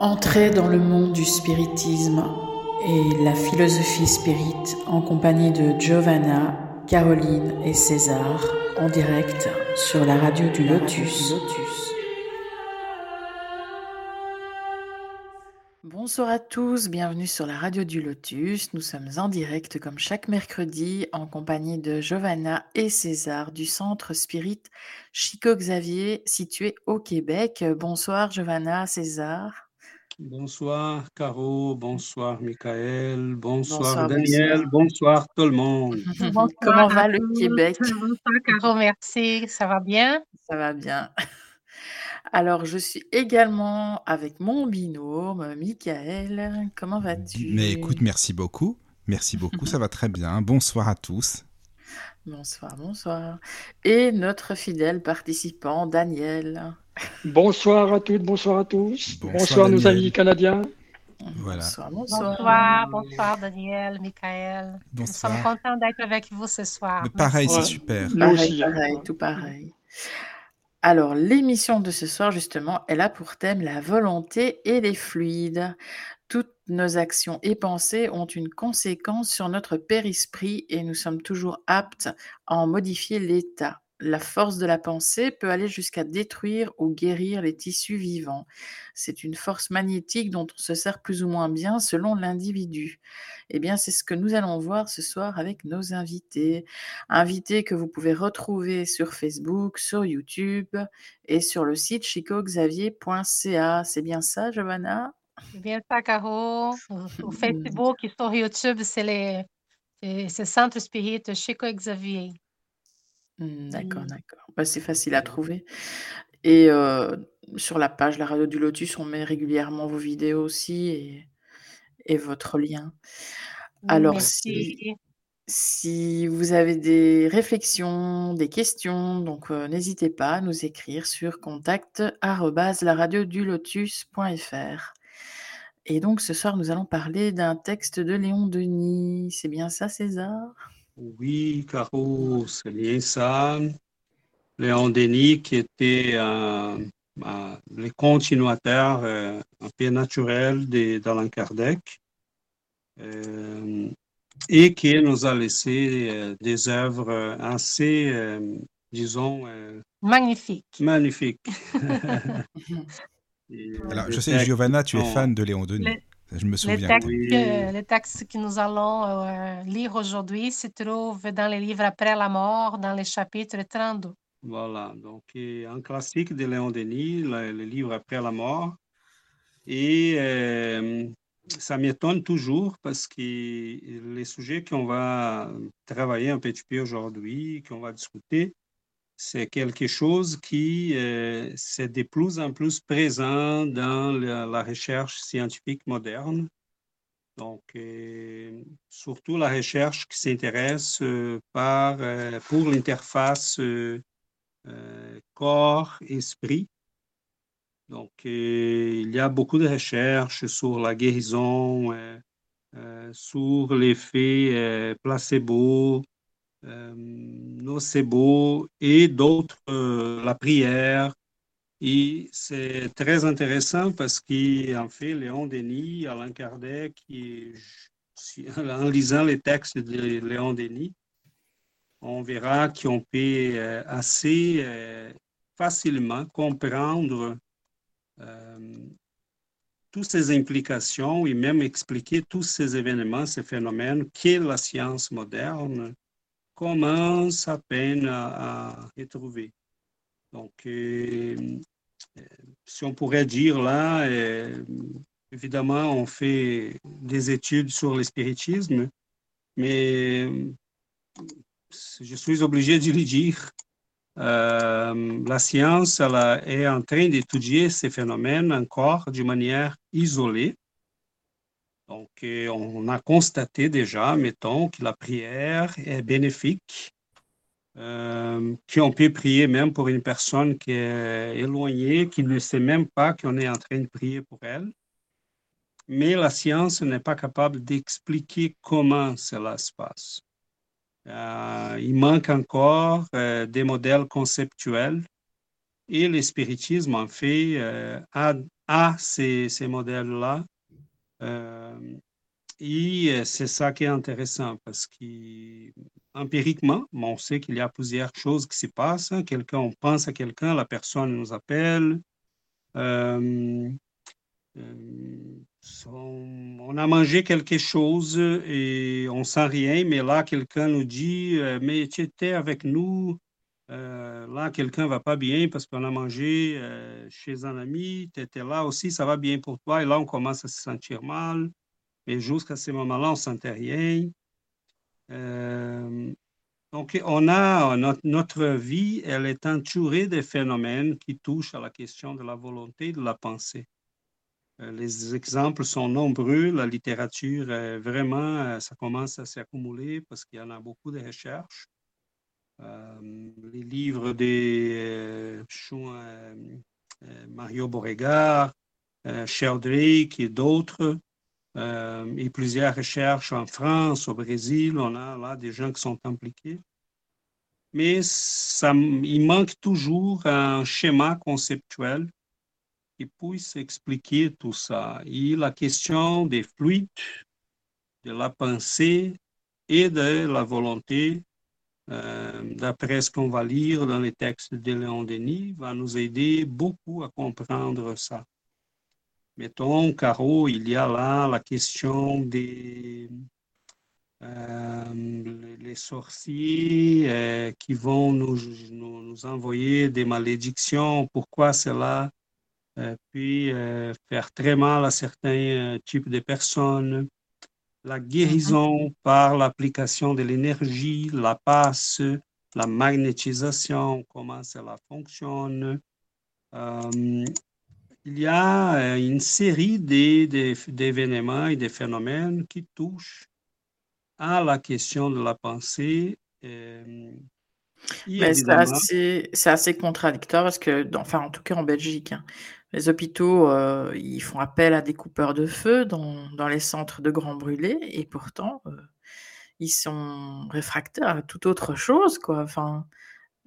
Entrez dans le monde du spiritisme et la philosophie spirit en compagnie de Giovanna, Caroline et César en direct sur la radio du Lotus. Bonsoir à tous, bienvenue sur la radio du Lotus. Nous sommes en direct comme chaque mercredi en compagnie de Giovanna et César du centre Spirit Chico Xavier situé au Québec. Bonsoir Giovanna, César. Bonsoir Caro, bonsoir Michael, bonsoir, Daniel, bonsoir. tout le monde. Comment va le Québec? Bonsoir Caro, merci, ça va bien? Ça va bien. Alors, je suis également avec mon binôme, Michael. Comment vas-tu? Mais écoute, merci beaucoup. Merci beaucoup, ça va très bien. Bonsoir à tous. Bonsoir, bonsoir. Et notre fidèle participant, Daniel. Bonsoir à toutes, bonsoir à tous. Bonsoir, nos amis canadiens. Voilà. Bonsoir, bonsoir. Bonsoir, bonsoir Daniel, Michael. Nous sommes contents d'être avec vous ce soir. Mais pareil, c'est super. Pareil, pareil, tout pareil. Alors, l'émission de ce soir, justement, elle a pour thème la volonté et les fluides. Toutes nos actions et pensées ont une conséquence sur notre périsprit et nous sommes toujours aptes à en modifier l'état. La force de la pensée peut aller jusqu'à détruire ou guérir les tissus vivants. C'est une force magnétique dont on se sert plus ou moins bien selon l'individu. Eh bien, c'est ce que nous allons voir ce soir avec nos invités. Invités que vous pouvez retrouver sur Facebook, sur YouTube et sur le site chicoxavier.ca. C'est bien ça, Giovanna? C'est bien ça, Caro. Au Facebook et sur YouTube, c'est le Centre Spirit Chico Xavier. Mmh, d'accord, mmh. d'accord. Bah, c'est facile à trouver et sur la page La Radio du Lotus, on met régulièrement vos vidéos aussi et et votre lien. Alors si si vous avez des réflexions, des questions, donc n'hésitez pas à nous écrire sur contact lotus.fr. Et donc ce soir, nous allons parler d'un texte de Léon Denis. C'est bien ça, César? Oui, Caro, c'est bien ça. Léon Denis, qui était euh, euh, le continuateur euh, un peu naturel d'Alain Kardec, et qui nous a laissé des œuvres assez, disons, magnifiques. Magnifiques. Alors, je sais, Giovanna, tu es fan de Léon Denis. Je me souviens. Le texte, que, nous allons euh, lire aujourd'hui se trouve dans les livres Après la mort, dans le chapitre 32. Voilà, donc un classique de Léon Denis, le, livre Après la mort. Et euh, ça m'étonne toujours parce que les sujets qu'on va travailler un petit peu aujourd'hui, qu'on va discuter, c'est quelque chose qui euh, de plus en plus présent dans la, recherche scientifique moderne. Donc, euh, surtout la recherche qui s'intéresse euh, par pour l'interface corps-esprit. Donc, il y a beaucoup de recherches sur la guérison, sur l'effet placebo, euh, nocebo et d'autres, euh, la prière. Et c'est très intéressant parce qu'en fait, Léon Denis, Alain Kardec, en lisant les textes de Léon Denis, on verra qu'on peut euh, assez facilement comprendre toutes ces implications et même expliquer tous ces événements, ces phénomènes qu'est la science moderne commence à peine à, retrouver. Donc, euh, euh, si on pourrait dire là, euh, évidemment, on fait des études sur le spiritisme, mais je suis obligé de le dire. la science elle est en train d'étudier ces phénomènes encore de manière isolée donc, euh, on a constaté déjà, mettons, que la prière est bénéfique, euh, qu'on peut prier même pour une personne qui est éloignée, qui ne sait même pas qu'on est en train de prier pour elle. Mais la science n'est pas capable d'expliquer comment cela se passe. Euh, il manque encore des modèles conceptuels et le spiritisme, en fait, a ces modèles-là. Euh, et c'est ça qui est intéressant parce qu'empiriquement, on sait qu'il y a plusieurs choses qui se passent. Quelqu'un, on pense à quelqu'un, la personne nous appelle. Euh, euh, on a mangé quelque chose et on sent rien, mais là, quelqu'un nous dit, euh, mais tu étais avec nous, euh, là, quelqu'un va pas bien parce qu'on a mangé chez un ami, tu étais là aussi, ça va bien pour toi, et là, on commence à se sentir mal, mais jusqu'à ce moment-là, on ne sentait rien. donc, on a notre, notre, vie, elle est entourée de phénomènes qui touchent à la question de la volonté, de la pensée. Euh, les exemples sont nombreux. La littérature, vraiment, euh, ça commence à s'accumuler parce qu'il y en a beaucoup de recherches. Euh, les livres de Mario Beauregard, Sheldrake et d'autres, et plusieurs recherches en France, au Brésil, on a là des gens qui sont impliqués. Mais ça, il manque toujours un schéma conceptuel qui puisse expliquer tout ça. Et la question des fluides, de la pensée et de la volonté, euh, d'après ce qu'on va lire dans les textes de Léon Denis, va nous aider beaucoup à comprendre ça. Mettons, Caro, il y a là la question des euh, les sorciers euh, qui vont nous, nous, nous, envoyer des malédictions. Pourquoi cela euh, faire très mal à certains types de personnes? La guérison mhm. par l'application de l'énergie, la passe, la magnétisation, comment cela fonctionne. il y a une série d'événements et de phénomènes qui touchent à la question de la pensée c'est assez, contradictoire parce que, enfin, en tout cas en Belgique, hein, les hôpitaux, euh, ils font appel à des coupeurs de feu dans, dans les centres de grands brûlés et pourtant, euh, ils sont réfractaires à toute autre chose, quoi. Enfin,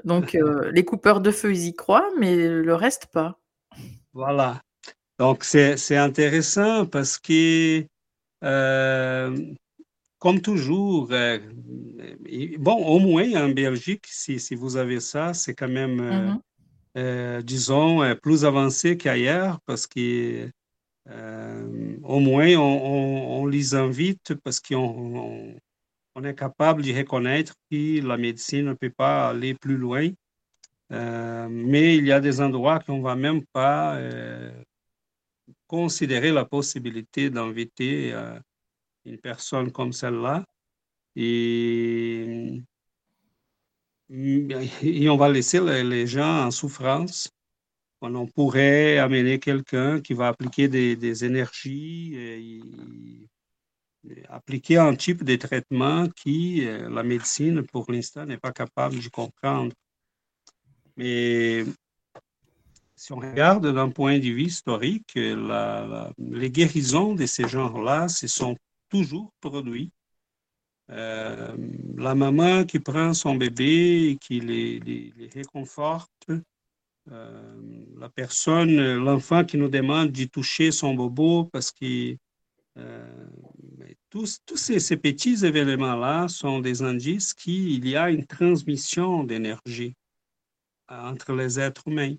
donc, euh, les coupeurs de feu, ils y croient, mais le reste pas. Voilà. Donc, c'est intéressant parce que comme toujours, euh, bon, au moins en Belgique, si, si vous avez ça, c'est quand même, euh, mm-hmm. euh, disons, plus avancé qu'ailleurs parce que au moins on, on, les invite parce qu'on on, est capable de reconnaître que la médecine ne peut pas aller plus loin. mais il y a des endroits qu'on ne va même pas considérer la possibilité d'inviter une personne comme celle-là. Et, on va laisser les, gens en souffrance. On pourrait amener quelqu'un qui va appliquer des, énergies, appliquer un type de traitement qui euh, la médecine, pour l'instant, n'est pas capable de comprendre. Mais si on regarde d'un point de vue historique, les guérisons de ces gens-là se sont toujours produit. Euh, la maman qui prend son bébé et qui les, réconforte, euh, la personne, l'enfant qui nous demande de toucher son bobo parce que euh, tous, tous ces, ces, petits événements-là sont des indices qu'il y a une transmission d'énergie entre les êtres humains.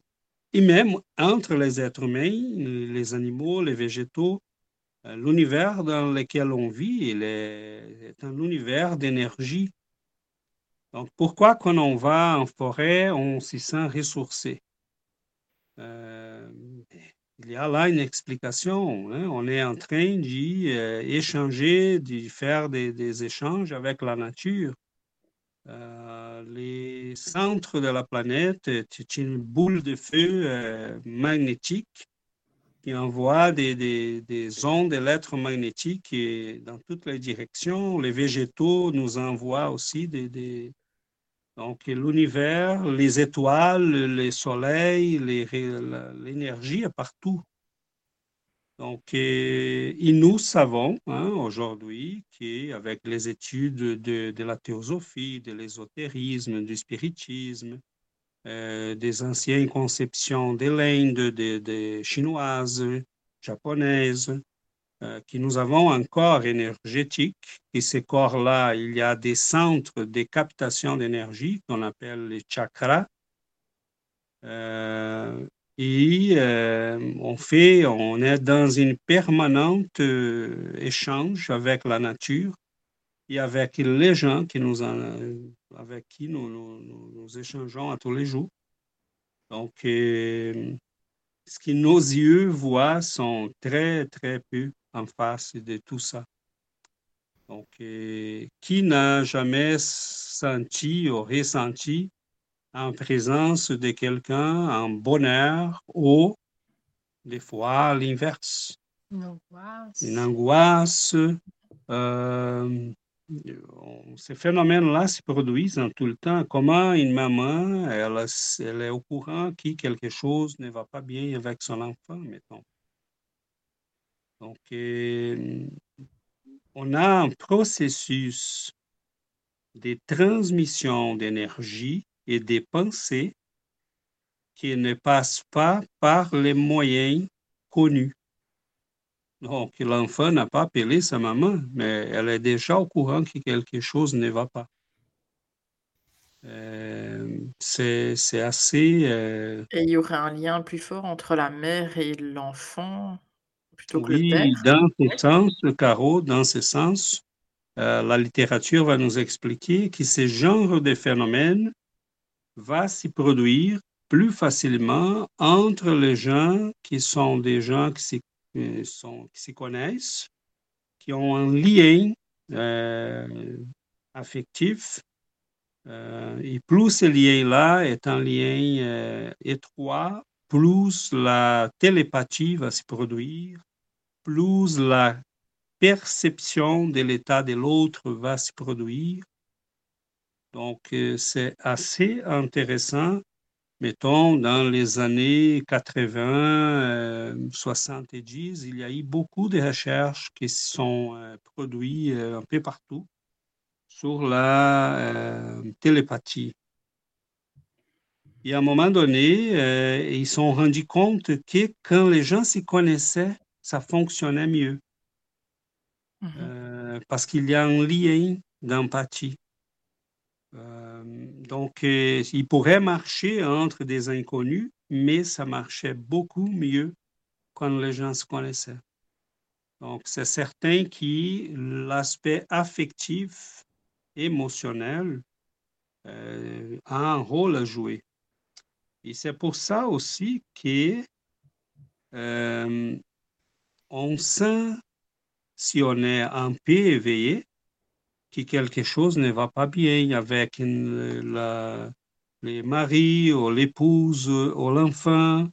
Et même entre les êtres humains, les animaux, les végétaux, l'univers dans lequel on vit, est, un univers d'énergie. Donc, pourquoi quand on va en forêt, on s'y sent ressourcé? Euh, il y a là une explication. Hein. On est en train d'échanger, euh, de faire des, échanges avec la nature. les centres de la planète, c'est une boule de feu magnétique qui envoie des, des, des ondes électromagnétiques dans toutes les directions. Les végétaux nous envoient aussi des, des donc l'univers, les étoiles, les soleils, l'énergie est partout. Donc, et, nous savons hein, aujourd'hui qu'avec les études de, de, la théosophie, de l'ésotérisme, du spiritisme, des anciennes conceptions de l'Inde, des chinoises, japonaises, que nous avons un corps énergétique. Et ces corps-là, il y a des centres de captation d'énergie qu'on appelle les chakras. et on fait, on est dans une permanente échange avec la nature et avec les gens qui nous avec qui nous, nous, échangeons à tous les jours. Donc, ce que nos yeux voient sont très, très peu en face de tout ça. Donc, qui n'a jamais senti ou ressenti en présence de quelqu'un un bonheur ou des fois l'inverse? Une angoisse. Une angoisse. Euh, ces phénomènes-là se produisent en tout le temps. Comment une maman, elle, elle est au courant que quelque chose ne va pas bien avec son enfant, mettons? Donc, euh, on a un processus de transmission d'énergie et des pensées qui ne passe pas par les moyens connus. Donc, l'enfant n'a pas appelé sa maman, mais elle est déjà au courant que quelque chose ne va pas. Euh, c'est assez... Euh, et il y aurait un lien plus fort entre la mère et l'enfant plutôt que oui, le père? dans ce sens, Caro, dans ce sens, euh, la littérature va nous expliquer que ce genre de phénomène va s'y produire plus facilement entre les gens qui sont des gens qui s'y qui, sont, qui se connaissent, qui ont un lien euh, affectif. Euh, et plus ce lien-là est un lien euh, étroit, plus la télépathie va se produire, plus la perception de l'état de l'autre va se produire. Donc, c'est assez intéressant mettons, dans les années 80, 70, il y a eu beaucoup de recherches qui sont euh, produites euh, un peu partout sur la euh, télépathie. Et à un moment donné, ils se sont rendus compte que quand les gens s'y connaissaient, ça fonctionnait mieux. Mmh parce qu'il y a un lien d'empathie. Euh, donc, euh, il pourrait marcher entre des inconnus, mais ça marchait beaucoup mieux quand les gens se connaissaient. Donc, c'est certain que l'aspect affectif, émotionnel, euh, a un rôle à jouer. Et c'est pour ça aussi que on sent, si on est un peu éveillé, que quelque chose ne va pas bien avec la, les maris ou l'épouse ou l'enfant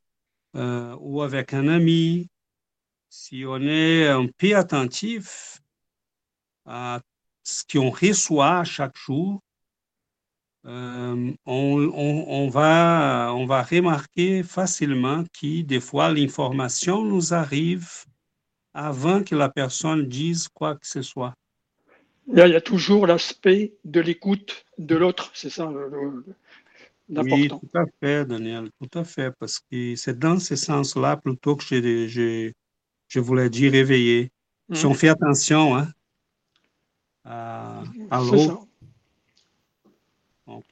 euh, ou avec un ami. Si on est un peu attentif à ce qu'on reçoit chaque jour, euh, on, va, on va remarquer facilement que des fois l'information nous arrive avant que la personne dise quoi que ce soit. Il y a toujours l'aspect de l'écoute de l'autre, c'est ça l'important. Oui, tout à fait, Daniel, tout à fait, parce que c'est dans ce sens-là plutôt que je, je, je voulais dire réveiller. Si mmh. on fait attention hein, à, à l'autre.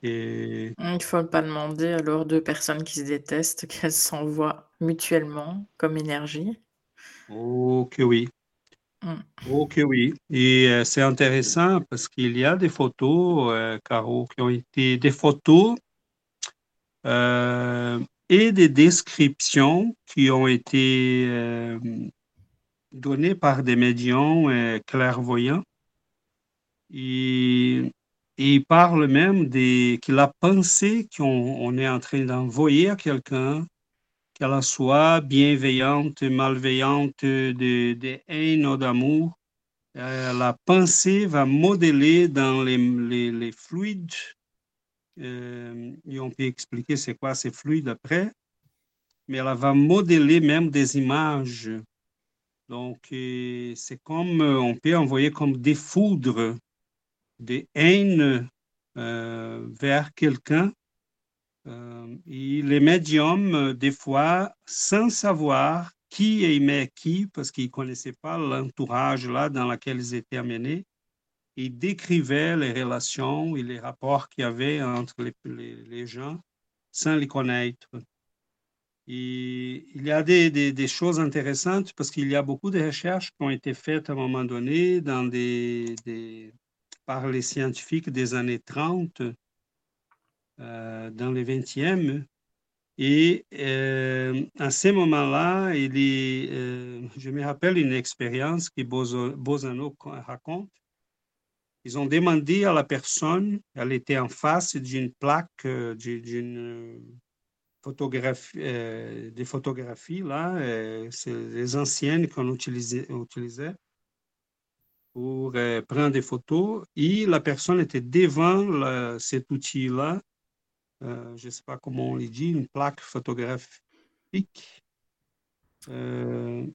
Il ne faut pas demander alors deux personnes qui se détestent qu'elles s'envoient mutuellement comme énergie. Ok, oui. Ok, oui. Et euh, c'est intéressant parce qu'il y a des photos, euh, Caro, qui ont été des photos euh, et des descriptions qui ont été données par des médiums clairvoyants. Et, et il parle même de, qu'il a pensé qu'on on est en train d'envoyer à quelqu'un qu'elle soit bienveillante, malveillante, de, haine ou d'amour, euh, la pensée va modeler dans les, les, fluides, euh, et on peut expliquer c'est quoi ces fluides après, mais elle va modeler même des images. Donc, euh, c'est comme, on peut envoyer comme des foudres, des haines vers quelqu'un Euh, et les médiums, euh, des fois, sans savoir qui aimait qui, parce qu'ils ne connaissaient pas l'entourage là dans lequel ils étaient amenés, ils décrivaient les relations et les rapports qu'il y avait entre les, gens sans les connaître. Et il y a des, choses intéressantes parce qu'il y a beaucoup de recherches qui ont été faites à un moment donné dans des, par les scientifiques des années 30 euh, dans les 20e. Et euh, à ce moment-là, euh, je me rappelle une expérience que Bozano raconte. Ils ont demandé à la personne, elle était en face d'une plaque, d'une photographie, des photographies, là, c'est les anciennes qu'on utilisait pour prendre des photos. Et la personne était devant cet outil-là euh, je ne sais pas comment on le dit, une plaque photographique. Euh,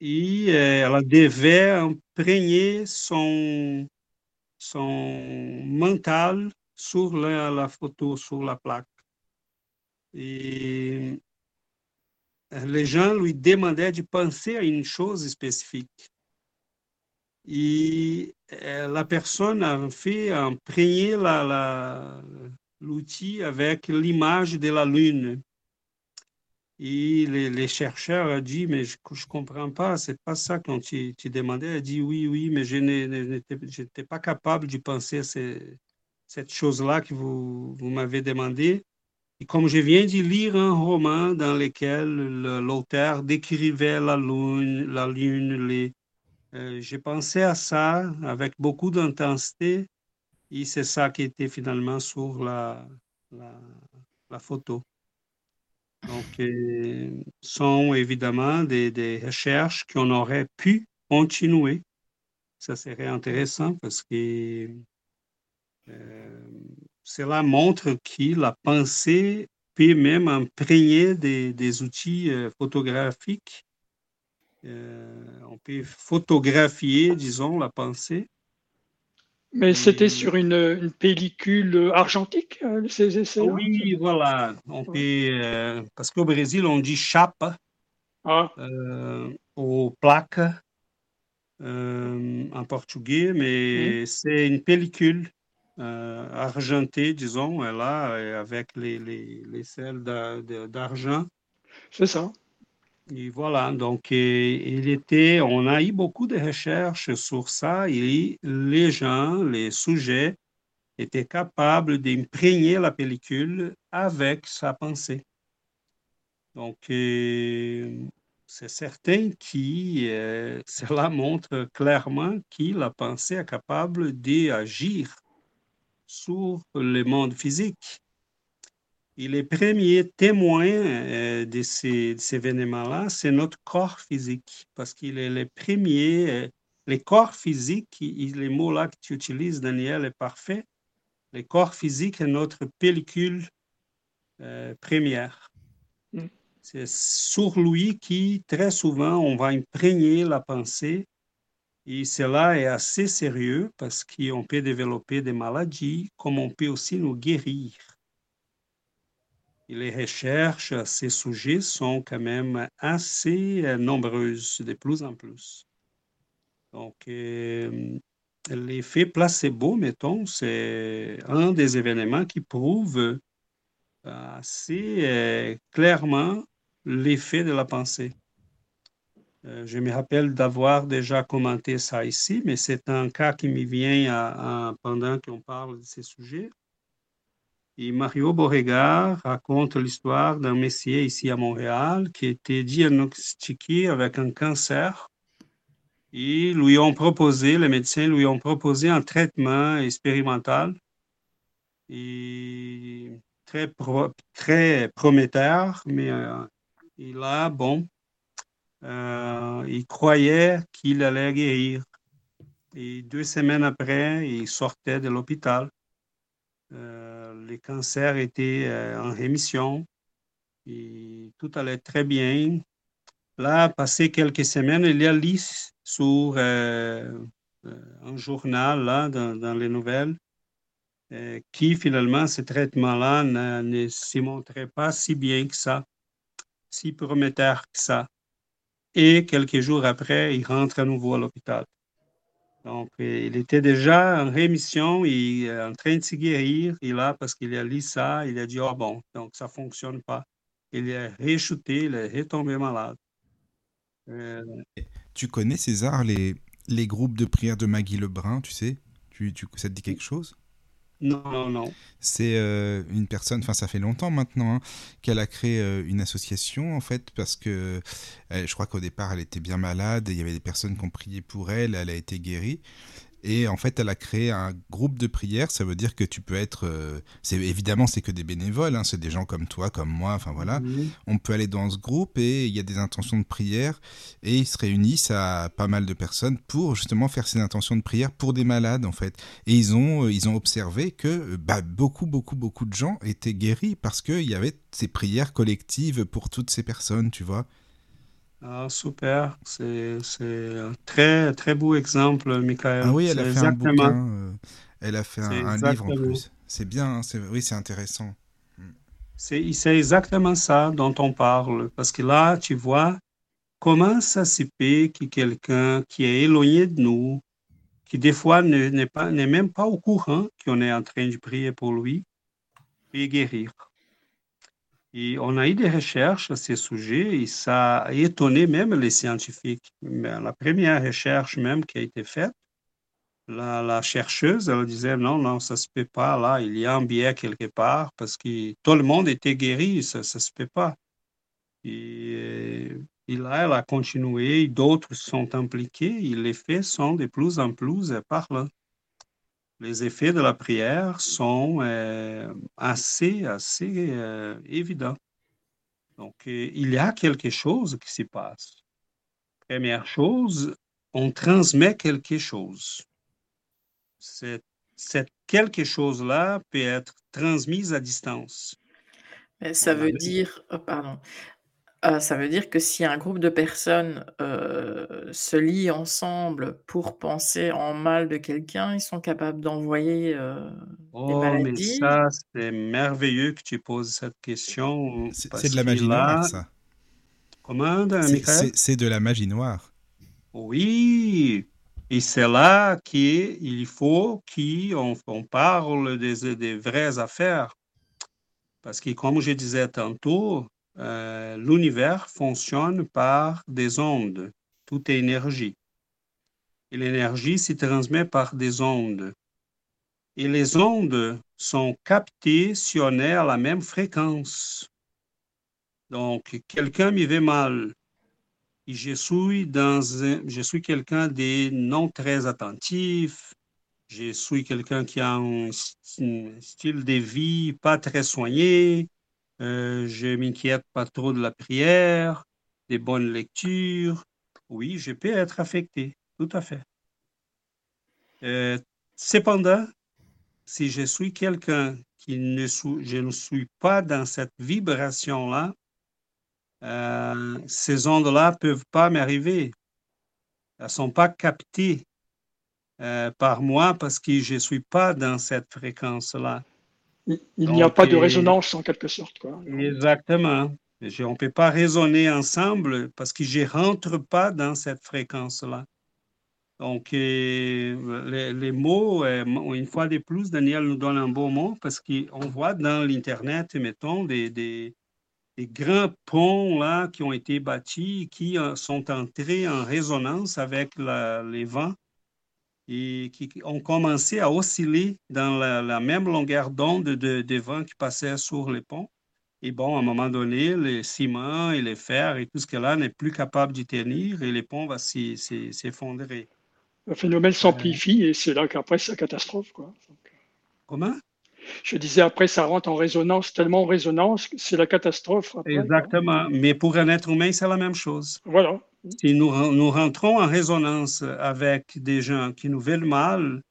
et euh, elle devait imprégner son, son mental sur la, photo, sur la plaque. Et les gens lui demandaient de penser à une chose spécifique. Et la personne a fait imprégner la, l'outil avec l'image de la Lune. Et les, chercheurs ont dit, mais je ne comprends pas, c'est pas ça qu'on tu, tu demandais. Elle dit, oui, oui, mais je n'étais pas capable de penser à cette chose-là que vous, vous m'avez demandé. Et comme je viens de lire un roman dans lequel l'auteur décrivait la lune, la lune les, euh, j'ai pensé à ça avec beaucoup d'intensité et c'est ça qui était finalement sur la, photo. Donc, ce euh, sont évidemment des, recherches qu'on aurait pu continuer. Ça serait intéressant parce que euh, cela montre que la pensée peut même imprégner des, des outils euh, photographiques. on peut photographier, disons, la pensée mais c'était sur une, pellicule argentique, euh, ces essais Oui, voilà. On peut, euh, parce qu'au Brésil, on dit chape ah. euh, aux plaques en portugais, mais c'est une pellicule argentée, disons, là, avec les, les, les selles d'argent. C'est ça. Et voilà, donc était, on a eu beaucoup de recherches sur ça et les gens, les sujets étaient capables d'imprégner la pellicule avec sa pensée. Donc, c'est certain que euh, cela montre clairement que la pensée est capable d'agir sur le monde physique. Et les premiers témoins euh, de ces, événements-là, c'est notre corps physique, parce qu'il est le premier, euh, les corps physiques, les mots là que tu utilises, Daniel, est parfait. Le corps physique est notre pellicule euh, première. Mm. C'est sur lui qui, très souvent, on va imprégner la pensée. Et cela est assez sérieux parce qu'on peut développer des maladies, comme on peut aussi nous guérir. Les recherches à ces sujets sont quand même assez euh, nombreuses, de plus en plus. Donc, euh, l'effet placebo, mettons, c'est un des événements qui prouve assez euh, clairement l'effet de la pensée. je me rappelle d'avoir déjà commenté ça ici, mais c'est un cas qui me vient pendant qu'on parle de ces sujets. Et Mario Beauregard raconte l'histoire d'un messier ici à Montréal qui était diagnostiqué avec un cancer. Et lui ont proposé, les médecins lui ont proposé un traitement expérimental et très, prometteur, mais euh, il a, bon, euh, il croyait qu'il allait guérir. Et deux semaines après, il sortait de l'hôpital. Euh, les cancers étaient euh, en rémission et tout allait très bien. Là, passé quelques semaines, il y a lu sur euh, un journal, là, dans, les nouvelles, qui finalement, ce traitement-là ne, ne s'y montrait pas si bien que ça, si prometteur que ça. Et quelques jours après, il rentre à nouveau à l'hôpital. Donc, euh, il était déjà en rémission, il est en train de se guérir. Et là, parce qu'il a lu ça, il a dit, oh bon, donc ça ne fonctionne pas. Il est réchuté, il est retombé malade. Euh, tu connais, César, les, les groupes de prière de Maggie Lebrun, tu sais? Tu, tu, Ça te dit quelque chose? Non, non, non. C'est euh, une personne, enfin ça fait longtemps maintenant, hein, qu'elle a créé euh, une association en fait, parce que je crois qu'au départ elle était bien malade, il y avait des personnes qui ont prié pour elle, elle a été guérie. Et en fait, elle a créé un groupe de prière. Ça veut dire que tu peux être. Euh, c'est évidemment, c'est que des bénévoles. Hein, c'est des gens comme toi, comme moi. Enfin voilà. On peut aller dans ce groupe et il y a des intentions de prière et ils se réunissent à pas mal de personnes pour justement faire ces intentions de prière pour des malades en fait. Et ils ont euh, ils ont observé que bah, beaucoup beaucoup beaucoup de gens étaient guéris parce qu'il y avait ces prières collectives pour toutes ces personnes, tu vois. Ah, super. C'est un très, très beau exemple, Michael. Ah oui, elle a fait un bouquin. Euh, elle a fait un, livre en plus. C'est bien, hein, oui, c'est intéressant. Mm. C'est exactement ça dont on parle. Parce que là, tu vois, comment ça se fait que quelqu'un qui est éloigné de nous, qui des fois n'est même pas au courant qu'on est en train de prier pour lui, peut guérir? On a eu des recherches à ce sujet et ça a étonné même les scientifiques. Mais la première recherche même qui a été faite, la, chercheuse, elle disait non, non, ça ne se peut pas là, il y a un biais quelque part parce que tout le monde était guéri, ça ne se peut pas. Et, et, là, elle a continué, d'autres sont impliqués et les faits sont de plus en plus parlants les effets de la prière sont euh, assez, assez euh, évidents. Donc, euh, il y a quelque chose qui se passe. Première chose, on transmet quelque chose. Cette, cette quelque chose-là peut être transmise à distance. Mais ça veut dire, oh, pardon, ah, ça veut dire que si un groupe de personnes, euh, se lient ensemble pour penser en mal de quelqu'un, ils sont capables d'envoyer, euh, des Oh, mais ça, c'est merveilleux que tu poses cette question C'est de la magie noire, ça. comment, C'est de la magie noire. Oui, et c'est là qu'il faut qu'on on parle des, des vraies affaires. Parce que, comme je disais tantôt, euh, l'univers fonctionne par des ondes. Tout est énergie. Et l'énergie se transmet par des ondes. Et les ondes sont captées si on est à la même fréquence. Donc, quelqu'un me veut mal. Et je suis, dans je suis quelqu'un de non très attentif. Je suis quelqu'un qui a un style de vie pas très soigné. Euh, je m'inquiète pas trop de la prière, des bonnes lectures. Oui, je peux être affecté, tout à fait. Euh, cependant, si je suis quelqu'un qui ne je ne suis pas dans cette vibration-là, euh, ces ondes-là ne peuvent pas m'arriver. Elles ne sont pas captées par moi parce que je ne suis pas dans cette fréquence-là. Il, n'y a pas de résonance en quelque sorte. Quoi. Exactement. on ne peut pas raisonner ensemble parce que je ne rentre pas dans cette fréquence-là. Donc, les, mots, euh, une fois de plus, Daniel nous donne un beau mot parce qu'on voit dans l'Internet, mettons, des, des, grands ponts là, qui ont été bâtis, qui euh, sont entrés en résonance avec les vents et qui ont commencé à osciller dans la, même longueur d'onde de, de, vent qui passait sur les ponts. Et bon, à un moment donné, le ciment et les fers et tout ce là n'est plus capable d'y tenir et les ponts vont s'effondrer. Le phénomène s'amplifie et c'est là qu'après, c'est la catastrophe. Quoi. Comment? je disais, après, ça rentre en résonance, tellement en résonance, c'est la catastrophe. Exactement. Mais pour un être humain, c'est la même chose. Voilà. Si nous, nous rentrons en résonance avec des gens qui nous veulent mal,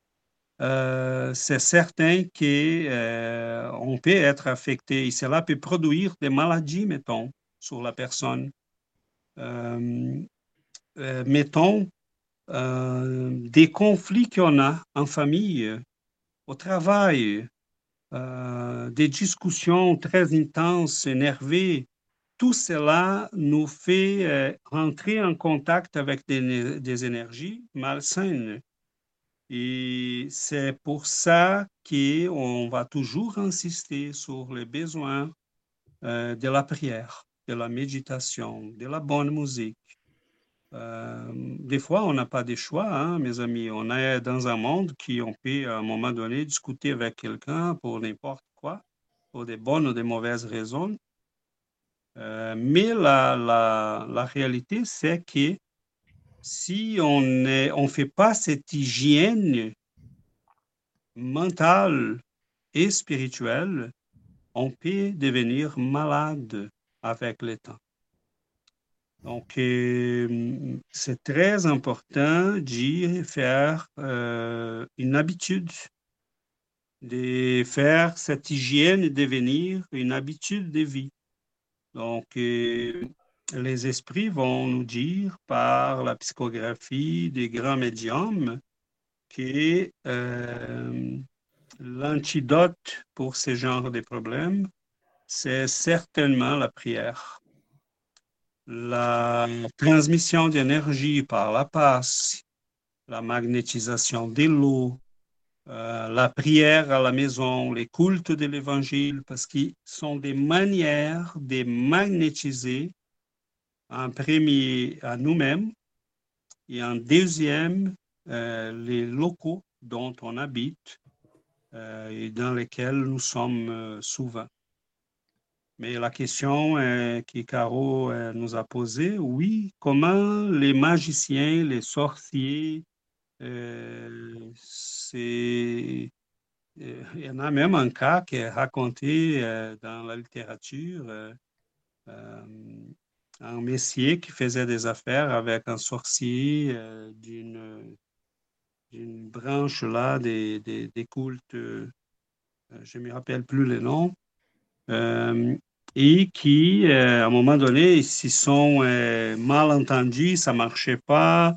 euh, c'est certain qu'on euh, peut être affecté et cela peut produire des maladies, mettons, sur la personne. Euh, mettons, des conflits qu'on a en famille au travail, des discussions très intenses, énervées, tout cela nous fait euh, rentrer en contact avec des, énergies malsaines. Et c'est pour ça qu'on va toujours insister sur les besoins euh, de la prière, de la méditation, de la bonne musique. Euh, des fois, on n'a pas de choix, hein, mes amis. On est dans un monde qui, on peut à un moment donné discuter avec quelqu'un pour n'importe quoi, pour des bonnes ou des mauvaises raisons. Euh, mais la, la, réalité, c'est que si on ne fait pas cette hygiène mentale et spirituelle, on peut devenir malade avec le temps. Donc, euh, c'est très important d'y faire euh, une habitude, de faire cette hygiène devenir une habitude de vie. Donc, euh, les esprits vont nous dire par la psychographie des grands médiums que l'antidote pour ce genre de problèmes, c'est certainement la prière. La transmission d'énergie par la passe, la magnétisation de l'eau, euh, la prière à la maison, les cultes de l'évangile, parce qu'ils sont des manières de magnétiser en premier à nous-mêmes et en deuxième euh, les locaux dont on habite euh, et dans lesquels nous sommes souvent. Mais la question que Caro nous a posée, oui, comment les magiciens, les sorciers, euh, c'est... Il y en a même un cas qui est raconté dans la littérature, un messier qui faisait des affaires avec un sorcier d'une d'une branche là des, des, des cultes, je ne me rappelle plus les noms, euh, et qui, euh, à un moment donné, ils s'y sont euh, mal entendus, ça ne marchait pas.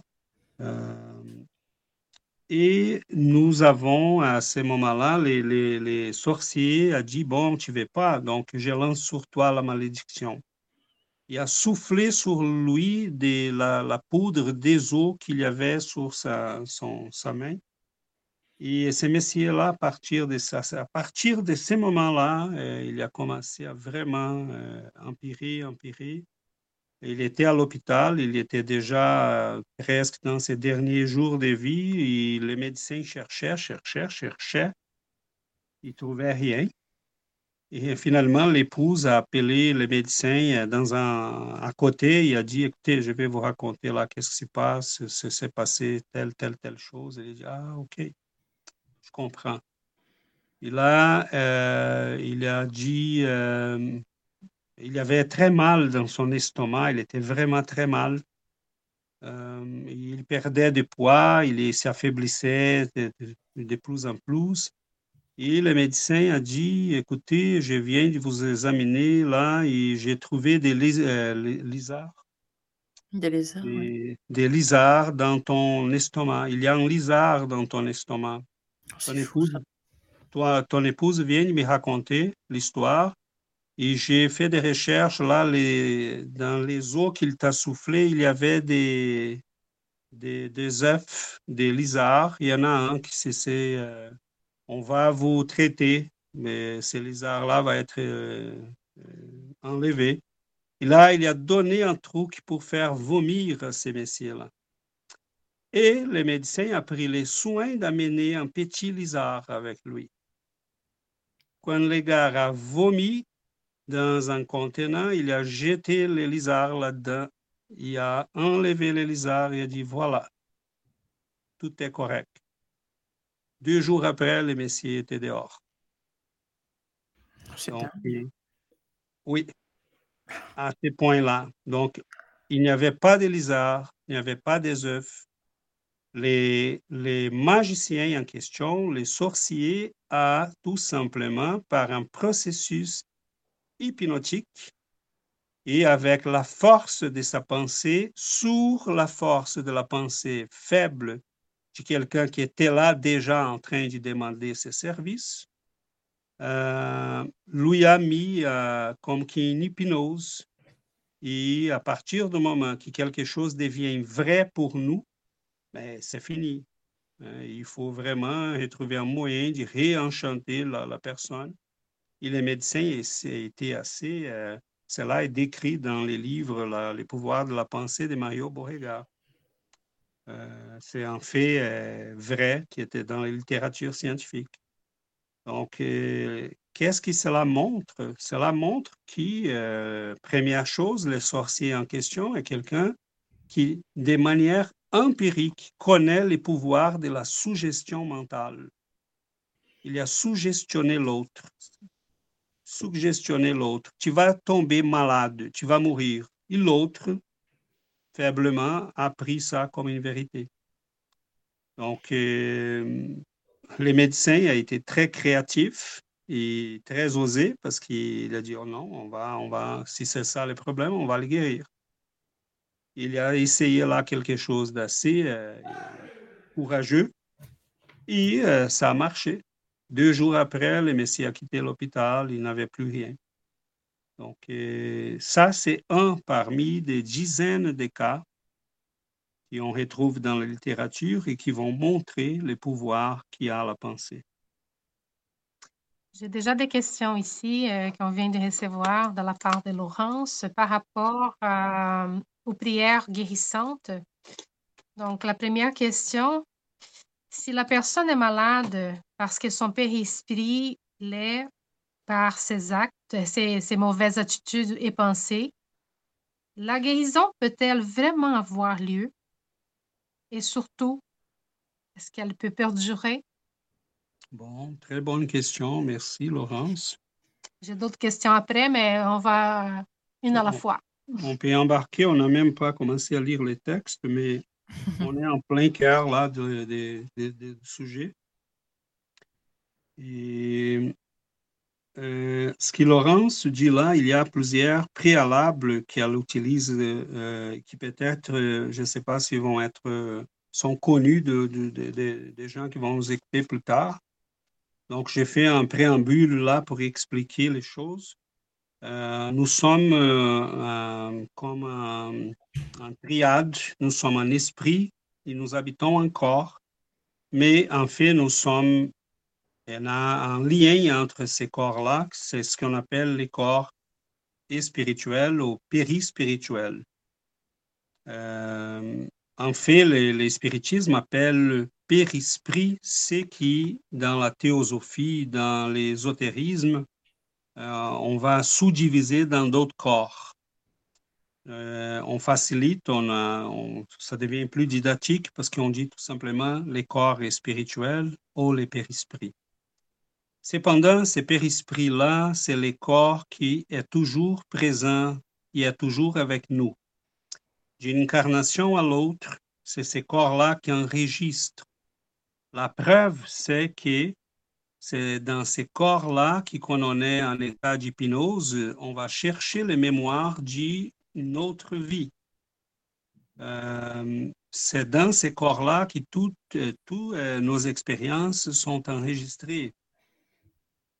Et nous avons, à ce moment-là, les, sorciers ont dit, bon, tu ne veux pas, donc je lance sur toi la malédiction. Il a soufflé sur lui de la, poudre des eaux qu'il y avait sur sa, son, main. Et ce messieurs-là, à partir de à partir de ce moment-là, euh, il a commencé à vraiment euh, empirer, empirer. Il était à l'hôpital, il était déjà euh, presque dans ses derniers jours de vie. Et les médecins cherchaient, cherchaient, cherchaient. Ils ne trouvaient rien. Et finalement, l'épouse a appelé les médecins dans un, à côté. Il a dit, écoutez, je vais vous raconter là qu'est-ce qui se passe, c'est passé telle, telle, telle chose. Il a dit, ah, OK je comprends. Et là, euh, il a dit, euh, il avait très mal dans son estomac, il était vraiment très mal. Euh, il perdait du poids, il s'affaiblissait de, de, plus en plus. Et le médecin a dit, écoutez, je viens de vous examiner là et j'ai trouvé des lézards. Des lézards, des, des lézards dans ton estomac. Il y a un lézard dans ton estomac. Ton épouse, toi, ton épouse vient de me raconter l'histoire et j'ai fait des recherches là, dans les eaux qu'il t'a soufflé, il y avait des, des, des œufs, des lézards. Il y en a un qui c'est, euh, on va vous traiter, mais ces lézards-là vont être euh, euh, enlevés. Et là, il a donné un truc pour faire vomir ces messieurs-là. Et le médecin a pris les soins d'amener un petit lézard avec lui. Quand le gars a vomi dans un contenant, il a jeté le lézard là-dedans. Il a enlevé le lézard et a dit voilà, tout est correct. Deux jours après, le messieurs était dehors. Donc, oui, à ce point-là. Donc, il n'y avait pas de lézard, il n'y avait pas des œufs, les, les magiciens en question, les sorciers, a tout simplement par un processus hypnotique et avec la force de sa pensée sur la force de la pensée faible de quelqu'un qui était là déjà en train de demander ses services, euh, lui a mis euh, comme une hypnose. Et à partir du moment que quelque chose devient vrai pour nous, ben, c'est fini. Euh, il faut vraiment retrouver un moyen de réenchanter la personne. Et les médecins étaient assez... Euh, cela est décrit dans les livres Les pouvoirs de la pensée de Mario Beauregard. Euh, c'est un fait euh, vrai qui était dans la littérature scientifique. Donc, qu'est-ce que cela montre? Cela montre que, première chose, le sorcier en question est quelqu'un qui, de manière empirique, connaît les pouvoirs de la suggestion mentale. Il a suggestionné l'autre suggestionner l'autre. Tu vas tomber malade, tu vas mourir. Et l'autre, faiblement, a pris ça comme une vérité. Donc, euh, les médecins a été très créatifs et très osé parce qu'il a dit oh non, on va, on va, si c'est ça le problème, on va le guérir. Il a essayé là quelque chose d'assez euh, courageux et euh, ça a marché. Deux jours après, le Messie a quitté l'hôpital, il n'avait plus rien. Donc, euh, ça, c'est un parmi des dizaines de cas qu'on retrouve dans la littérature et qui vont montrer le pouvoir qu'il a la pensée. J'ai déjà des questions ici euh, qu'on vient de recevoir de la part de Laurence par rapport aux prières guérissantes. Donc, la première question, si la personne est malade parce que son père-esprit l'est par ses actes, ses, mauvaises attitudes et pensées, la guérison peut-elle vraiment avoir lieu? Et surtout, est-ce qu'elle peut perdurer? Bon, très bonne question. Merci, Laurence. J'ai d'autres questions après, mais on va une à la fois. On peut embarquer. On n'a même pas commencé à lire les textes, mais on est en plein cœur là du sujet. Euh, ce que Laurence dit là, il y a plusieurs préalables qu'elle utilise, euh, qui peut-être, euh, je ne sais pas s'ils vont être, sont connus de, des gens qui vont nous écouter plus tard. Donc, j'ai fait un préambule là pour expliquer les choses. nous sommes comme un, un, triade, nous sommes un esprit et nous habitons un corps, mais en fait, nous sommes y a un lien entre ces corps-là, c'est ce qu'on appelle les corps spirituels ou périspirituels. Euh, en fait, le, spiritisme appelle périsprit ce qui, dans la théosophie, dans l'ésotérisme, euh, on va sous-diviser dans d'autres corps. Euh, on facilite, on, ça devient plus didactique parce qu'on dit tout simplement les corps spirituels ou les périsprits. Cependant, ce périsprit-là, c'est le corps qui est toujours présent et est toujours avec nous. D'une incarnation à l'autre, c'est ce corps-là qui enregistre. La preuve, c'est que c'est dans ces corps-là qu'on est en état d'hypnose, on va chercher les mémoires d'une autre vie. Euh, c'est dans ces corps-là que toutes, toutes euh, nos expériences sont enregistrées.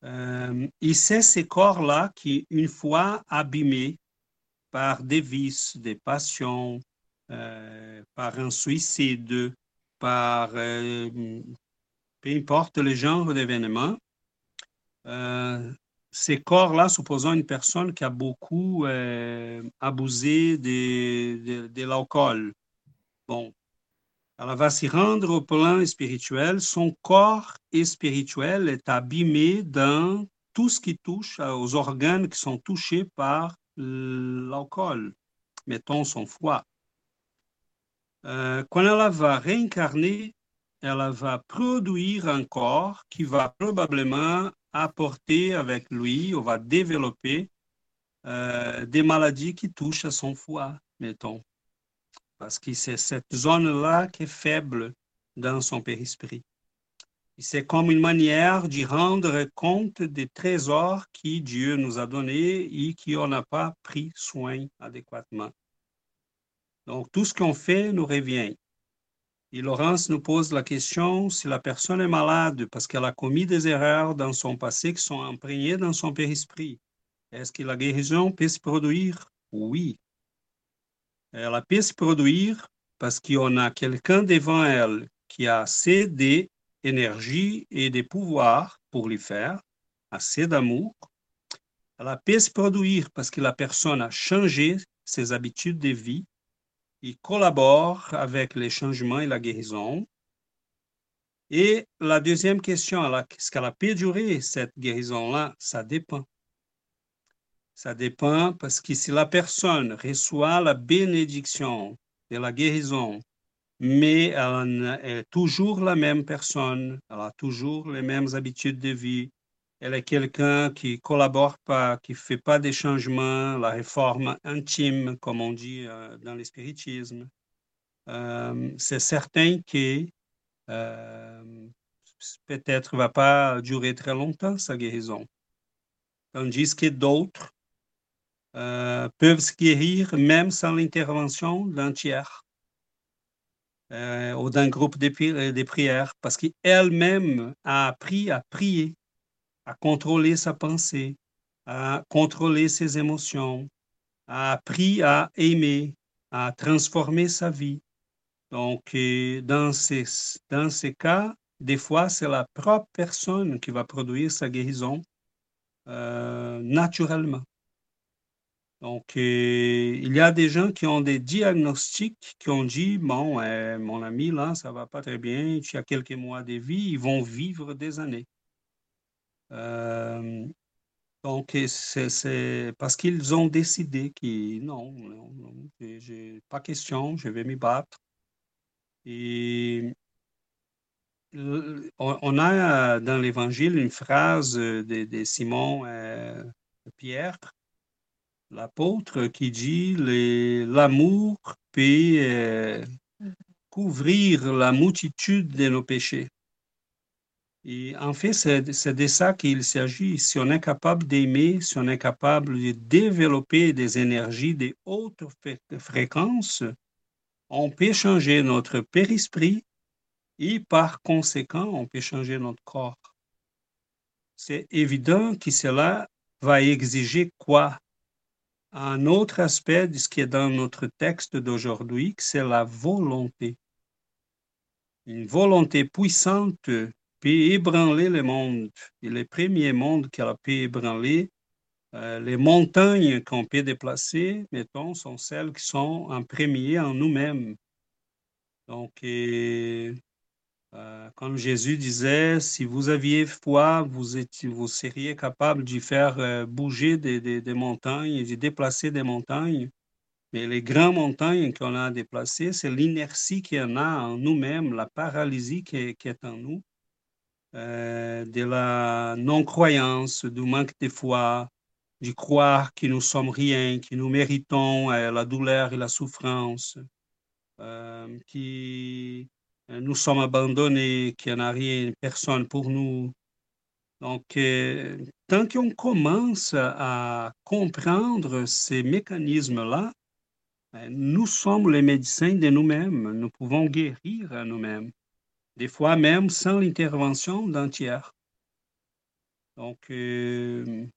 Euh, et c'est ces corps-là qui, une fois abîmés par des vices, des passions, euh, par un suicide, par euh, peu importe le genre d'événement, ces corps-là, supposons une personne qui a beaucoup abusé de, de l'alcool. Bon, elle va s'y rendre au plan spirituel. Son corps spirituel est abîmé dans tout ce qui touche aux organes qui sont touchés par l'alcool, mettons son foie. Euh, quand elle va réincarner, elle va produire un corps qui va probablement apporter avec lui, ou va développer euh, des maladies qui touchent à son foie, mettons parce que c'est cette zone-là qui est faible dans son périsprit. C'est comme une manière de rendre compte des trésors que Dieu nous a donnés et qu'on n'a pas pris soin adéquatement. Donc, tout ce qu'on fait nous revient. Et Laurence nous pose la question si la personne est malade parce qu'elle a commis des erreurs dans son passé qui sont imprégnées dans son périsprit. Est-ce que la guérison peut se produire? Oui. Elle peut se produire parce qu'on a quelqu'un devant elle qui a assez d'énergie et de pouvoir pour le faire, assez d'amour. Elle peut se produire parce que la personne a changé ses habitudes de vie il collabore avec les changements et la guérison. Et la deuxième question, est-ce qu'elle a pu durer cette guérison-là? Ça dépend. Ça dépend parce que si la personne reçoit la bénédiction de la guérison, mais elle est toujours la même personne, elle a toujours les mêmes habitudes de vie, elle est quelqu'un qui collabore pas, qui fait pas des changements, la réforme intime, comme on dit euh, dans l'espiritisme. Euh, c'est certain que euh, peut-être va pas durer très longtemps sa guérison. Tandis que d'autres peuvent se guérir même sans l'intervention d'un tiers ou d'un groupe de, de prières parce qu'elle-même a appris à prier à contrôler sa pensée, à contrôler ses émotions, a appris à aimer, à transformer sa vie. Donc, dans ces, dans ces cas, des fois, c'est la propre personne qui va produire sa guérison euh, naturellement. Donc, il y a des gens qui ont des diagnostics qui ont dit, bon, euh, mon ami, là, ça va pas très bien, tu as quelques mois de vie, ils vont vivre des années. Euh, donc, c'est parce qu'ils ont décidé que non, non, non j'ai pas question, je vais m'y battre. Et on a dans l'Évangile une phrase de, Simon euh, Pierre, l'apôtre, qui dit l'amour peut euh, couvrir la multitude de nos péchés. Et en fait, c'est de ça qu'il s'agit. Si on est capable d'aimer, si on est capable de développer des énergies de hautes fréquences, on peut changer notre périsprit et par conséquent, on peut changer notre corps. C'est évident que cela va exiger quoi? Un autre aspect de ce qui est dans notre texte d'aujourd'hui, c'est la volonté. Une volonté puissante peut ébranler le monde. Et les premiers mondes qu'elle pu ébranler, euh, les montagnes qu'on peut déplacer, mettons, sont celles qui sont en premier en nous-mêmes. Donc, euh, comme Jésus disait, si vous aviez foi, vous, seriez capable de faire euh, bouger des, montagnes, de déplacer des montagnes. Mais les grandes montagnes qu'on a déplacées, c'est l'inertie qu'il y en a en nous-mêmes, la paralysie qui qui est en nous. Euh, de la non-croyance, du manque de foi, de croire que nous sommes rien, que nous méritons la douleur et la souffrance, que nous sommes abandonnés, qu'il n'y a rien, personne pour nous. Donc, tant qu'on commence à comprendre ces mécanismes-là, nous sommes les médecins de nous-mêmes, nous pouvons guérir nous-mêmes des fois même sans l'intervention d'un tiers. Donc, euh,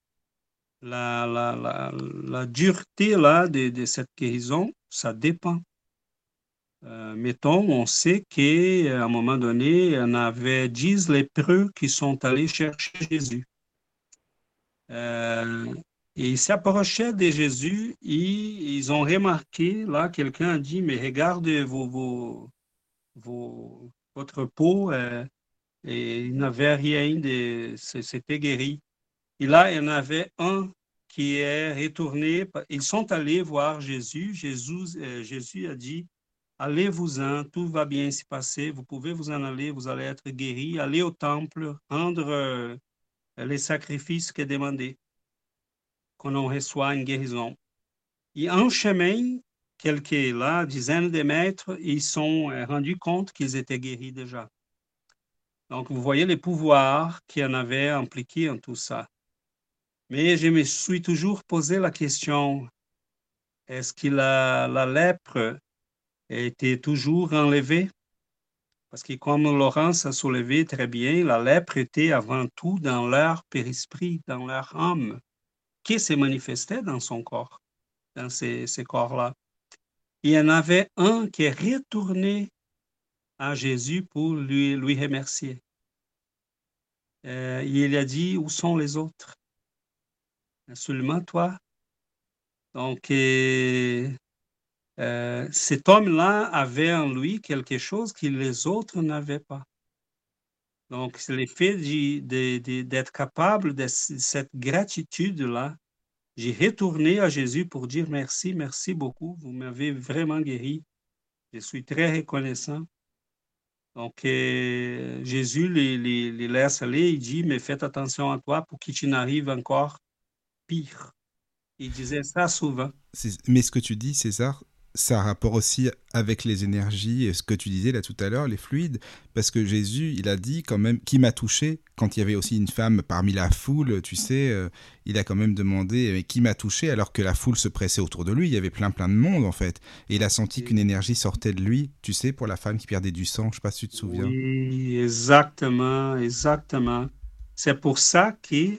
la, la, dureté là, de, cette guérison, ça dépend. Euh, mettons, on sait qu'à un moment donné, on avait dix lépreux qui sont allés chercher Jésus. Euh, et ils s'approchaient de Jésus et ils ont remarqué, là, quelqu'un a dit, mais regarde vos, vos, vos, votre peau, euh, et il n'avait rien de. C'était guéri. Et là, il y en avait un qui est retourné. Ils sont allés voir Jésus. Jésus, euh, Jésus a dit Allez-vous-en, tout va bien se passer, vous pouvez vous en aller, vous allez être guéri. Allez au temple, rendre euh, les sacrifices qui est demandé, qu'on en reçoit une guérison. Et en chemin, quelques là, dizaines de mètres, ils sont euh, rendus compte qu'ils étaient guéris déjà. Donc, vous voyez les pouvoirs qui en avaient impliqué en tout ça. Mais je me suis toujours posé la question, est-ce que la, la lèpre était toujours enlevée? Parce que comme Laurence a soulevé très bien, la lèpre était avant tout dans leur périsprit, dans leur âme, qui se manifestait dans son corps, dans ces, corps-là. Il y en avait un qui est retourné à Jésus pour lui, lui remercier. Euh, il a dit, où sont les autres? Seulement toi. Donc, euh, euh, cet homme-là avait en lui quelque chose que les autres n'avaient pas. Donc, c'est l'effet d'être capable de cette gratitude-là. J'ai retourné à Jésus pour dire merci, merci beaucoup, vous m'avez vraiment guéri. Je suis très reconnaissant. Donc, euh, Jésus les, laisse aller, il dit, mais faites attention à toi pour qu'il n'arrive encore pire. Il disait ça souvent. Mais ce que tu dis, César, ça a rapport aussi avec les énergies, ce que tu disais là tout à l'heure, les fluides, parce que Jésus, il a dit quand même qui m'a touché, quand il y avait aussi une femme parmi la foule, tu sais, euh, il a quand même demandé qui m'a touché, alors que la foule se pressait autour de lui, il y avait plein plein de monde en fait, et il a senti qu'une énergie sortait de lui, tu sais, pour la femme qui perdait du sang, je sais pas si tu te souviens. Oui, exactement, exactement. C'est pour ça que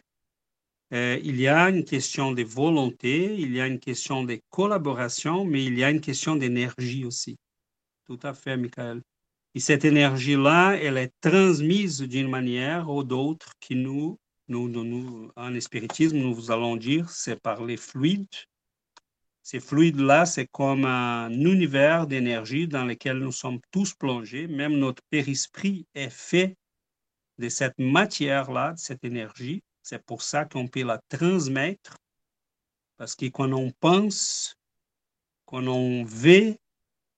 euh, il y a une question de volonté, il y a une question de collaboration, mais il y a une question d'énergie aussi. Tout à fait, Michael. Et cette énergie-là, elle est transmise d'une manière ou d'autre qui nous, nous, en spiritisme, nous allons dire, c'est par les fluides. Ces fluides-là, c'est comme un univers d'énergie dans lequel nous sommes tous plongés. Même notre périsprit est fait de cette matière-là, de cette énergie. C'est pour ça qu'on peut la transmettre, parce que quand on pense, quand on veut,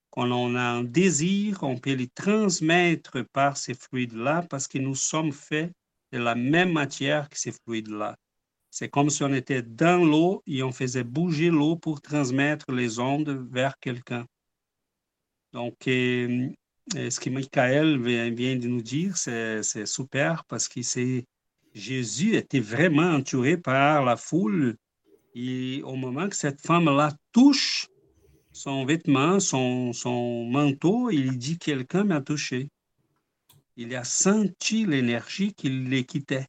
quand on a un désir, on peut les transmettre par ces fluides-là, parce que nous sommes faits de la même matière que ces fluides-là. C'est comme si on était dans l'eau et on faisait bouger l'eau pour transmettre les ondes vers quelqu'un. Donc, euh, ce que Michael vient de nous dire, c'est super parce que c'est Jésus était vraiment entouré par la foule. Et au moment que cette femme-là touche son vêtement, son, son manteau, il dit Quelqu'un m'a touché. Il a senti l'énergie qui les quittait.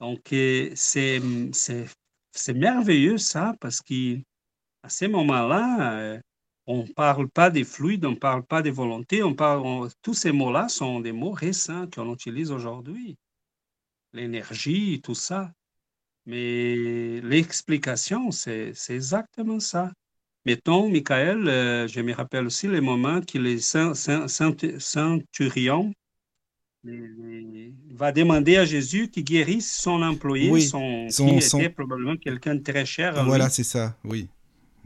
Donc, euh, c'est merveilleux ça, parce qu'à ce moment-là, euh, on ne parle pas des fluides, on ne parle pas des volontés, on parle, tous ces mots-là sont des mots récents qu'on utilise aujourd'hui l'énergie, tout ça. Mais l'explication, c'est exactement ça. Mettons, Michael, euh, je me rappelle aussi les moments que les centurions va demander à Jésus qu'il guérisse son employé, son, qui était probablement quelqu'un de très cher. voilà, c'est ça, oui.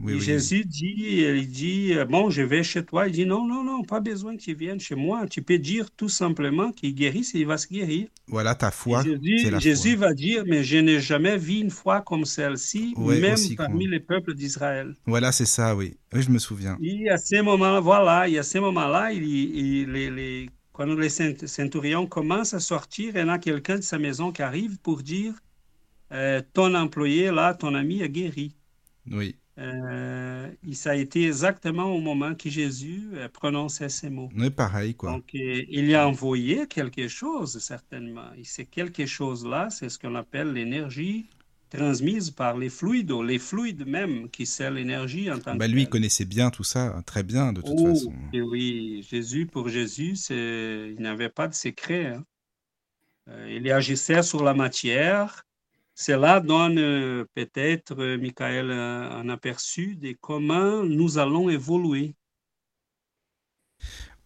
Jésus dit, il dit, euh, bon, je vais chez toi. Il dit, non, non, non, pas besoin que tu viennes chez moi. Tu peux dire tout simplement qu'il guérisse et il va se guérir. Voilà ta foi. Jésus, va dire, mais je n'ai jamais vu une foi comme celle-ci, même parmi les peuples d'Israël. Voilà, c'est ça, oui. Oui, je me souviens. Et à ce moment-là, voilà, et à ce moment-là, il, il, les, les, quand les centurions commencent à sortir, il y a quelqu'un de sa maison qui arrive pour dire, euh, ton employé, là, ton ami a guéri. Oui. Euh, ça a été exactement au moment que Jésus euh, prononçait ces mots. Oui, pareil, quoi. Donc, euh, il a envoyé quelque chose, certainement. Et c'est quelque chose-là, c'est ce qu'on appelle l'énergie transmise par les fluides, les fluides même, qui c'est l'énergie en tant bah, que Lui, il connaissait bien tout ça, hein, très bien, de toute oh, façon. Et oui, Jésus, pour Jésus, il n'avait pas de secret. Hein. il agissait sur la matière, cela donne euh, peut-être, euh, Michael, un aperçu de comment nous allons évoluer.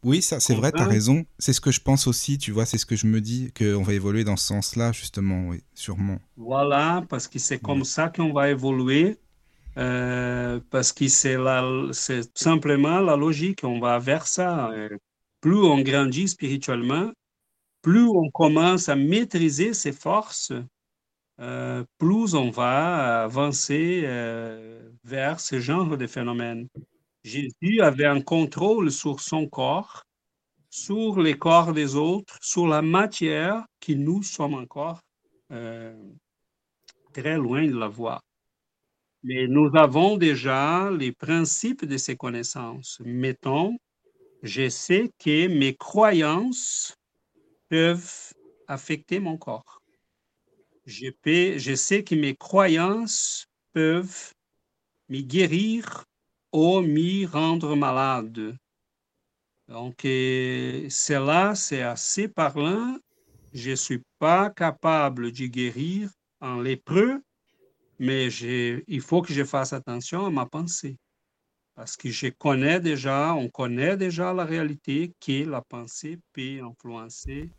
Oui, ça, c'est vrai, tu as raison. C'est ce que je pense aussi, tu vois, c'est ce que je me dis, qu'on va évoluer dans ce sens-là, justement, oui, sûrement. Voilà, parce que c'est comme ça qu'on va évoluer, euh, parce que c'est simplement la logique, on va vers ça. Plus on grandit spirituellement, plus on commence à maîtriser ses forces, euh, plus on va avancer euh, vers ce genre de phénomène. Jésus avait un contrôle sur son corps, sur les corps des autres, sur la matière qui nous sommes encore euh, très loin de la voir. Mais nous avons déjà les principes de ces connaissances. Mettons, je sais que mes croyances peuvent affecter mon corps. Je, sais que mes croyances peuvent me guérir ou m'y rendre malade. Donc, cela, c'est assez parlant. Je ne suis pas capable de guérir en lépreux, mais il faut que je fasse attention à ma pensée. Parce que je connais déjà, on connaît déjà la réalité que la pensée peut influencer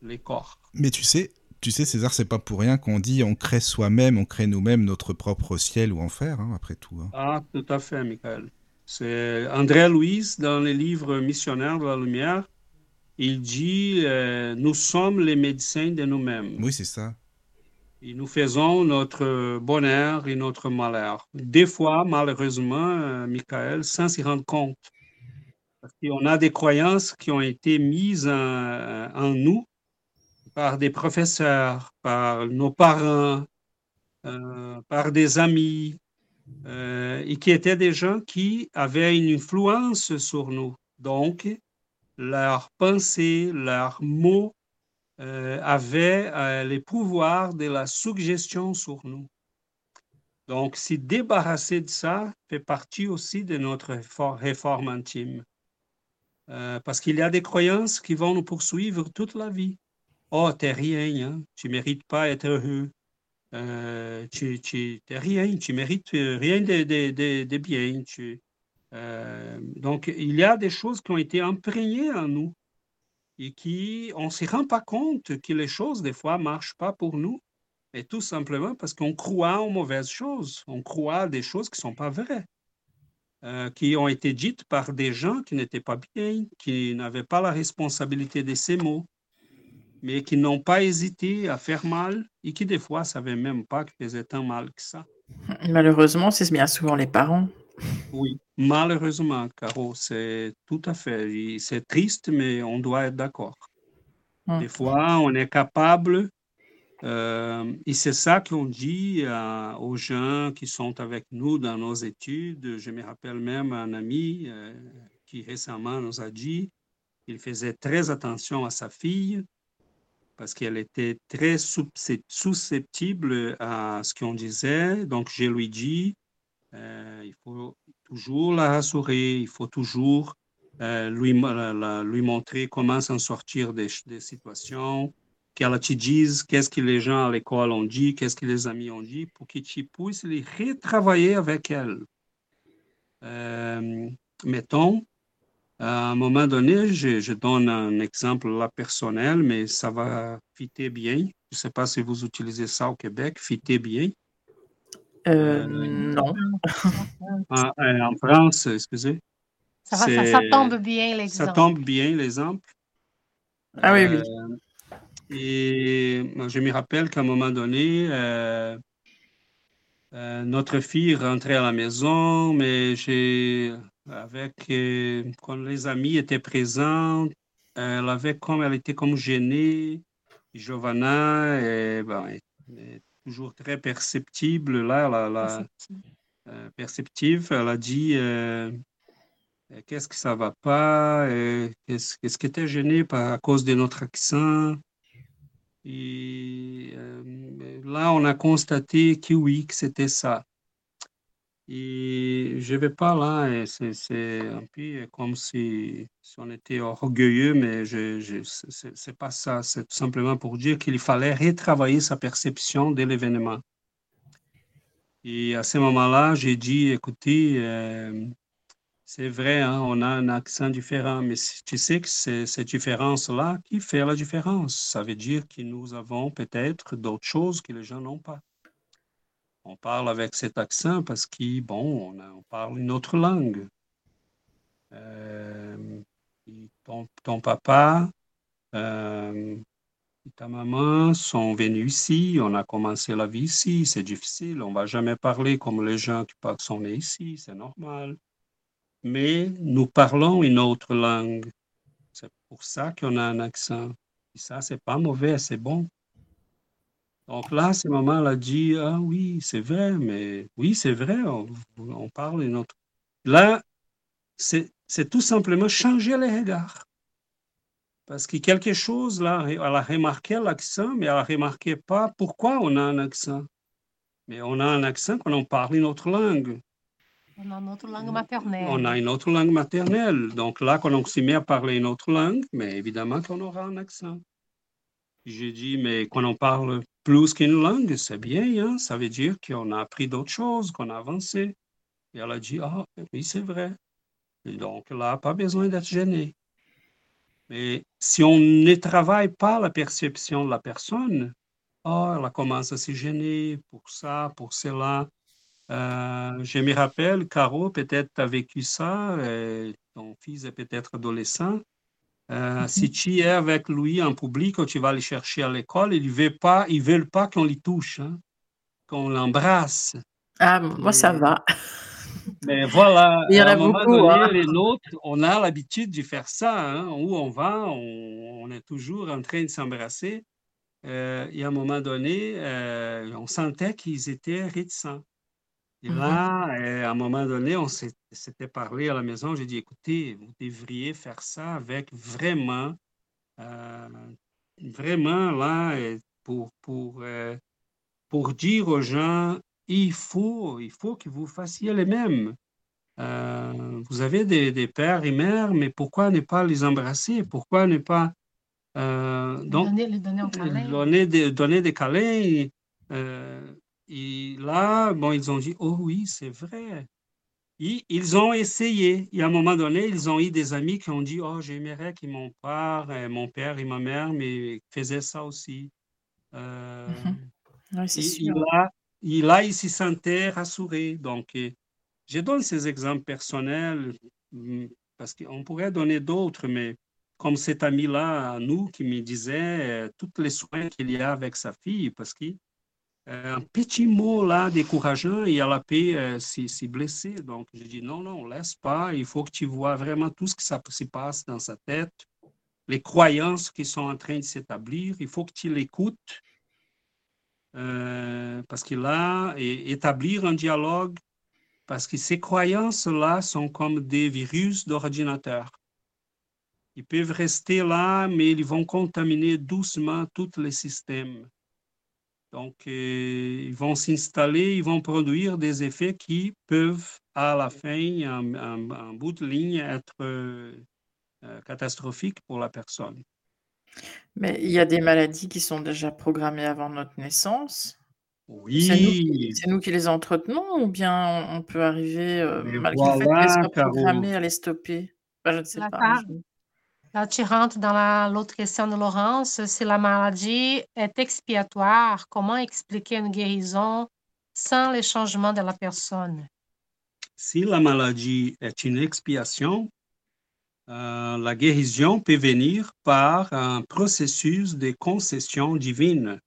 les corps. Mais tu sais, tu sais, César, c'est pas pour rien qu'on dit on crée soi-même, on crée nous-mêmes notre propre ciel ou enfer, hein, après tout. Hein. Ah, tout à fait, Michael. C'est André Louis, dans les livres Missionnaires de la Lumière, il dit euh, Nous sommes les médecins de nous-mêmes. Oui, c'est ça. Et nous faisons notre bonheur et notre malheur. Des fois, malheureusement, euh, Michael, sans s'y rendre compte. Parce qu'on a des croyances qui ont été mises en, en, nous par des professeurs, par nos parents, euh, par des amis, euh, et qui étaient des gens qui avaient une influence sur nous. Donc, leurs pensées, leurs mots euh, avaient les pouvoirs de la suggestion sur nous. Donc, s'y débarrasser de ça fait partie aussi de notre réforme intime. parce qu'il y a des croyances qui vont nous poursuivre toute la vie. Oh, t'es rien, hein? tu mérites pas être heureux. Euh, tu, tu rien, tu mérites rien de, de, de, bien. Tu, euh, donc, il y a des choses qui ont été imprégnées en nous et qui, on ne se rend pas compte que les choses, des fois, ne marchent pas pour nous. Et tout simplement parce qu'on croit en mauvaises choses. On croit des choses qui ne sont pas vraies, euh, qui ont été dites par des gens qui n'étaient pas bien, qui n'avaient pas la responsabilité de ces mots mais qui n'ont pas hésité à faire mal et qui, des fois, ne savaient même pas qu'ils faisaient tant mal que ça. Malheureusement, c'est bien souvent les parents. Oui, malheureusement, Caro, c'est tout à fait. C'est triste, mais on doit être d'accord. Hum. Des fois, on est capable, euh, et c'est ça qu'on dit euh, aux gens qui sont avec nous dans nos études. Je me rappelle même un ami euh, qui récemment nous a dit qu'il faisait très attention à sa fille parce qu'elle était très susceptible à ce qu'on disait. Donc, je lui dis, euh, il faut toujours la rassurer, il faut toujours euh, lui, lui montrer comment s'en sortir des, situations, qu'elle te dise qu'est-ce que les gens à l'école ont dit, qu'est-ce que les amis ont dit, pour que tu puisses les retravailler avec elle. Euh, mettons, à un moment donné, je, donne un exemple là personnel, mais ça va fitter bien. Je ne sais pas si vous utilisez ça au Québec, fitter bien. Euh, non. En, en, France, excusez. Ça, va, ça, tombe bien l'exemple. Ça tombe bien l'exemple. Ah oui, oui. Euh, et je me rappelle qu'à un moment donné, euh, notre fille rentrait à la maison, mais j'ai avec euh, quand les amis étaient présents, elle avait comme elle était comme gênée. Giovanna est, ben, toujours très perceptible là, la, la euh, perceptive. Elle a dit euh, qu'est-ce que ça va pas, qu'est-ce qu'est-ce qui était gêné par à cause de notre accent? Et là, on a constaté que oui, que c'était ça. Et je vais pas là, c'est un peu comme si, on était orgueilleux, mais je, je ce n'est pas ça. C'est tout simplement pour dire qu'il fallait retravailler sa perception de l'événement. Et à ce moment-là, j'ai dit, écoutez, euh, c'est vrai, hein, on a un accent différent, mais tu sais que c'est cette différence-là qui fait la différence. Ça veut dire que nous avons peut-être d'autres choses que les gens n'ont pas on parle avec cet accent parce qu'on bon, on, parle une autre langue. Euh, ton, papa euh, et ta maman sont venus ici, on a commencé la vie ici, c'est difficile, on ne va jamais parler comme les gens qui sont nés ici, c'est normal. Mais nous parlons une autre langue. C'est pour ça qu'on a un accent. Et ça, c'est pas mauvais, c'est bon. Donc là, à ce moment, elle a dit Ah oui, c'est vrai, mais oui, c'est vrai, on, parle une autre. Là, c'est c'est tout simplement changer les regards. Parce que quelque chose, là, elle a remarqué l'accent, mais elle n'a remarqué pas pourquoi on a un accent. Mais on a un accent quand on parle une autre langue. On a une autre langue maternelle. On a une autre langue maternelle. Donc là, quand on se met à parler une autre langue, mais évidemment qu'on aura un accent. J'ai dit, mais quand on parle plus qu'une langue, c'est bien, hein? ça veut dire qu'on a appris d'autres choses, qu'on a avancé. Et elle a dit, ah, oui, c'est vrai. Et donc là, pas besoin d'être gêné. Mais si on ne travaille pas la perception de la personne, oh, elle commence à se gêner pour ça, pour cela. Euh, je me rappelle, Caro, peut-être a vécu ça, ton fils est peut-être adolescent. Euh, si tu es avec lui en public ou tu vas le chercher à l'école, ils ne veulent pas, ils veulent pas qu'on les touche, hein, qu'on l'embrasse. Ah, moi, ça va. Mais voilà, Il y en à a moment beaucoup, donné, hein. les nôtres, on a l'habitude de faire ça, hein, où on va, on, on est toujours en train de s'embrasser. Euh, et à un moment donné, euh, on sentait qu'ils étaient réticents. Et Mhm. là, euh, à un moment donné, on s'était parlé à la maison. J'ai dit, écoutez, vous devriez faire ça avec vraiment, euh, vraiment là, euh, pour, pour, euh, pour dire aux gens, il faut, il faut que vous fassiez les mêmes. Euh, vous avez des, des pères et mères, mais pourquoi ne pas les embrasser? Pourquoi ne pas... donc, Donner, donner des, donner des câlins. Et, et là, bon, ils ont dit, oh oui, c'est vrai. Ils, ils ont essayé. Et à un moment donné, ils ont eu des amis qui ont dit, oh, j'aimerais que mon père, euh, mon père et ma mère mais faisaient ça aussi. Euh. Oui, c'est et, sûr. et là, et là, ils se sentaient rassurés. Donc, euh, je donne ces exemples personnels mm, parce qu'on pourrait donner d'autres, mais comme cet ami-là, à nous, qui me disait euh, tous les soins qu'il y a avec sa fille, parce euh, un petit mot là décourageant et pu euh, s'y blesser. Donc, j'ai dit non, non, laisse pas. Il faut que tu vois vraiment tout ce qui se passe dans sa tête, les croyances qui sont en train de s'établir. Il faut que tu l'écoutes. Euh, parce que là, et- établir un dialogue, parce que ces croyances-là sont comme des virus d'ordinateur. Ils peuvent rester là, mais ils vont contaminer doucement tous les systèmes. Donc, euh, ils vont s'installer, ils vont produire des effets qui peuvent, à la fin, en, en- en bout de ligne, être euh, euh, catastrophiques pour la personne. Mais il y a des maladies qui sont déjà programmées avant notre naissance. Oui, c'est nous qui les entretenons ou bien on, peut arriver, euh, malgré le fait qu'elles voilà, soient programmées, à les stopper? Bah, je ne sais pas. je- Tu rentres dans la- l'autre question de Laurence. Si la maladie est expiatoire, comment expliquer une guérison sans les changements de la personne? Si la maladie est une expiation, euh, la guérison peut venir par un processus de concession divine.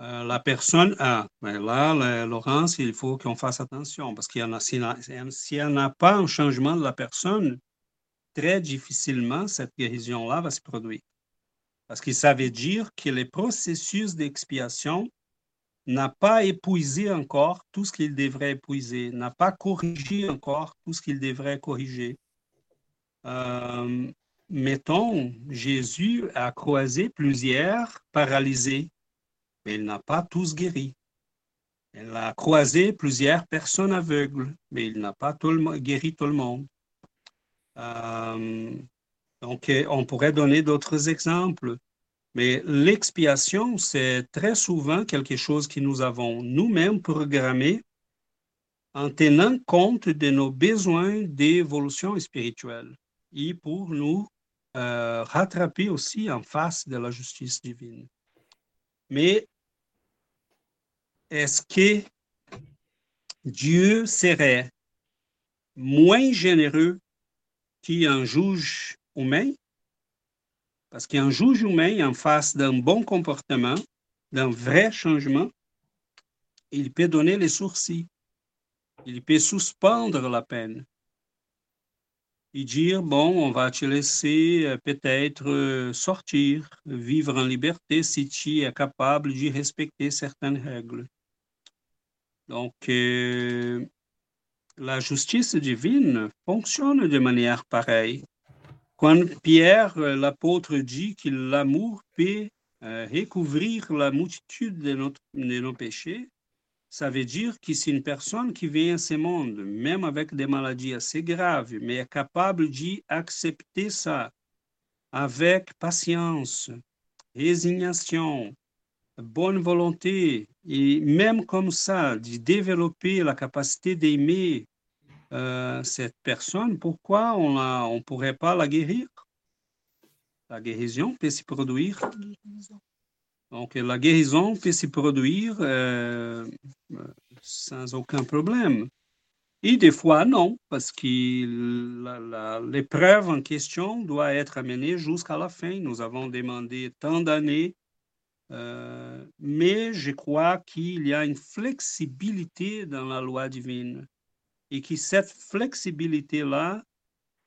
Euh, la personne a, mais là, la- Laurence, il faut qu'on fasse attention parce qu'il y en a, s'il y en n'y a pas un changement de la personne, très difficilement cette guérison-là va se produire. Parce que ça veut dire que le processus d'expiation n'a pas épuisé encore tout ce qu'il devrait épuiser, n'a pas corrigé encore tout ce qu'il devrait corriger. Euh, mettons, Jésus a croisé plusieurs paralysés, mais il n'a pas tous guéri. Il a croisé plusieurs personnes aveugles, mais il n'a pas guéri tout le monde. Donc, euh, on pourrait donner d'autres exemples. Mais l'expiation, c'est très souvent quelque chose que nous avons nous-mêmes programmé en tenant compte de nos besoins d'évolution spirituelle et pour nous euh, rattraper aussi en face de la justice divine. Mais est-ce que Dieu serait moins généreux qu'un juge humain? Parce qu'un juge humain, en face d'un bon comportement, d'un vrai changement, il peut donner les sourcils. Il peut suspendre la peine. Et dire, bon, on va te laisser euh, peut-être euh, sortir, vivre en liberté si tu es capable de respecter certaines règles. Donc, euh, la justice divine fonctionne de manière pareille. Quand Pierre, euh, l'apôtre, dit que l'amour peut euh, recouvrir la multitude de, de nos péchés, ça veut dire que c'est une personne qui vient à ce monde, même avec des maladies assez graves, mais est capable d'accepter ça avec patience, résignation, bonne volonté, et même comme ça, de développer la capacité d'aimer euh, cette personne, pourquoi on ne on pourrait pas la guérir? La guérison peut se produire. Donc, la guérison peut se produire euh, sans aucun problème. Et des fois, non, parce que l'épreuve en question doit être amenée jusqu'à la fin. Nous avons demandé tant d'années, euh, mais je crois qu'il y a une flexibilité dans la loi divine et que cette flexibilité-là,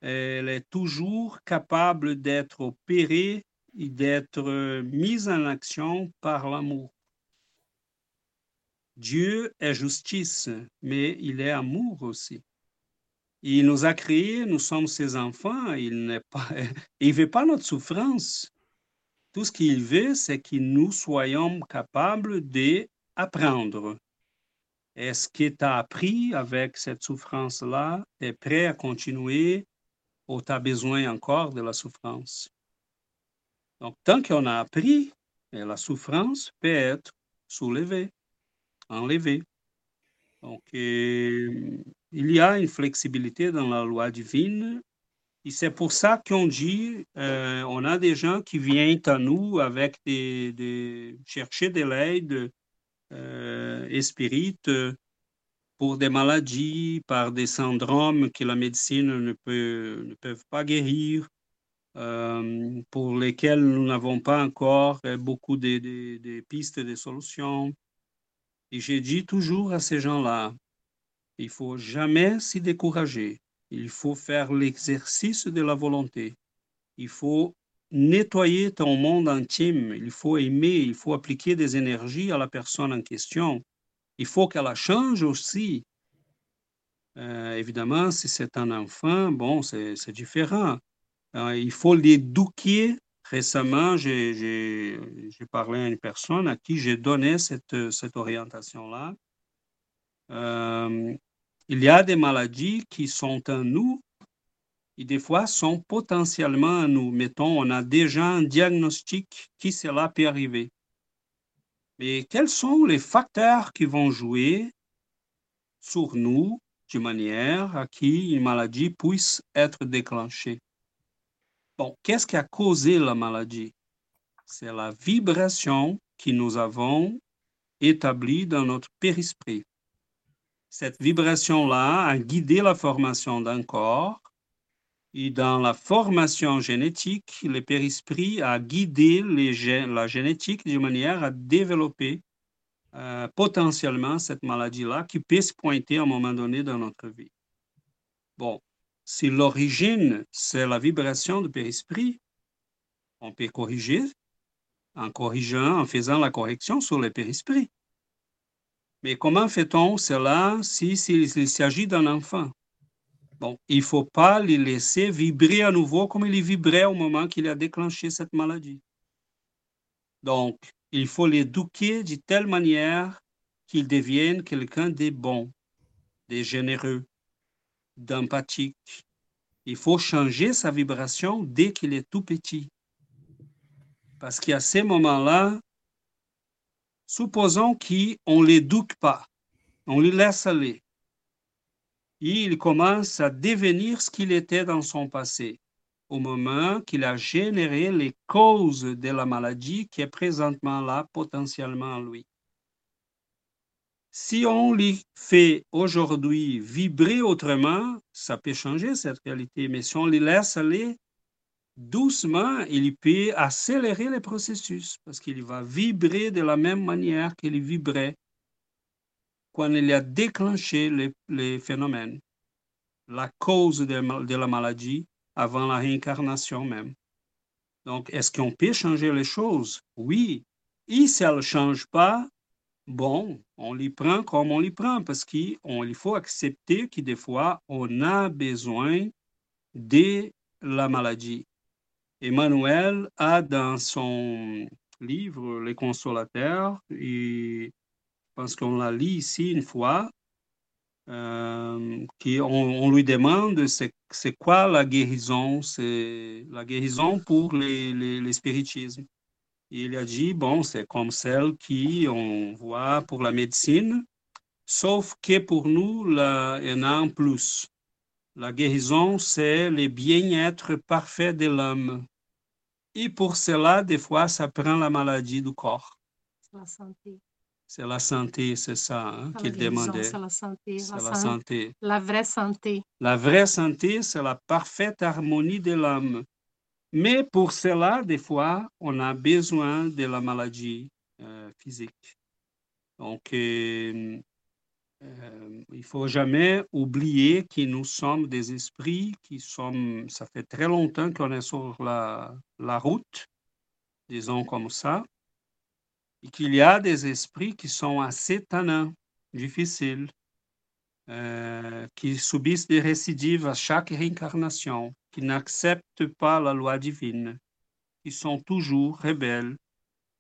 elle est toujours capable d'être opérée et d'être mise en action par l'amour. Dieu est justice, mais il est amour aussi. Il nous a créés, nous sommes ses enfants, il ne pas, il veut pas notre souffrance. Tout ce qu'il veut, c'est que nous soyons capables d'apprendre. Est-ce que tu as appris avec cette souffrance-là? Tu es prêt à continuer ou tu as besoin encore de la souffrance? Donc, tant qu'on a appris, la souffrance peut être soulevée enlevé. Donc, euh, il y a une flexibilité dans la loi divine. Et c'est pour ça qu'on dit, euh, on a des gens qui viennent à nous avec des, des chercher de l'aide euh, pour des maladies, par des syndromes que la médecine ne peut ne peuvent pas guérir, euh, pour lesquels nous n'avons pas encore beaucoup de, de, de pistes de solutions. Et j'ai dit toujours à ces gens-là, il faut jamais s'y décourager. Il faut faire l'exercice de la volonté. Il faut nettoyer ton monde intime. Il faut aimer. Il faut appliquer des énergies à la personne en question. Il faut qu'elle change aussi. Euh, évidemment, si c'est un enfant, bon, c'est différent. Euh, il faut l'éduquer Récemment, j'ai parlé à une personne à qui j'ai donné cette, cette orientation-là. Euh, il y a des maladies qui sont en nous et des fois sont potentiellement en nous. Mettons, on a déjà un diagnostic qui cela peut arriver. Mais quels sont les facteurs qui vont jouer sur nous de manière à qui une maladie puisse être déclenchée? Bon, qu'est-ce qui a causé la maladie? C'est la vibration que nous avons établie dans notre périsprit. Cette vibration-là a guidé la formation d'un corps et dans la formation génétique, le périsprit a guidé la génétique de manière à développer euh, potentiellement cette maladie-là qui peut se pointer à un moment donné dans notre vie. Bon, si l'origine, c'est la vibration du périsprit, on peut corriger en corrigeant, en faisant la correction sur le périsprit. Mais comment fait-on cela s'il si, s'agit d'un enfant? Bon, il ne faut pas le laisser vibrer à nouveau comme il vibrait au moment qu'il a déclenché cette maladie. Donc, il faut l'éduquer de telle manière qu'il devienne quelqu'un de bon, de généreux, d'empathique. Il faut changer sa vibration dès qu'il est tout petit. Parce qu'à ces moments-là, supposons qu'on ne l'éduque pas, on le laisse aller. Il commence à devenir ce qu'il était dans son passé, au moment qu'il a généré les causes de la maladie qui est présentement là, potentiellement en lui. Si on les fait aujourd'hui vibrer autrement, ça peut changer cette réalité. Mais si on les laisse aller doucement, il peut accélérer le processus parce qu'il va vibrer de la même manière qu'il vibrait quand il a déclenché les, phénomènes, la cause de, de la maladie avant la réincarnation même. Donc, est-ce qu'on peut changer les choses? Oui. Et si elle ne change pas, bon, on les prend comme on les prend parce qu'il faut accepter que des fois, on a besoin de la maladie. Emmanuel a dans son livre Les Consolateurs, et pense qu'on l'a lu ici une fois, euh, qui on, lui demande c'est quoi la guérison, c'est la guérison pour les, spiritismes. il a dit, bon, c'est comme celle qu'on voit pour la médecine, sauf que pour nous, il y en a un plus. La guérison, c'est le bien-être parfait de l'homme. Et pour cela, des fois, ça prend la maladie du corps. La santé. C'est la santé, c'est ça hein, qu'il demandait. C'est la santé. C'est la, santé. La vraie santé. La vraie santé, c'est la parfaite harmonie de l'âme. Mais pour cela, des fois, on a besoin de la maladie euh, physique. Donc, euh, euh, il faut jamais oublier que nous sommes des esprits qui sommes, ça fait très longtemps qu'on est sur la, la route, disons comme ça et qu'il y a des esprits qui sont assez tannants, difficiles, euh, qui subissent des récidives à chaque réincarnation, qui n'acceptent pas la loi divine, qui sont toujours rebelles.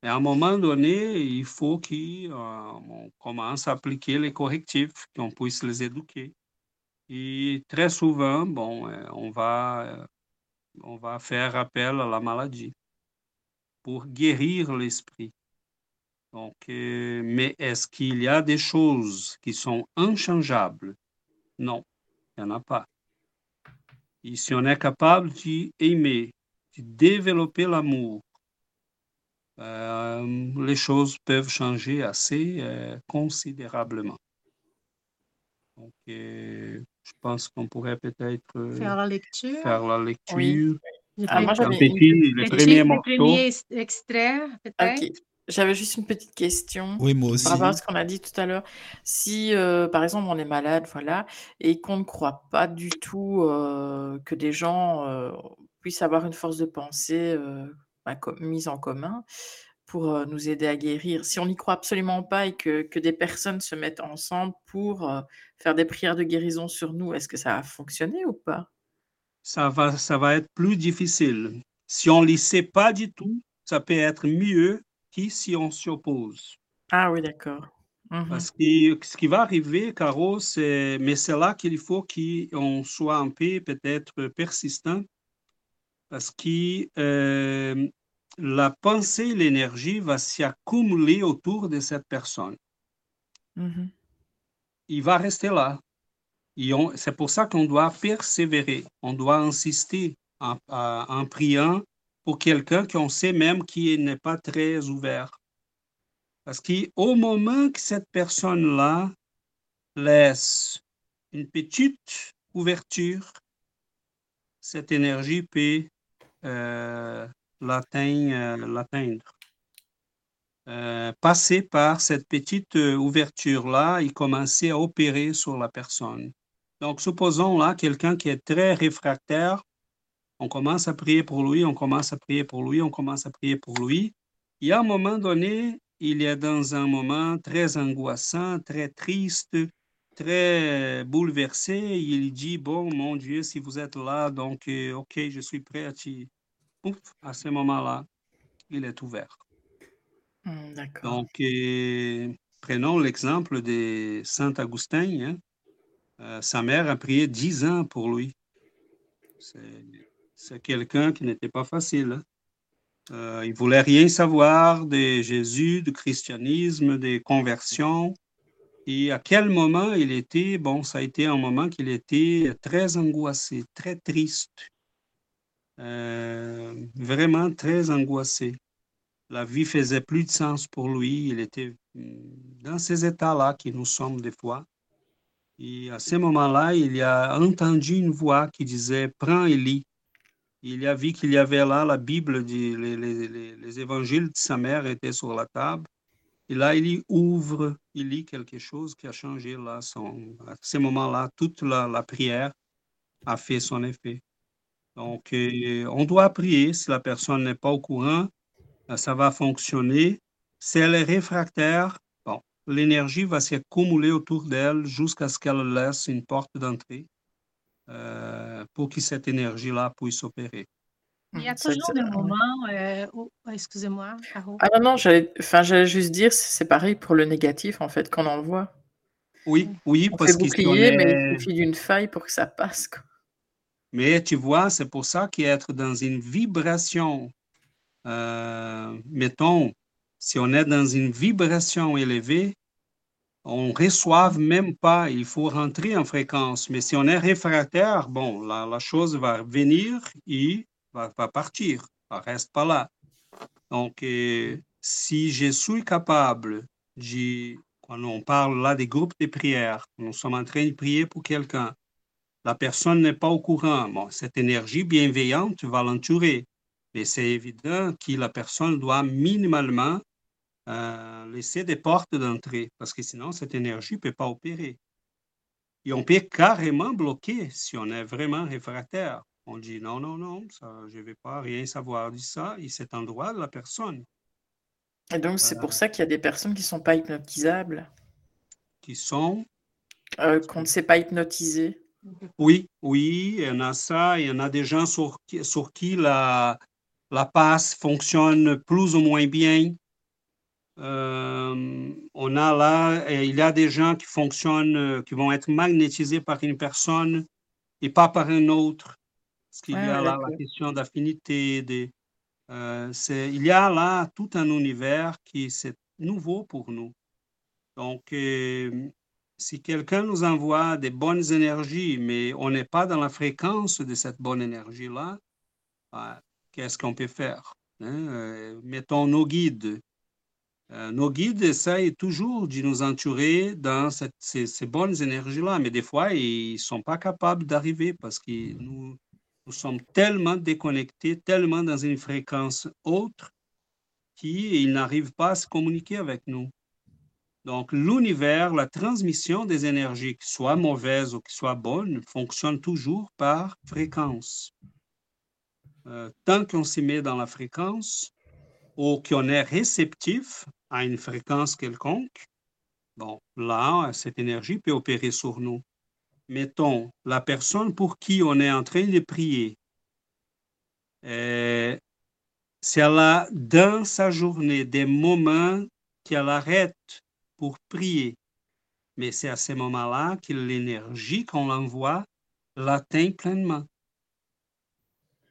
À un moment donné, il faut qu'on euh, commence à appliquer les correctifs, qu'on puisse les éduquer. Et très souvent, bon, euh, on va, on va faire appel à la maladie pour guérir l'esprit. Donc, euh, mais est-ce qu'il y a des choses qui sont inchangeables? Non, il n'y en a pas. Et si on est capable d'aimer, de développer l'amour, euh, les choses peuvent changer assez euh, considérablement. Donc, je pense qu'on pourrait peut-être faire la lecture. Faire la lecture. Ah, moi, le premier morceau. extrait, peut-être. J'avais juste une petite question. Oui, moi aussi. Par rapport à ce qu'on a dit tout à l'heure. Si, euh, par exemple, on est malade, voilà, et qu'on ne croit pas du tout euh, que des gens euh, puissent avoir une force de pensée mise en commun pour nous aider à guérir, si on n'y croit absolument pas et que, que, des personnes se mettent ensemble pour faire des prières de guérison sur nous, est-ce que ça va fonctionner ou pas? Ça va, ça va être plus difficile. Si on ne le sait pas du tout, ça peut être mieux si on s'y oppose. Ah oui, d'accord. Mhm. Parce que ce qui va arriver, Caro, c'est, mais c'est là qu'il faut qu'on soit un peu peut-être persistant, parce que euh, la pensée, l'énergie va s'y accumuler autour de cette personne. Mhm. Il va rester là. C'est pour ça qu'on doit persévérer, on doit insister en, en priant pour quelqu'un qu'on sait même qui n'est pas très ouvert. Parce qu'au moment que cette personne-là laisse une petite ouverture, cette énergie peut euh, l'atteindre. Euh, passer par cette petite ouverture-là et commencer à opérer sur la personne. Donc, supposons là quelqu'un qui est très réfractaire on commence à prier pour lui, on commence à prier pour lui, on commence à prier pour lui. Et à un moment donné, il est dans un moment très angoissant, très triste, très bouleversé. Il dit, bon, mon Dieu, si vous êtes là, donc, euh, OK, je suis prêt à. Ouf, à ce moment-là, il est ouvert. Hmm. Donc, prenons l'exemple de Saint Augustin. Hein. Euh, sa mère a prié dix ans pour lui. C'est c'est quelqu'un qui n'était pas facile. Hein. Euh, il voulait rien savoir de Jésus, du christianisme, des conversions. Et à quel moment il était, bon, ça a été un moment qu'il était très angoissé, très triste, euh, vraiment très angoissé. La vie faisait plus de sens pour lui. Il était mm, dans ces états-là qui nous sommes des fois. Et à ce moment-là, il a entendu une voix qui disait Prends et lis il a vu qu'il y avait là la Bible, les, évangiles de sa mère étaient sur la table. Et là, il ouvre, il lit quelque chose qui a changé là. Son, à ce moment-là, toute la, prière a fait son effet. Donc, euh, on doit prier. Si la personne n'est pas au courant, euh, ça va fonctionner. Si elle est réfractaire, bon, l'énergie va s'accumuler autour d'elle jusqu'à ce qu'elle laisse une porte d'entrée euh, pour que cette énergie-là puisse opérer. Il y a Mmh, toujours des moments euh, où... oh, Excusez-moi, Caro. Ah non, non, j'allais enfin, juste dire, c'est pareil pour le négatif, en fait, qu'on envoie. Oui, oui, On parce on bouclier, mais il est... suffit d'une faille pour que ça passe, quoi. Mais tu vois, c'est pour ça qu'être dans une vibration, euh, mettons, si on est dans une vibration élevée, on ne reçoit même pas, il faut rentrer en fréquence. Mais si on est réfractaire, bon, la, la chose va venir et va, partir, elle reste pas là. Donc, euh, si je suis capable, quand on parle là des groupes de prière, nous sommes en train de prier pour quelqu'un, la personne n'est pas au courant. Bon, cette énergie bienveillante va l'entourer, mais c'est évident que la personne doit minimalement euh, laisser des portes d'entrée, parce que sinon, cette énergie ne peut pas opérer. Et on peut carrément bloquer si on est vraiment réfractaire. On dit non, non, non, ça, je ne vais pas rien savoir de ça, et cet endroit de la personne Et donc, c'est Euh. pour ça qu'il y a des personnes qui sont pas hypnotisables, qui sont euh, qu'on ne sait pas hypnotiser. Oui, oui, il y en a ça. Il y en a des gens sur qui, sur qui la, la passe fonctionne plus ou moins bien. Euh, on a là, il y a des gens qui fonctionnent, qui vont être magnétisés par une personne et pas par un autre. Parce qu'il y Ouais, a là la question d'affinité. Des, euh, il y a là tout un univers qui c'est nouveau pour nous. Donc, euh, si quelqu'un nous envoie des bonnes énergies, mais on n'est pas dans la fréquence de cette bonne énergie-là, ah, qu'est-ce qu'on peut faire? hein? Euh, mettons nos guides. Euh, nos guides essayent toujours de nous entourer dans cette- ces, ces bonnes énergies-là, mais des fois, ils ne sont pas capables d'arriver parce que nous, nous sommes tellement déconnectés, tellement dans une fréquence autre qu'ils n'arrivent pas à se communiquer avec nous. Donc, l'univers, la transmission des énergies, qui soient mauvaises ou qui soient bonnes, fonctionne toujours par fréquence. Euh, tant qu'on s'y met dans la fréquence ou qu'on est réceptif à une fréquence quelconque, bon, là, cette énergie peut opérer sur nous. Mettons, la personne pour qui on est en train de prier, euh, si elle a dans sa journée des moments qu'elle arrête pour prier. Mais c'est à ces moments-là que l'énergie qu'on l'envoie l'atteint pleinement.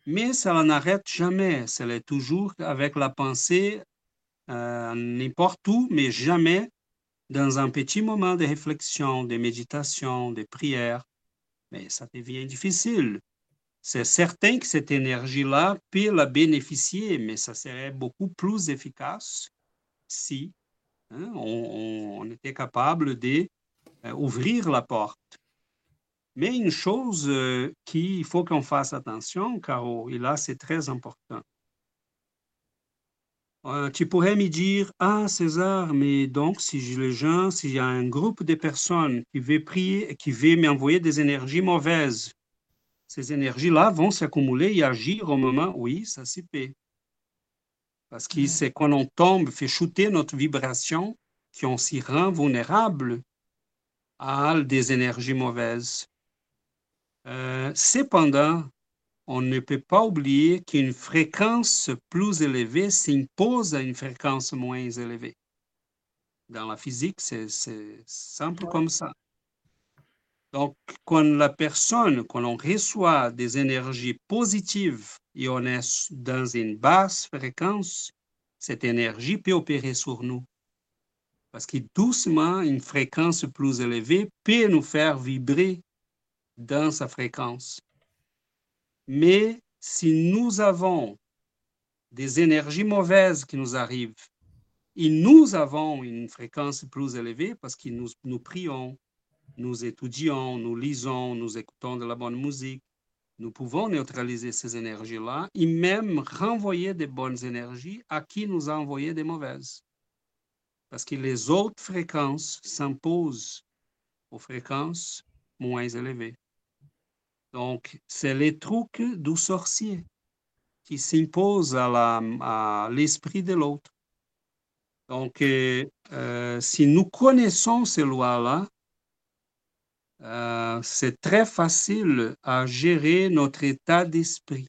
Mais ça n'arrête jamais. Ça est toujours avec la pensée euh, n'importe où, mais jamais dans un petit moment de réflexion, de méditation, de prière. Mais ça devient difficile. C'est certain que cette énergie-là peut la bénéficier, mais ça serait beaucoup plus efficace si Hein, on, était capable d'ouvrir euh, la porte. Mais une chose euh, qu'il faut qu'on fasse attention, Caro, et là c'est très important. Euh, tu pourrais me dire, ah César, mais donc si les gens, s'il y a un groupe de personnes qui veut prier, qui veut m'envoyer des énergies mauvaises, ces énergies-là vont s'accumuler et agir au moment, oui, ça s'y peut. Parce que c'est quand on tombe, fait chuter notre vibration, qu'on s'y rend vulnérable à des énergies mauvaises. Euh, cependant, on ne peut pas oublier qu'une fréquence plus élevée s'impose à une fréquence moins élevée. Dans la physique, c'est simple comme ça. Donc, quand la personne, quand on reçoit des énergies positives et on est dans une basse fréquence, cette énergie peut opérer sur nous. Parce que doucement, une fréquence plus élevée peut nous faire vibrer dans sa fréquence. Mais si nous avons des énergies mauvaises qui nous arrivent et nous avons une fréquence plus élevée parce que nous, nous prions, nous étudions, nous lisons, nous écoutons de la bonne musique, nous pouvons neutraliser ces énergies-là et même renvoyer des bonnes énergies à qui nous a envoyé des mauvaises. Parce que les autres fréquences s'imposent aux fréquences moins élevées. Donc, c'est les trucs du sorcier qui s'impose à l'esprit de l'autre. Donc, euh, si nous connaissons ces lois-là, euh, c'est très facile à gérer notre état d'esprit.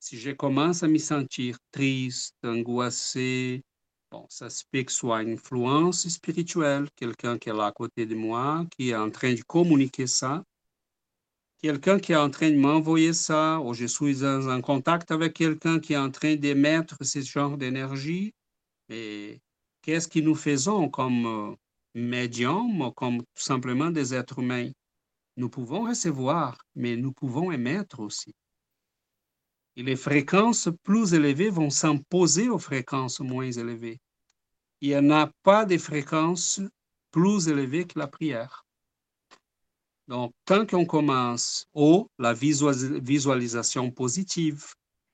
Si je commence à me sentir triste, angoissé, bon, ça se peut que soit une influence spirituelle, quelqu'un qui est là à côté de moi, qui est en train de communiquer ça, quelqu'un qui est en train de m'envoyer ça, ou je suis en, contact avec quelqu'un qui est en train d'émettre ce genre d'énergie. Et qu'est-ce que nous faisons comme euh, médium, comme tout simplement des êtres humains? Nous pouvons recevoir, mais nous pouvons émettre aussi. Et les fréquences plus élevées vont s'imposer aux fréquences moins élevées. Il n'y en a pas de fréquences plus élevées que la prière. Donc, tant qu'on commence au la visualisation positive,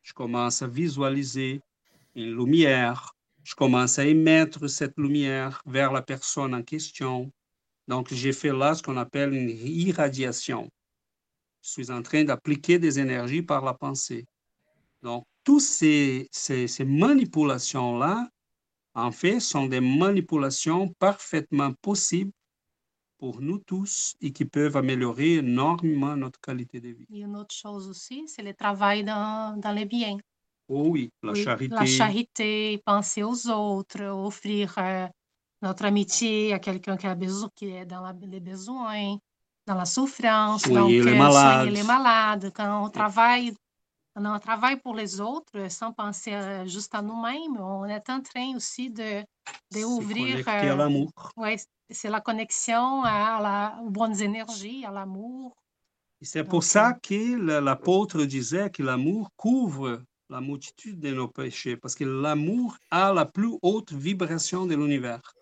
je commence à visualiser une lumière, je commence à émettre cette lumière vers la personne en question. Donc, j'ai fait là ce qu'on appelle une irradiation. Je suis en train d'appliquer des énergies par la pensée. Donc, toutes ces, manipulations-là, en fait, sont des manipulations parfaitement possibles pour nous tous et qui peuvent améliorer énormément notre qualité de vie. Et une autre chose aussi, c'est le travail dans, dans les biens. Oh oui, la Oui, charité. La charité, penser aux autres, offrir euh, notre amitié à quelqu'un qui, a besoin, qui est dans la- les besoins, dans la souffrance. Soigner donc, les euh, malades. soigner les malades. Quand on travaille, quand on travaille pour les autres sans penser euh, juste à nous-mêmes, on est en train aussi de, de ouvrir. à euh, l'amour. ouais, c'est la connexion à la, aux bonnes énergies, à l'amour. C'est pour Donc, ça que le- l'apôtre disait que l'amour couvre la multitude de nos péchés, parce que l'amour a la plus haute vibration de l'univers.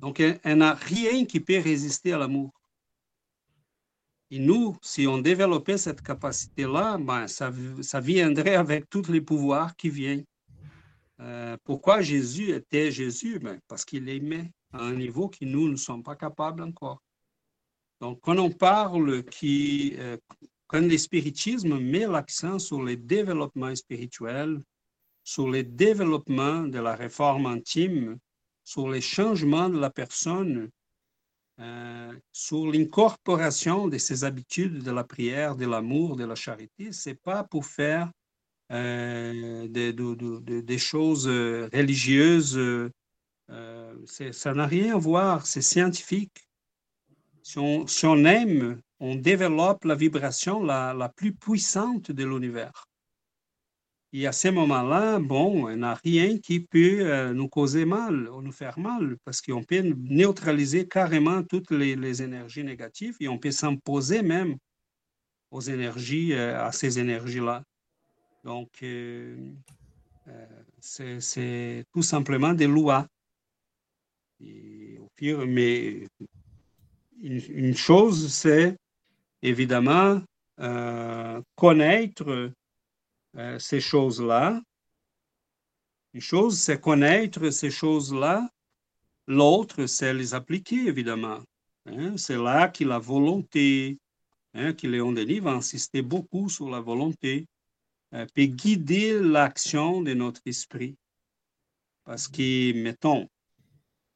Donc, il n'y a rien qui peut résister à l'amour. Et nous, si on développait cette capacité-là, ben, ça, ça viendrait avec tous les pouvoirs qui viennent. Euh, pourquoi Jésus était Jésus? Ben, parce qu'il aimait à un niveau que nous ne sommes pas capables encore. Donc, quand on parle qui, euh, quand le spiritisme met l'accent sur le développement spirituel, sur le développement de la réforme intime, sur les changements de la personne, euh, sur l'incorporation de ses habitudes de la prière, de l'amour, de la charité, c'est pas pour faire euh, des, de- de- de- des choses euh, religieuses. ça n'a rien à voir, c'est scientifique. Si on aime, on développe la vibration la, la plus puissante de l'univers. Et à ce moment-là, bon, il n'y a rien qui peut euh, nous causer mal ou nous faire mal, parce qu'on peut neutraliser carrément toutes les, énergies négatives et on peut s'imposer même aux énergies, euh, à ces énergies-là. Donc, euh, euh, c'est tout simplement des lois. Au pire, mais une chose, c'est évidemment euh, connaître euh, ces choses-là. Une chose, c'est connaître ces choses-là. L'autre, c'est les appliquer, évidemment. Hein, C'est là que la volonté, hein, que Léon Denis va insister beaucoup sur la volonté, euh, peut guider l'action de notre esprit. Parce que, mettons,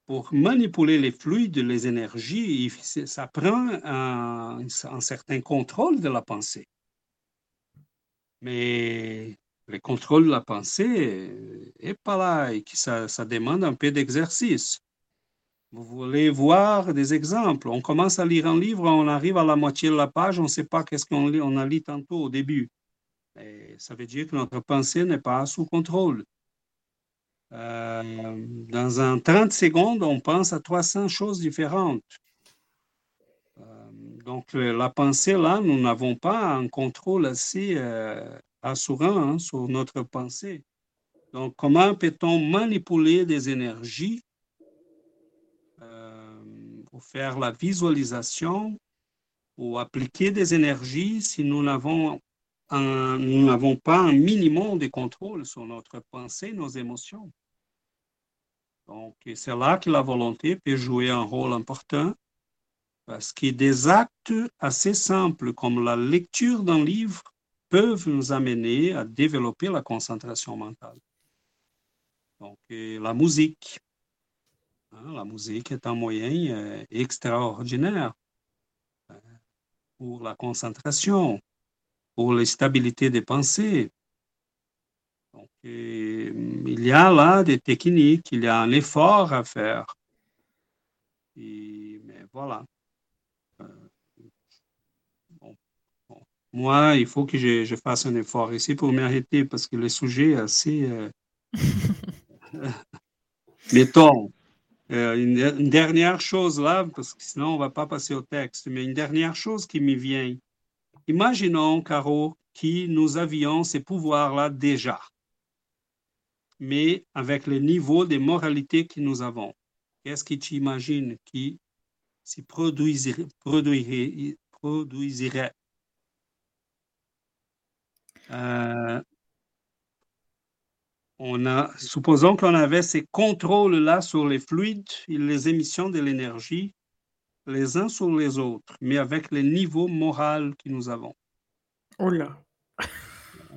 pour manipuler les fluides, les énergies, ça prend un, un certain contrôle de la pensée. Mais le contrôle de la pensée est pas là et ça, ça demande un peu d'exercice. Vous voulez voir des exemples. On commence à lire un livre, on arrive à la moitié de la page, on ne sait pas qu'est-ce qu'on on a lu tantôt au début. Et ça veut dire que notre pensée n'est pas sous contrôle. Euh, dans un 30 secondes, on pense à 300 choses différentes. Euh, donc, la pensée, là, nous n'avons pas un contrôle assez euh, assurant hein, sur notre pensée. Donc, comment peut-on manipuler des énergies ou faire la visualisation ou appliquer des énergies si nous n'avons nous n'avons pas un minimum de contrôle sur notre pensée, nos émotions. Donc, c'est là que la volonté peut jouer un rôle important parce que des actes assez simples comme la lecture d'un livre peuvent nous amener à développer la concentration mentale. Donc, la musique. Hein, la musique est un moyen euh, extraordinaire euh, pour la concentration, pour la stabilité des pensées. Donc, il y a là des techniques, il y a un effort à faire. mais voilà. Moi, il faut que je, fasse un effort ici pour m'arrêter parce que le sujet est assez... Euh, mettons, euh, une, dernière chose là, parce que sinon on ne va pas passer au texte, mais une dernière chose qui me vient. Imaginons, Caro, que nous avions ces pouvoirs-là déjà, mais avec le niveau de moralité que nous avons. Qu'est-ce que tu imagines qui se produirait, produirait euh, on a, supposons qu'on avait ces contrôles-là sur les fluides et les émissions de l'énergie, les uns sur les autres, mais avec le niveau moral que nous avons. Oh là.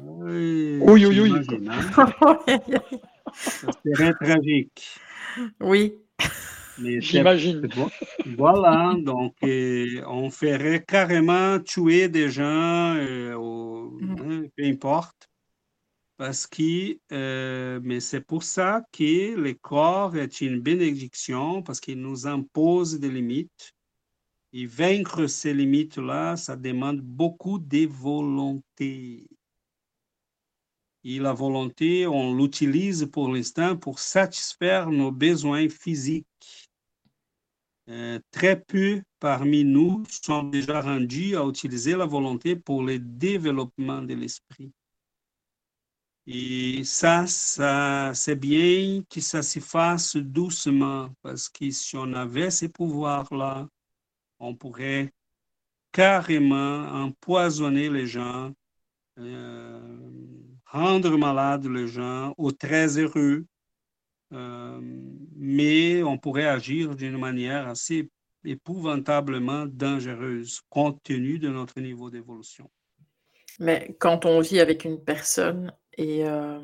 Oui, oui, oui. Hein? Ça serait tragique. Oui. J'imagine. Voilà, donc on ferait carrément tuer des gens, euh, mm. hein, peu importe. Parce que, euh, mais c'est pour ça que le corps est une bénédiction, parce qu'il nous impose des limites. Et vaincre ces limites-là, ça demande beaucoup de volonté. Et la volonté, on l'utilise pour l'instant pour satisfaire nos besoins physiques. Euh, très peu parmi nous sont déjà rendus à utiliser la volonté pour le développement de l'esprit. Et ça, ça c'est bien que ça se fasse doucement, parce que si on avait ces pouvoirs-là, on pourrait carrément empoisonner les gens, euh, rendre malades les gens, ou très heureux, euh, mais on pourrait agir d'une manière assez épouvantablement dangereuse compte tenu de notre niveau d'évolution. Mais quand on vit avec une personne et, euh,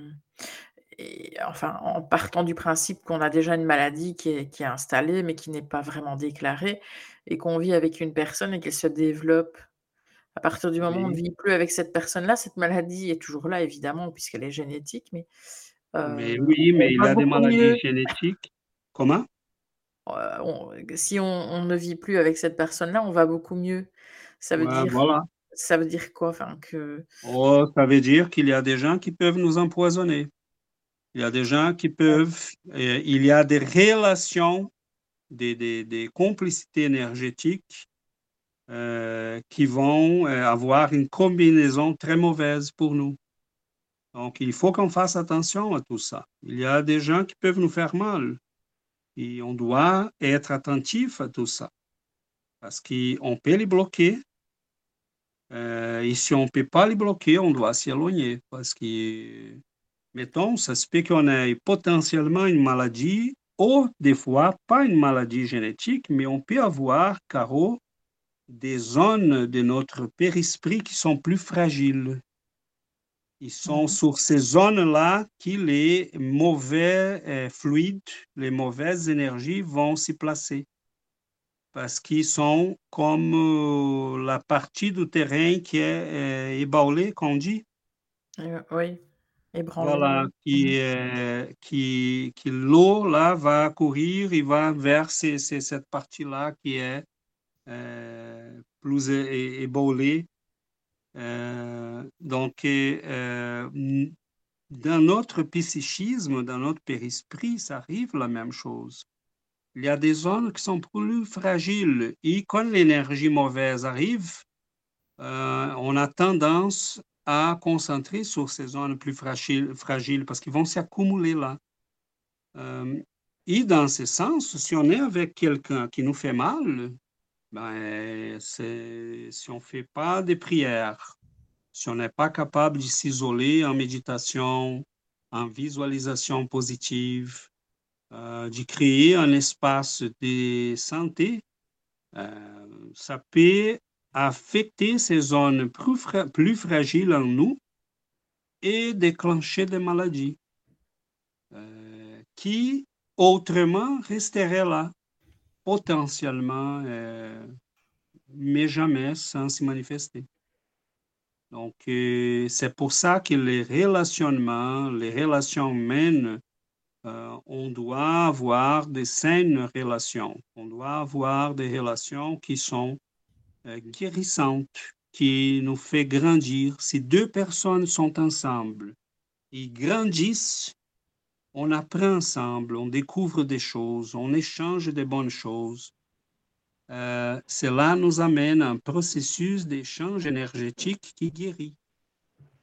enfin en partant du principe qu'on a déjà une maladie qui est, qui est installée mais qui n'est pas vraiment déclarée et qu'on vit avec une personne et qu'elle se développe à partir du moment où on ne vit plus avec cette personne-là, cette maladie est toujours là, évidemment, puisqu'elle est génétique, mais mais euh, oui, mais il a des maladies génétiques. Comment? Euh, si on, ne vit plus avec cette personne-là, on va beaucoup mieux. Ça veut dire, voilà. ça veut dire quoi? Enfin, que... Oh, ça veut dire qu'il y a des gens qui peuvent nous empoisonner. Il y a des gens qui peuvent. il y a des relations, des, des, complicités énergétiques euh, qui vont avoir une combinaison très mauvaise pour nous. Donc, il faut qu'on fasse attention à tout ça. Il y a des gens qui peuvent nous faire mal. Et on doit être attentif à tout ça. Parce qu'on peut les bloquer. Euh, et si on ne peut pas les bloquer, on doit s'y éloigner. Parce que, mettons, ça se peut qu'on ait potentiellement une maladie, ou des fois, pas une maladie génétique, mais on peut avoir, Caro, des zones de notre périsprit qui sont plus fragiles. Ils sont mhm. sur ces zones-là que les mauvais euh, fluides, les mauvaises énergies vont s'y placer. Parce qu'ils sont comme euh, la partie du terrain qui est euh, ébranlée, qu'on dit. oui, Voilà, qui, mhm. qui, qui l'eau là va courir, il va vers cette partie-là qui est plus ébranlée euh, donc, euh, dans notre psychisme, dans notre périsprit, ça arrive la même chose. Il y a des zones qui sont plus fragiles et quand l'énergie mauvaise arrive, euh, on a tendance à concentrer sur ces zones plus fragiles, fragiles parce qu'ils vont s'accumuler là. et dans ce sens, si on est avec quelqu'un qui nous fait mal, ben, si on ne fait pas de prières, si on n'est pas capable de s'isoler en méditation, en visualisation positive, euh, de créer un espace de santé, euh, ça peut affecter ces zones plus, fragiles en nous et déclencher des maladies. Euh, qui autrement resterait là, potentiellement, euh, mais jamais sans se manifester. Donc, euh, c'est pour ça que les relationnements, les relations humaines, on doit avoir des saines relations. On doit avoir des relations qui sont euh, guérissantes, qui nous fait grandir. Si deux personnes sont ensemble, ils grandissent, on apprend ensemble, on découvre des choses, on échange des bonnes choses. Euh, cela nous amène à un processus d'échange énergétique qui guérit.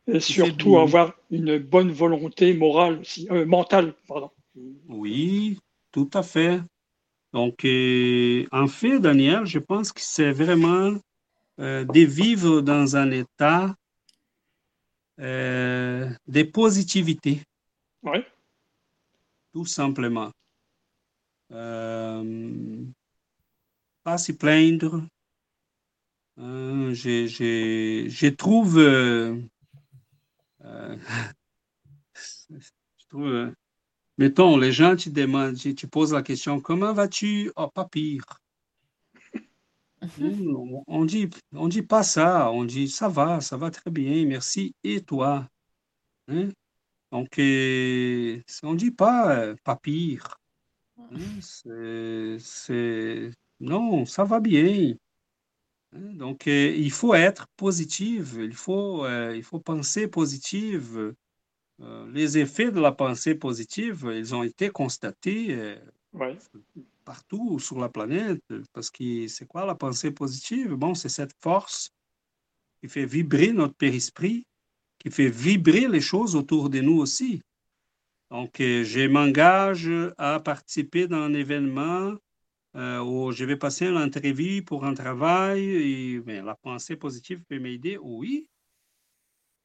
Et surtout avoir une bonne volonté morale, aussi, euh, mentale. Pardon. Oui, tout à fait. Donc, euh, en fait, Daniel, je pense que c'est vraiment de vivre dans un état de positivité. Oui. Tout simplement. Euh, pas s'y plaindre. Euh, je, trouve, euh, euh, je trouve euh, mettons, les gens te demandent, tu, tu poses la question, comment vas-tu? Oh, pas pire. on dit, on dit pas ça, on dit ça va, ça va très bien, merci. Et toi? Hein? Donc, on dit pas pas pire. Hein? C'est non, ça va bien. Hein, donc, euh, il faut être positif, il faut, euh, il faut penser positive. Euh, les effets de la pensée positive, ils ont été constatés partout sur la planète. Parce que c'est quoi la pensée positive? Bon, c'est cette force qui fait vibrer notre périsprit, qui fait vibrer les choses autour de nous aussi. Donc, je m'engage à participer dans un événement euh, je vais passer une entrevue pour un travail et ben, la pensée positive peut m'aider. Oui.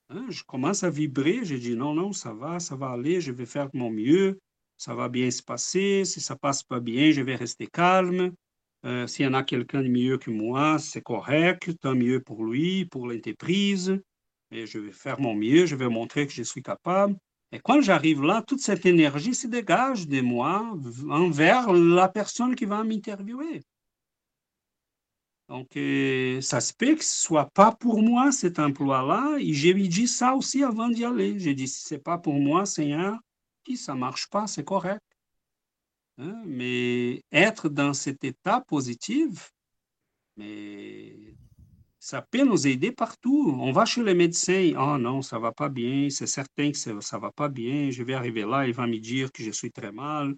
Hein, je commence à vibrer. Je dis non, non, ça va, ça va aller, je vais faire mon mieux, ça va bien se passer. Si ça passe pas bien, je vais rester calme. Euh, s'il y en a quelqu'un de mieux que moi, c'est correct, tant mieux pour lui, pour l'entreprise. Mais je vais faire mon mieux, je vais montrer que je suis capable. Et quand j'arrive là, toute cette énergie se dégage de moi envers la personne qui va m'interviewer. Donc, euh, ça se peut que ce soit pas pour moi cet emploi-là. Et j'ai dit ça aussi avant d'y aller. J'ai dit, si c'est pas pour moi, Seigneur, si ça marche pas, c'est correct. Hein? Mais être dans cet état positif, mais ça peut nous aider partout. On va chez le médecin. Ah non, ça va pas bien. C'est certain que ça, ne va pas bien. Je vais arriver là, il va me dire que je suis très mal,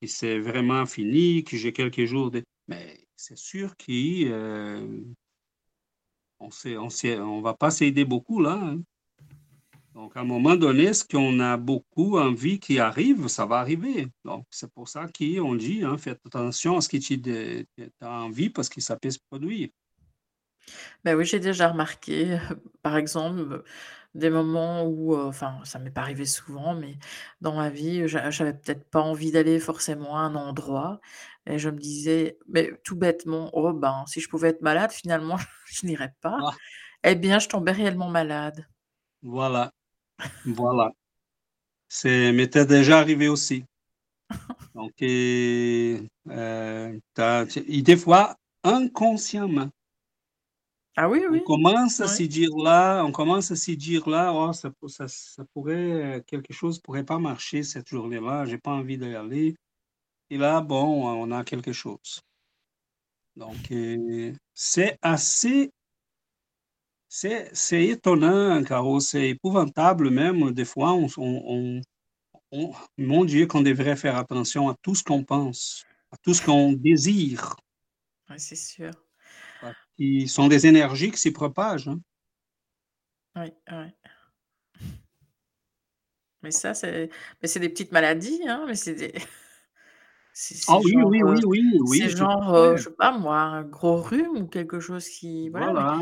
que c'est vraiment fini, que j'ai quelques jours de. Mais c'est sûr qu'on euh, on va pas s'aider beaucoup là. Hein. Donc, à un moment donné, ce qu'on a beaucoup envie qui arrive, ça va arriver. Donc, c'est pour ça qu'on dit, hein, faites attention à ce que tu as envie parce que ça peut se produire. Ben oui, j'ai déjà remarqué, par exemple, des moments où, enfin, ça m'est pas arrivé souvent, mais dans ma vie, j'avais peut-être pas envie d'aller forcément à un endroit et je me disais, mais tout bêtement: «Oh ben, si je pouvais être malade, finalement, je n'irais pas». Ah. Eh bien, je tombais réellement malade. Voilà, voilà. C'est m'était déjà arrivé aussi. Donc et des fois, inconsciemment ah oui, on commence à s'y dire là, on commence à s'y dire là, oh, ça, ça, pourrait, quelque chose pourrait pas marcher cette journée-là, j'ai pas envie d'y aller. Et là, bon, on a quelque chose. Donc, euh, c'est assez, c'est, c'est étonnant, Caro, c'est épouvantable même. Des fois, on, on, on, mon Dieu, qu'on devrait faire attention à tout ce qu'on pense, à tout ce qu'on désire. Oui, c'est sûr qui sont des énergies qui s'y propagent. Hein. Oui, oui. Mais ça, c'est c'est des petites maladies, hein, mais c'est des Ah oui, oui, oui, oui, oui, c'est genre, euh, je sais pas moi, un gros rhume ou quelque chose qui voilà,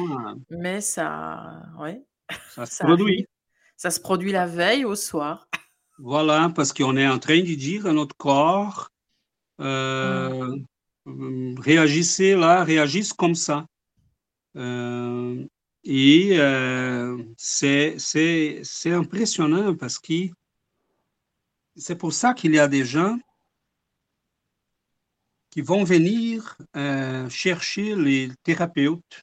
mais ça ouais, Ça se produit. Ça se produit la veille au soir. Voilà, parce qu'on est en train de dire à notre corps, euh, mmh. réagissez là, réagissez comme ça. Euh, et c'est impressionnant parce que c'est pour ça qu'il y a des gens qui vont venir euh, chercher les thérapeutes,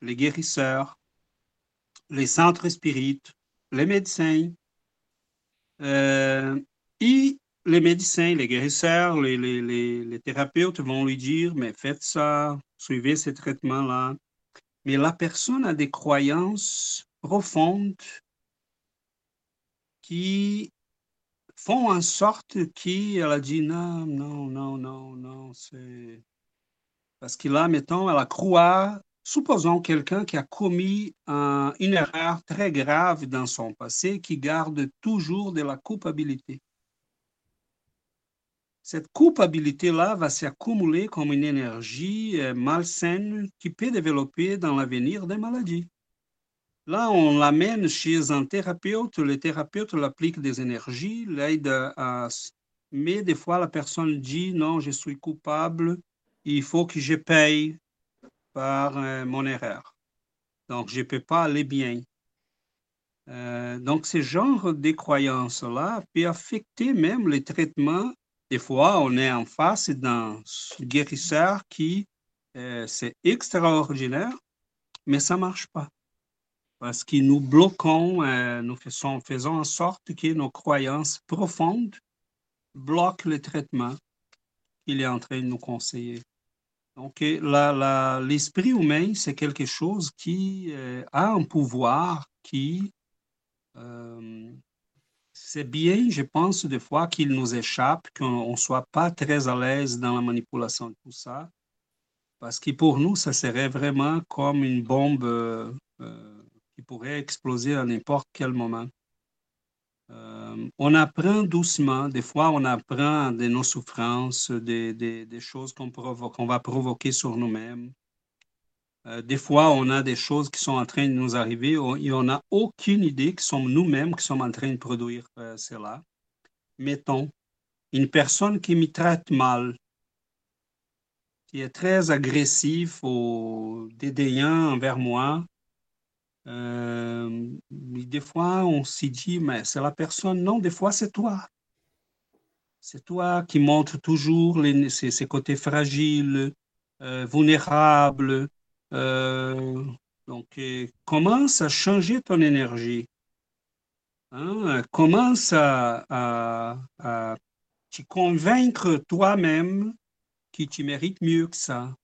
les guérisseurs, les centres spirites, les médecins, euh, et les médecins, les guérisseurs, les, thérapeutes vont lui dire, mais faites ça, suivez ces traitements-là. Mais la personne a des croyances profondes qui font en sorte qu'elle a dit non, non, non, non, non, c'est... Parce que là, mettons, elle a croit, supposons quelqu'un qui a commis une erreur très grave dans son passé, qui garde toujours de la culpabilité. Cette culpabilité-là va s'accumuler comme une énergie euh, malsaine qui peut développer dans l'avenir des maladies. Là, on l'amène chez un thérapeute, le thérapeute l'applique des énergies, l'aide à... Mais des fois, la personne dit, non, je suis coupable, il faut que je paye par euh, mon erreur. Donc, je ne peux pas aller bien. Euh, donc, ce genre de croyances-là peut affecter même les traitements. Des fois, on est en face d'un guérisseur qui, euh, c'est extraordinaire, mais ça ne marche pas parce que nous bloquons, euh, nous faisons, en sorte que nos croyances profondes bloquent le traitement qu'il est en train de nous conseiller. Donc, l'esprit humain, c'est quelque chose qui euh, a un pouvoir qui, euh, c'est bien, je pense, des fois qu'il nous échappe, qu'on ne soit pas très à l'aise dans la manipulation de tout ça, parce que pour nous, ça serait vraiment comme une bombe qui pourrait exploser à n'importe quel moment. Euh, on apprend doucement, des fois on apprend de nos souffrances, des, des, choses qu'on va provoquer sur nous-mêmes. Euh, des fois, on a des choses qui sont en train de nous arriver et on n'a aucune idée que sommes nous-mêmes qui sommes en train de produire euh, cela. Mettons, une personne qui me traite mal, qui est très agressif ou dédaillant envers moi, euh, des fois, on s'y dit, mais c'est la personne. Non, des fois, c'est toi. C'est toi qui montres toujours les, ces, côtés fragiles, euh, vulnérables. Euh, donc, commence à changer ton énergie. Hein? Commence à, à, à te convaincre toi-même que tu mérites mieux que ça.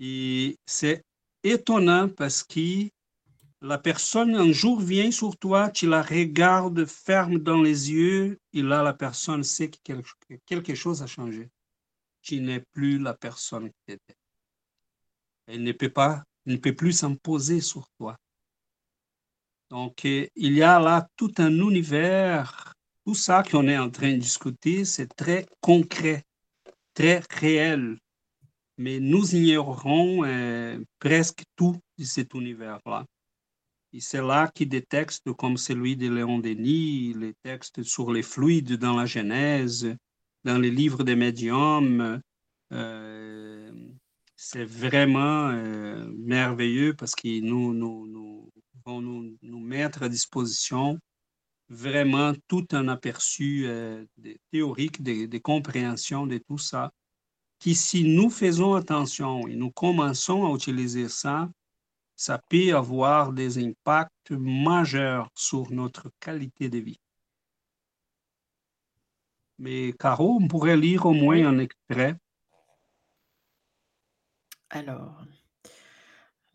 Et c'est étonnant parce que la personne un jour vient sur toi, tu la regardes ferme dans les yeux, et là, la personne sait que quelque chose a changé. Tu n'es plus la personne que tu étais. Elle ne peut pas, ne peut plus s'imposer sur toi. Donc, il y a là tout un univers, tout ça qu'on est en train de discuter, c'est très concret, très réel. Mais nous ignorons euh, presque tout de cet univers-là. Et c'est là que des textes comme celui de Léon Denis, les textes sur les fluides dans la Genèse, dans les livres des médiums, euh, c'est vraiment euh, merveilleux parce qu'ils nous, vont nous, nous, mettre à disposition vraiment tout un aperçu euh, théorique, des, des compréhensions de tout ça, qui si nous faisons attention et nous commençons à utiliser ça, ça peut avoir des impacts majeurs sur notre qualité de vie. Mais Caro, on pourrait lire au moins un extrait. Alors,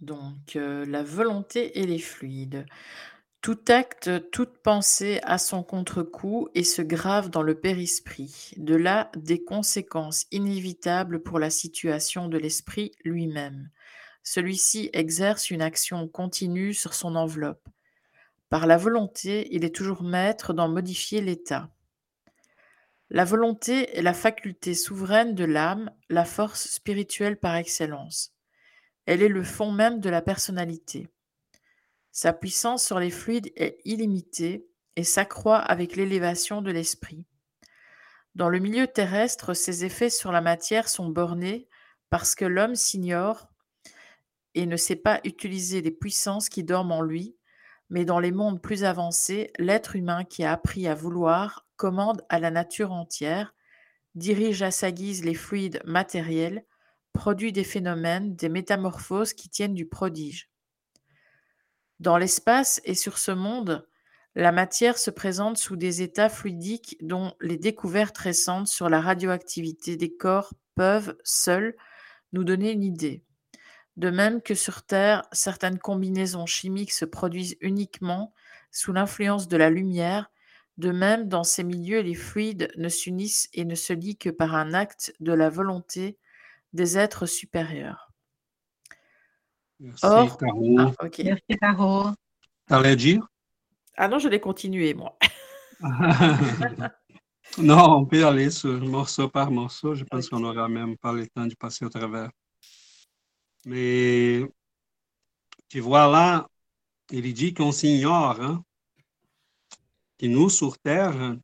donc, euh, la volonté et les fluides. Tout acte, toute pensée a son contre-coup et se grave dans le périsprit. De là des conséquences inévitables pour la situation de l'esprit lui-même. Celui-ci exerce une action continue sur son enveloppe. Par la volonté, il est toujours maître d'en modifier l'état. La volonté est la faculté souveraine de l'âme, la force spirituelle par excellence. Elle est le fond même de la personnalité. Sa puissance sur les fluides est illimitée et s'accroît avec l'élévation de l'esprit. Dans le milieu terrestre, ses effets sur la matière sont bornés parce que l'homme s'ignore et ne sait pas utiliser les puissances qui dorment en lui, mais dans les mondes plus avancés, l'être humain qui a appris à vouloir commande à la nature entière, dirige à sa guise les fluides matériels, produit des phénomènes, des métamorphoses qui tiennent du prodige. Dans l'espace et sur ce monde, la matière se présente sous des états fluidiques dont les découvertes récentes sur la radioactivité des corps peuvent, seules, nous donner une idée. De même que sur Terre, certaines combinaisons chimiques se produisent uniquement sous l'influence de la lumière, de même dans ces milieux les fluides ne s'unissent et ne se lient que par un acte de la volonté des êtres supérieurs. Merci, Or, Caro. Ah, Merci, Caro. T'allais dire? Ah non, je l'ai continué, moi. non, on peut aller sur morceau par morceau. Je pense qu'on n'aura même pas le temps de passer au travers. Mais tu vois là, il dit qu'on s'ignore, hein, que nous, sur Terre,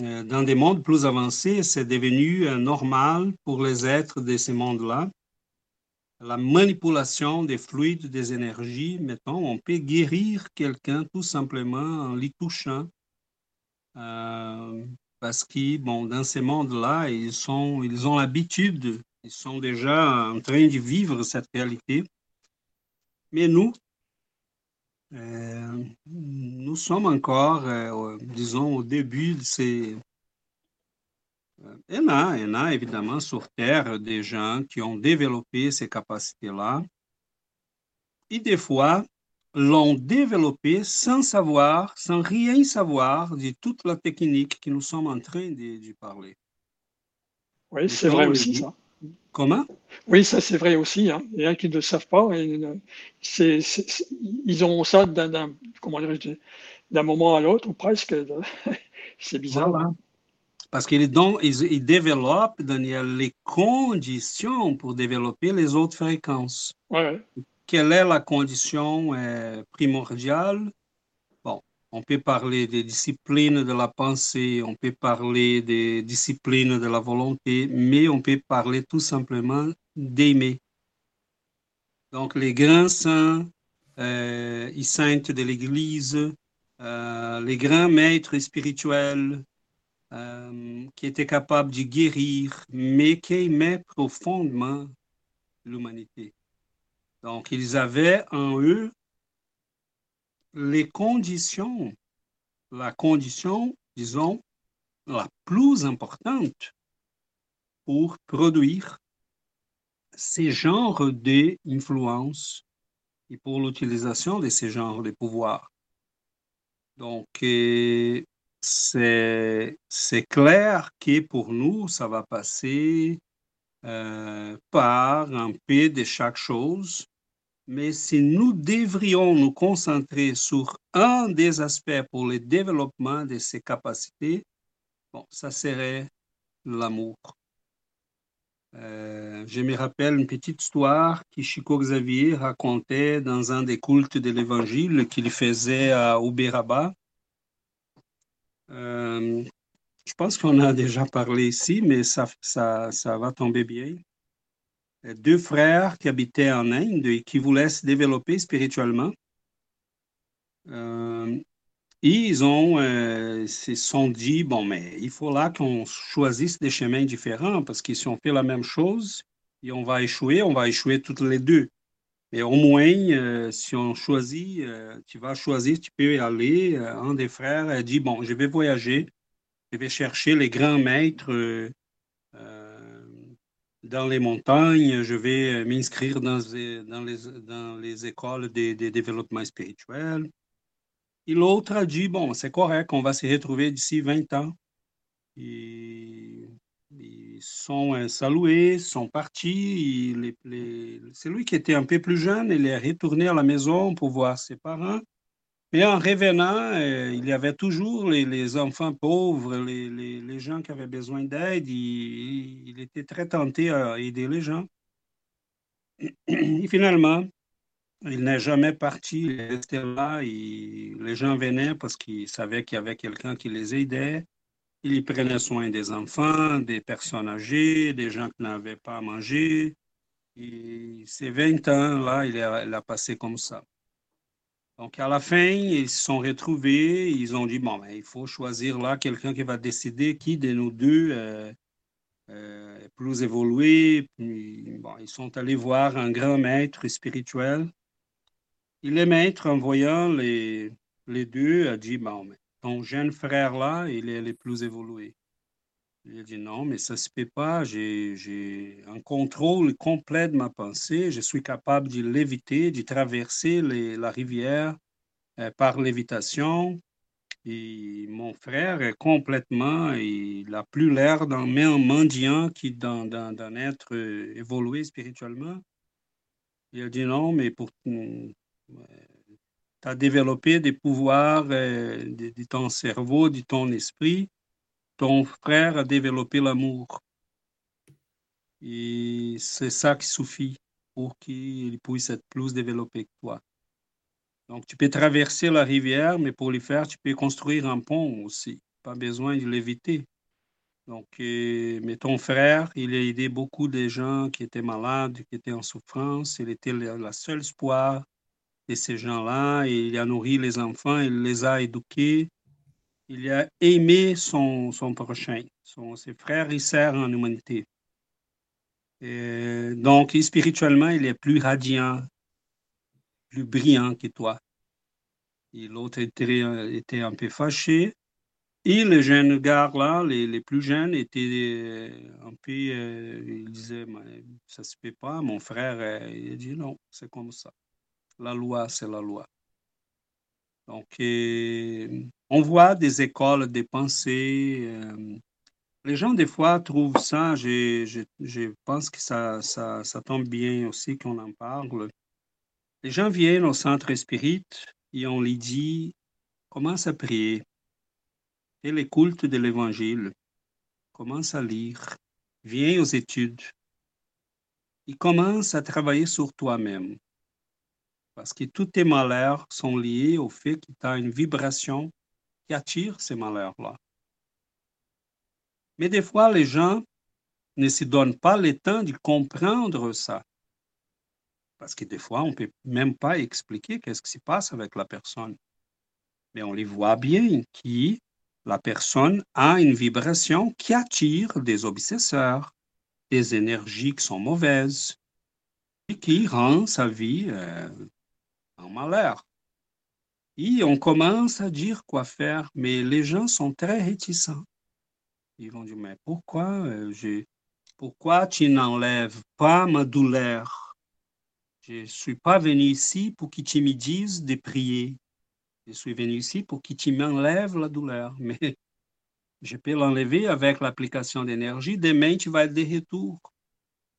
euh, dans des mondes plus avancés, c'est devenu euh, normal pour les êtres de ces mondes-là. La manipulation des fluides, des énergies, mettons, on peut guérir quelqu'un tout simplement en l'y touchant. Euh, parce que, bon, dans ces mondes-là, ils, ils ont l'habitude, ils sont déjà en train de vivre cette réalité. Mais nous, euh, nous sommes encore, euh, disons, au début de ces... Il y, a, il y a évidemment sur Terre des gens qui ont développé ces capacités-là et des fois l'ont développé sans savoir, sans rien savoir de toute la technique que nous sommes en train de, de parler. Oui, c'est vrai aussi ça. Comment? Oui, ça c'est vrai aussi. Hein. Il y en a qui ne le savent pas. Et, c'est, ils ont ça d'un, moment à l'autre, ou presque. c'est bizarre. Voilà. Parce qu'ils ils, ils développent Daniel, les conditions pour développer les autres fréquences. Ouais. Quelle est la condition euh, primordiale on peut parler des disciplines de la pensée, on peut parler des disciplines de la volonté, mais on peut parler tout simplement d'aimer. Donc les grands saints euh, et saintes de l'Église, euh, les grands maîtres spirituels euh, qui étaient capables de guérir, mais qui aimaient profondément l'humanité. Donc ils avaient en eux les conditions, la condition, disons, la plus importante pour produire ces genres d'influence et pour l'utilisation de ces genres de pouvoir. Donc, c'est clair que pour nous, ça va passer euh, par un peu de chaque chose mais si nous devrions nous concentrer sur un des aspects pour le développement de ces capacités, bon, ça serait l'amour. Euh, je me rappelle une petite histoire que Chico Xavier racontait dans un des cultes de l'Évangile qu'il faisait à Uberaba. Euh, je pense qu'on a déjà parlé ici, mais ça, ça, ça va tomber bien deux frères qui habitaient en Inde et qui voulaient se développer spirituellement. Euh, ils ont, euh, se sont dit, bon, mais il faut là qu'on choisisse des chemins différents parce que si on fait la même chose et on va échouer, on va échouer toutes les deux. Mais au moins, euh, si on choisit, euh, tu vas choisir, tu peux y aller. un des frères a dit, bon, je vais voyager, je vais chercher les grands maîtres dans les montagnes, je vais euh, m'inscrire dans, dans, les, écoles de, développement spirituel. Et l'autre a dit, bon, c'est correct, on va se retrouver d'ici 20 ans. Et, ils sont euh, salués, sont partis. Les, les, celui qui était un peu plus jeune, il est retourné à la maison pour voir ses parents. Mais en revenant, euh, il y avait toujours les, enfants pauvres, les, les, gens qui avaient besoin d'aide. Il, était très tenté à aider les gens. Et finalement, il n'est jamais parti, il est resté là. Et les gens venaient parce qu'ils savaient qu'il y avait quelqu'un qui les aidait. Il prenait soin des enfants, des personnes âgées, des gens qui n'avaient pas à manger. Et ces 20 ans-là, il il a passé comme ça. Donc, à la fin, ils se sont retrouvés. Ils ont dit, bon, ben, il faut choisir là quelqu'un qui va décider qui de nous deux euh, euh, est plus évolué. bon, ils sont allés voir un grand maître spirituel. Et le maître, en voyant les, les deux, a dit, bon, mais ton jeune frère là, il est le plus évolué. Il a dit non, mais ça ne se peut pas. J'ai un contrôle complet de ma pensée. Je suis capable de l'éviter, de traverser la rivière euh, par lévitation. Et mon frère est complètement, il n'a plus l'air d'un mendiant qui d'un être euh, évolué spirituellement. Il a dit non, mais pour tu as développé des pouvoirs euh, de ton cerveau, de ton esprit ton frère a développé l'amour. Et c'est ça qui suffit pour qu'il puisse être plus développé que toi. Donc, tu peux traverser la rivière, mais pour le faire, tu peux construire un pont aussi. Pas besoin de l'éviter. Donc, euh, mais ton frère, il a aidé beaucoup de gens qui étaient malades, qui étaient en souffrance. Il était le seul espoir de ces gens-là. Il a nourri les enfants, il les a éduqués il a aimé son, son prochain, son, ses frères et sœurs en humanité. Et donc, spirituellement, il est plus radiant, plus brillant que toi. Et l'autre était, était un peu fâché. Et les jeunes gars là, les, les, plus jeunes, étaient un peu. Euh, ils disaient Ça se fait pas. Mon frère, euh, il dit Non, c'est comme ça. La loi, c'est la loi. Donc, euh, on voit des écoles de pensée. Euh, les gens, des fois, trouvent ça, je, pense que ça, ça, tombe bien aussi qu'on en parle. Les gens viennent au centre spirit et on lui dit, commence à prier, fais les cultes de l'évangile, commence à lire, viens aux études et commence à travailler sur toi-même. Parce que tous tes malheurs sont liés au fait que tu as une vibration qui attire ces malheurs-là. Mais des fois, les gens ne se donnent pas le temps de comprendre ça. Parce que des fois, on ne peut même pas expliquer qu'est-ce qui se passe avec la personne. Mais on les voit bien qui la personne a une vibration qui attire des obsesseurs, des énergies qui sont mauvaises et qui rend sa vie euh, en malheur. On commence à dire quoi faire, mais les gens sont très réticents. Ils vont dire, mais pourquoi, euh, pourquoi tu n'enlèves pas ma douleur? Je ne suis pas venu ici pour que tu me dises de prier. Je suis venu ici pour que tu m'enlèves la douleur. Mais je peux l'enlever avec l'application d'énergie. Demain, tu vas être de retour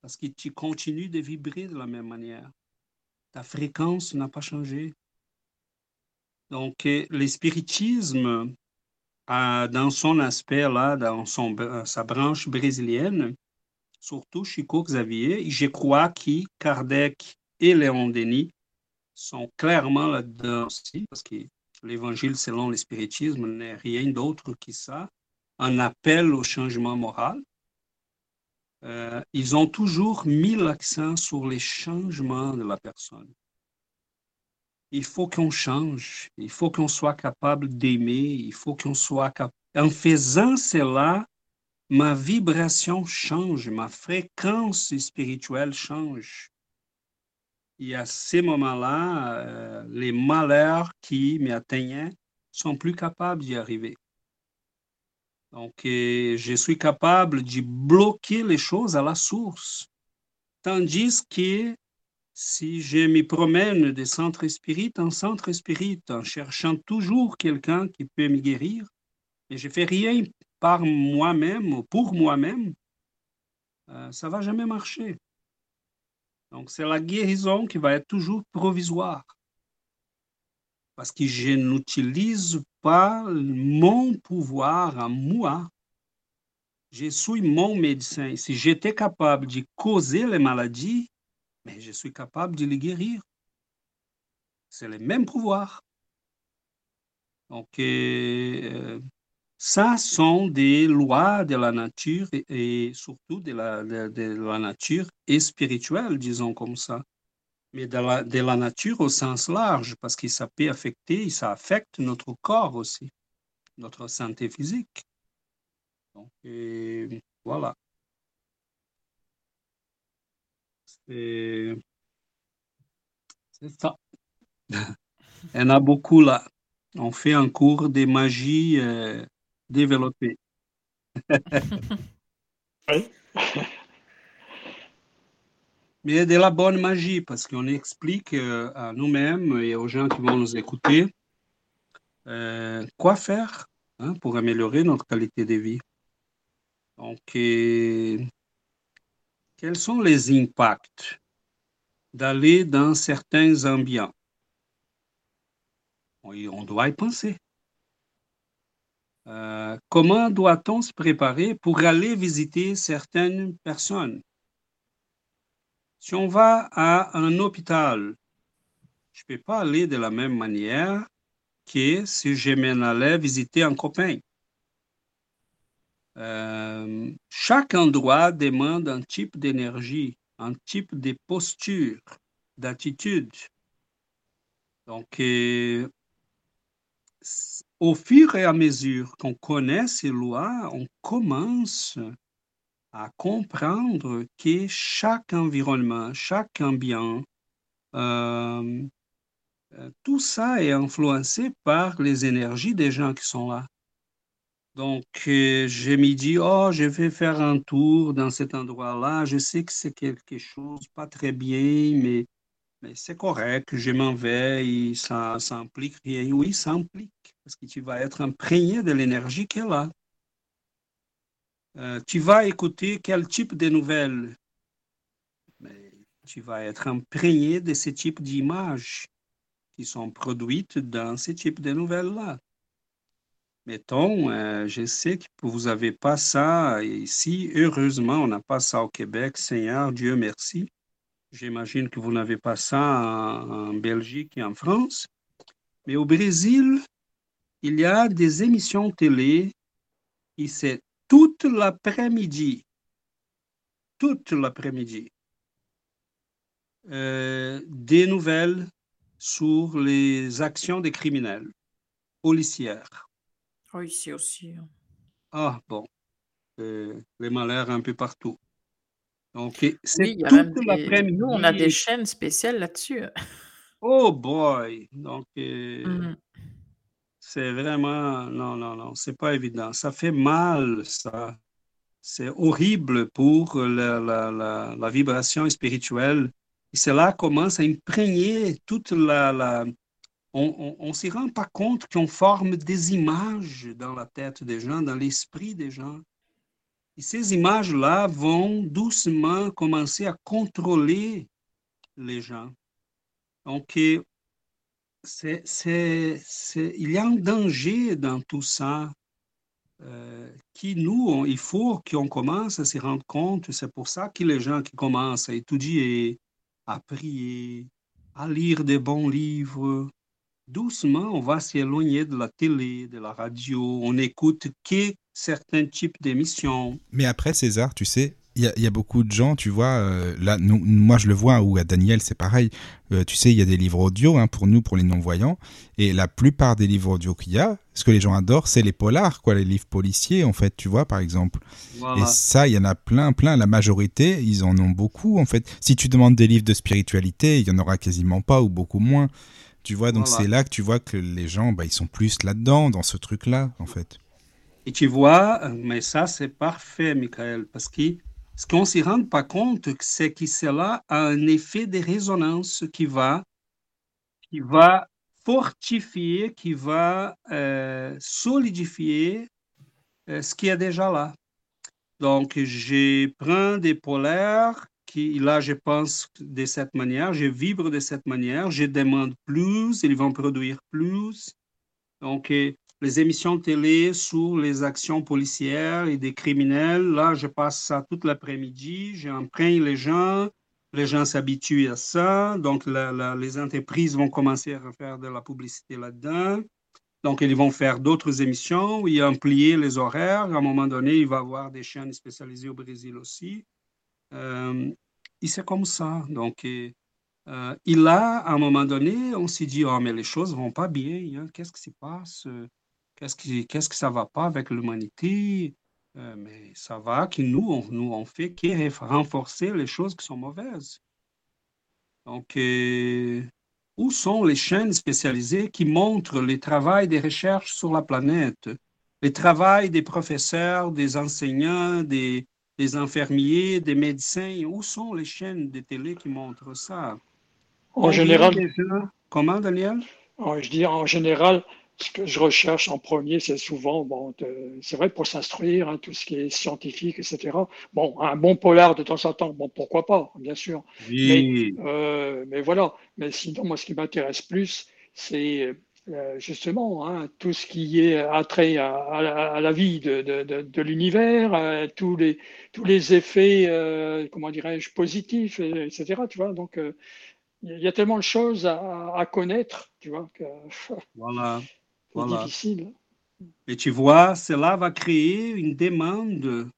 parce que tu continues de vibrer de la même manière. Ta fréquence n'a pas changé. Donc, euh, le spiritisme, dans son aspect là, dans son, euh, sa branche brésilienne, surtout Chico Xavier, je crois que Kardec et Léon Denis sont clairement là-dedans aussi, parce que l'évangile selon le spiritisme n'est rien d'autre que ça, un appel au changement moral. Euh, ils ont toujours mis l'accent sur les changements de la personne. Il faut qu'on change, il faut qu'on soit capable d'aimer, il faut qu'on soit capable. En faisant cela, ma vibration change, ma fréquence spirituelle change. Et à ces moments-là, euh, les malheurs qui m'atteignaient sont plus capables d'y arriver. Donc, euh, je suis capable de bloquer les choses à la source. Tandis que si je me promène de centre spirit en centre spirit en cherchant toujours quelqu'un qui peut me guérir, et je fais rien par moi-même ou pour moi-même, euh, ça va jamais marcher. Donc, c'est la guérison qui va être toujours provisoire parce que je n'utilise pas mon pouvoir à moi. Je suis mon médecin. Si j'étais capable de causer les maladies, mais je suis capable de les guérir. C'est le même pouvoir. Donc, euh, ça sont des lois de la nature et, surtout de la, de la nature et spirituelle, disons comme ça. mais de la, de la nature au sens large, parce que ça peut affecter, ça affecte notre corps aussi, notre santé physique. Donc, et voilà. C'est ça. Il y en a beaucoup là. On fait un cours de magie euh, développée. Oui. Mais de la bonne magie, parce qu'on explique euh, à nous-mêmes et aux gens qui vont nous écouter euh, quoi faire hein, pour améliorer notre qualité de vie. Donc, quels sont les impacts d'aller dans certains ambients? Oui, on doit y penser. Euh, comment doit-on se préparer pour aller visiter certaines personnes? Si on va à un hôpital, je ne peux pas aller de la même manière que si je m'en allais visiter un copain. Euh, chaque endroit demande un type d'énergie, un type de posture, d'attitude. Donc, euh, au fur et à mesure qu'on connaît ces lois, on commence à comprendre que chaque environnement, chaque ambiance, euh, tout ça est influencé par les énergies des gens qui sont là. Donc, je me dis, oh, je vais faire un tour dans cet endroit-là. Je sais que c'est quelque chose pas très bien, mais, mais c'est correct, je m'en vais et ça, ça rien. Oui, ça implique, parce que tu vas être imprégné de l'énergie qu'elle a. Euh, tu vas écouter quel type de nouvelles, mais tu vas être imprégné de ce type d'images qui sont produites dans ce type de nouvelles-là. Mettons, euh, je sais que vous n'avez pas ça ici. Heureusement, on n'a pas ça au Québec. Seigneur, Dieu merci. J'imagine que vous n'avez pas ça en, Belgique et en France. Mais au Brésil, il y a des émissions télé et c'est toute l'après-midi. Toute l'après-midi. euh, des nouvelles sur les actions des criminels policières. Oh, ici aussi. hein. Ah, bon, euh, les malheurs un peu partout. Donc, et c'est Oui, il y a même toute des... Nous, on a des chaînes spéciales là-dessus. Oh boy! Donc, euh, Mhm. c'est vraiment, non, non, non, c'est pas évident. Ça fait mal, ça. C'est horrible pour la, la, la, la vibration spirituelle. Et cela commence à imprégner toute la, la... On ne s'y rend pas compte qu'on forme des images dans la tête des gens, dans l'esprit des gens. Et ces images-là vont doucement commencer à contrôler les gens. Donc, euh, il y a un danger dans tout ça euh, qui, nous, il faut qu'on commence à s'y rendre compte. C'est pour ça que les gens qui commencent à étudier, à prier, à lire des bons livres, doucement, on va s'éloigner de la télé, de la radio. On n'écoute que certains types d'émissions. Mais après, César, tu sais, il y, a- il y a beaucoup de gens, tu vois, euh, là, nous, moi je le vois, ou à Daniel, c'est pareil. Euh, tu sais, il y a des livres audio hein, pour nous, pour les non-voyants. Et la plupart des livres audio qu'il y a, ce que les gens adorent, c'est les polars, quoi, les livres policiers, en fait, tu vois, par exemple. Et ça, il y en a plein, plein. La majorité, ils en ont beaucoup, en fait. Si tu demandes des livres de spiritualité, il y en aura quasiment pas ou beaucoup moins. Tu vois, donc Voilà. c'est là que tu vois que les gens, bah, ils sont plus là-dedans, dans ce truc-là, en fait. Et tu vois, euh, mais ça, c'est parfait, Michael, parce que ce qu'on ne s'y rend pas compte, c'est que cela a un effet de résonance qui va, qui va fortifier, qui va euh, solidifier euh, ce qui est déjà là. Donc, je prends des polaires là, je pense de cette manière, je vibre de cette manière, je demande plus, ils vont produire plus. Donc, euh, les émissions télé sur les actions policières et des criminels, là, je passe ça toute l'après-midi, j'imprègne les gens, les gens s'habituent à ça, donc les entreprises vont commencer à faire de la publicité là-dedans. Donc, ils vont faire d'autres émissions, ils amplier les horaires. À un moment donné, il va y avoir des chaînes spécialisées au Brésil aussi. Euh, et c'est comme ça. Donc, euh, Euh, et là, à un moment donné, on s'est dit, oh, mais les choses vont pas bien. Hein. Qu'est-ce qui se passe? Qu'est-ce qui, qu'est-ce que ça va pas avec l'humanité? Euh, mais ça va que nous, on, nous, on fait que renforcer les choses qui sont mauvaises. Donc, euh, où sont les chaînes spécialisées qui montrent le travail des recherches sur la planète, le travail des professeurs, des enseignants, des, des infirmiers, des médecins? Où sont les chaînes de télé qui montrent ça? En général. Comment, Daniel? Je dis en général, ce que je recherche en premier, c'est souvent, bon, c'est vrai, pour s'instruire, hein, tout ce qui est scientifique, etc. Bon, un bon polar de temps en temps, bon, pourquoi pas, bien sûr. Oui. Mais, euh, mais voilà. Mais sinon, moi, ce qui m'intéresse plus, c'est justement hein, tout ce qui est attrait à, à, la vie de, de, de, l'univers, euh, tous, les, tous les effets, euh, comment dirais-je, positifs, etc. Tu vois, donc il y a tellement de choses à, à connaître, tu vois. Que, voilà. Voilà. difficile. Et tu vois, cela va créer une demande.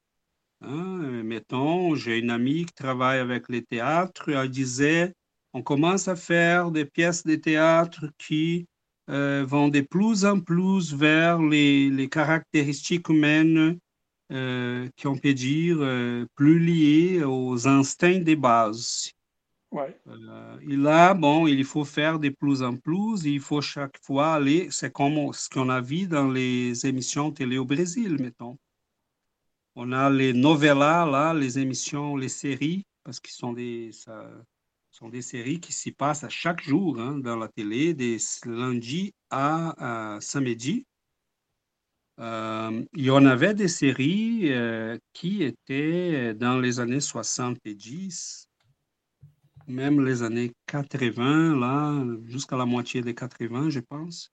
Hein? Mettons, j'ai une amie qui travaille avec les théâtres, elle disait, on commence à faire des pièces de théâtre qui euh, vont de plus en plus vers les, les caractéristiques humaines euh, qui, on peut dire, euh, plus liées aux instincts de base. Ouais. Et là, bon, il faut faire de plus en plus, il faut chaque fois aller, c'est comme ce qu'on a vu dans les émissions télé au Brésil, mettons. On a les novellas, là, les émissions, les séries, parce que sont des, ça, sont des séries qui s'y passent à chaque jour hein, dans la télé, des lundi à, samedi. Euh, il y en avait des séries euh, qui étaient dans les années 70, même les années 80, là, jusqu'à la moitié des 80, je pense,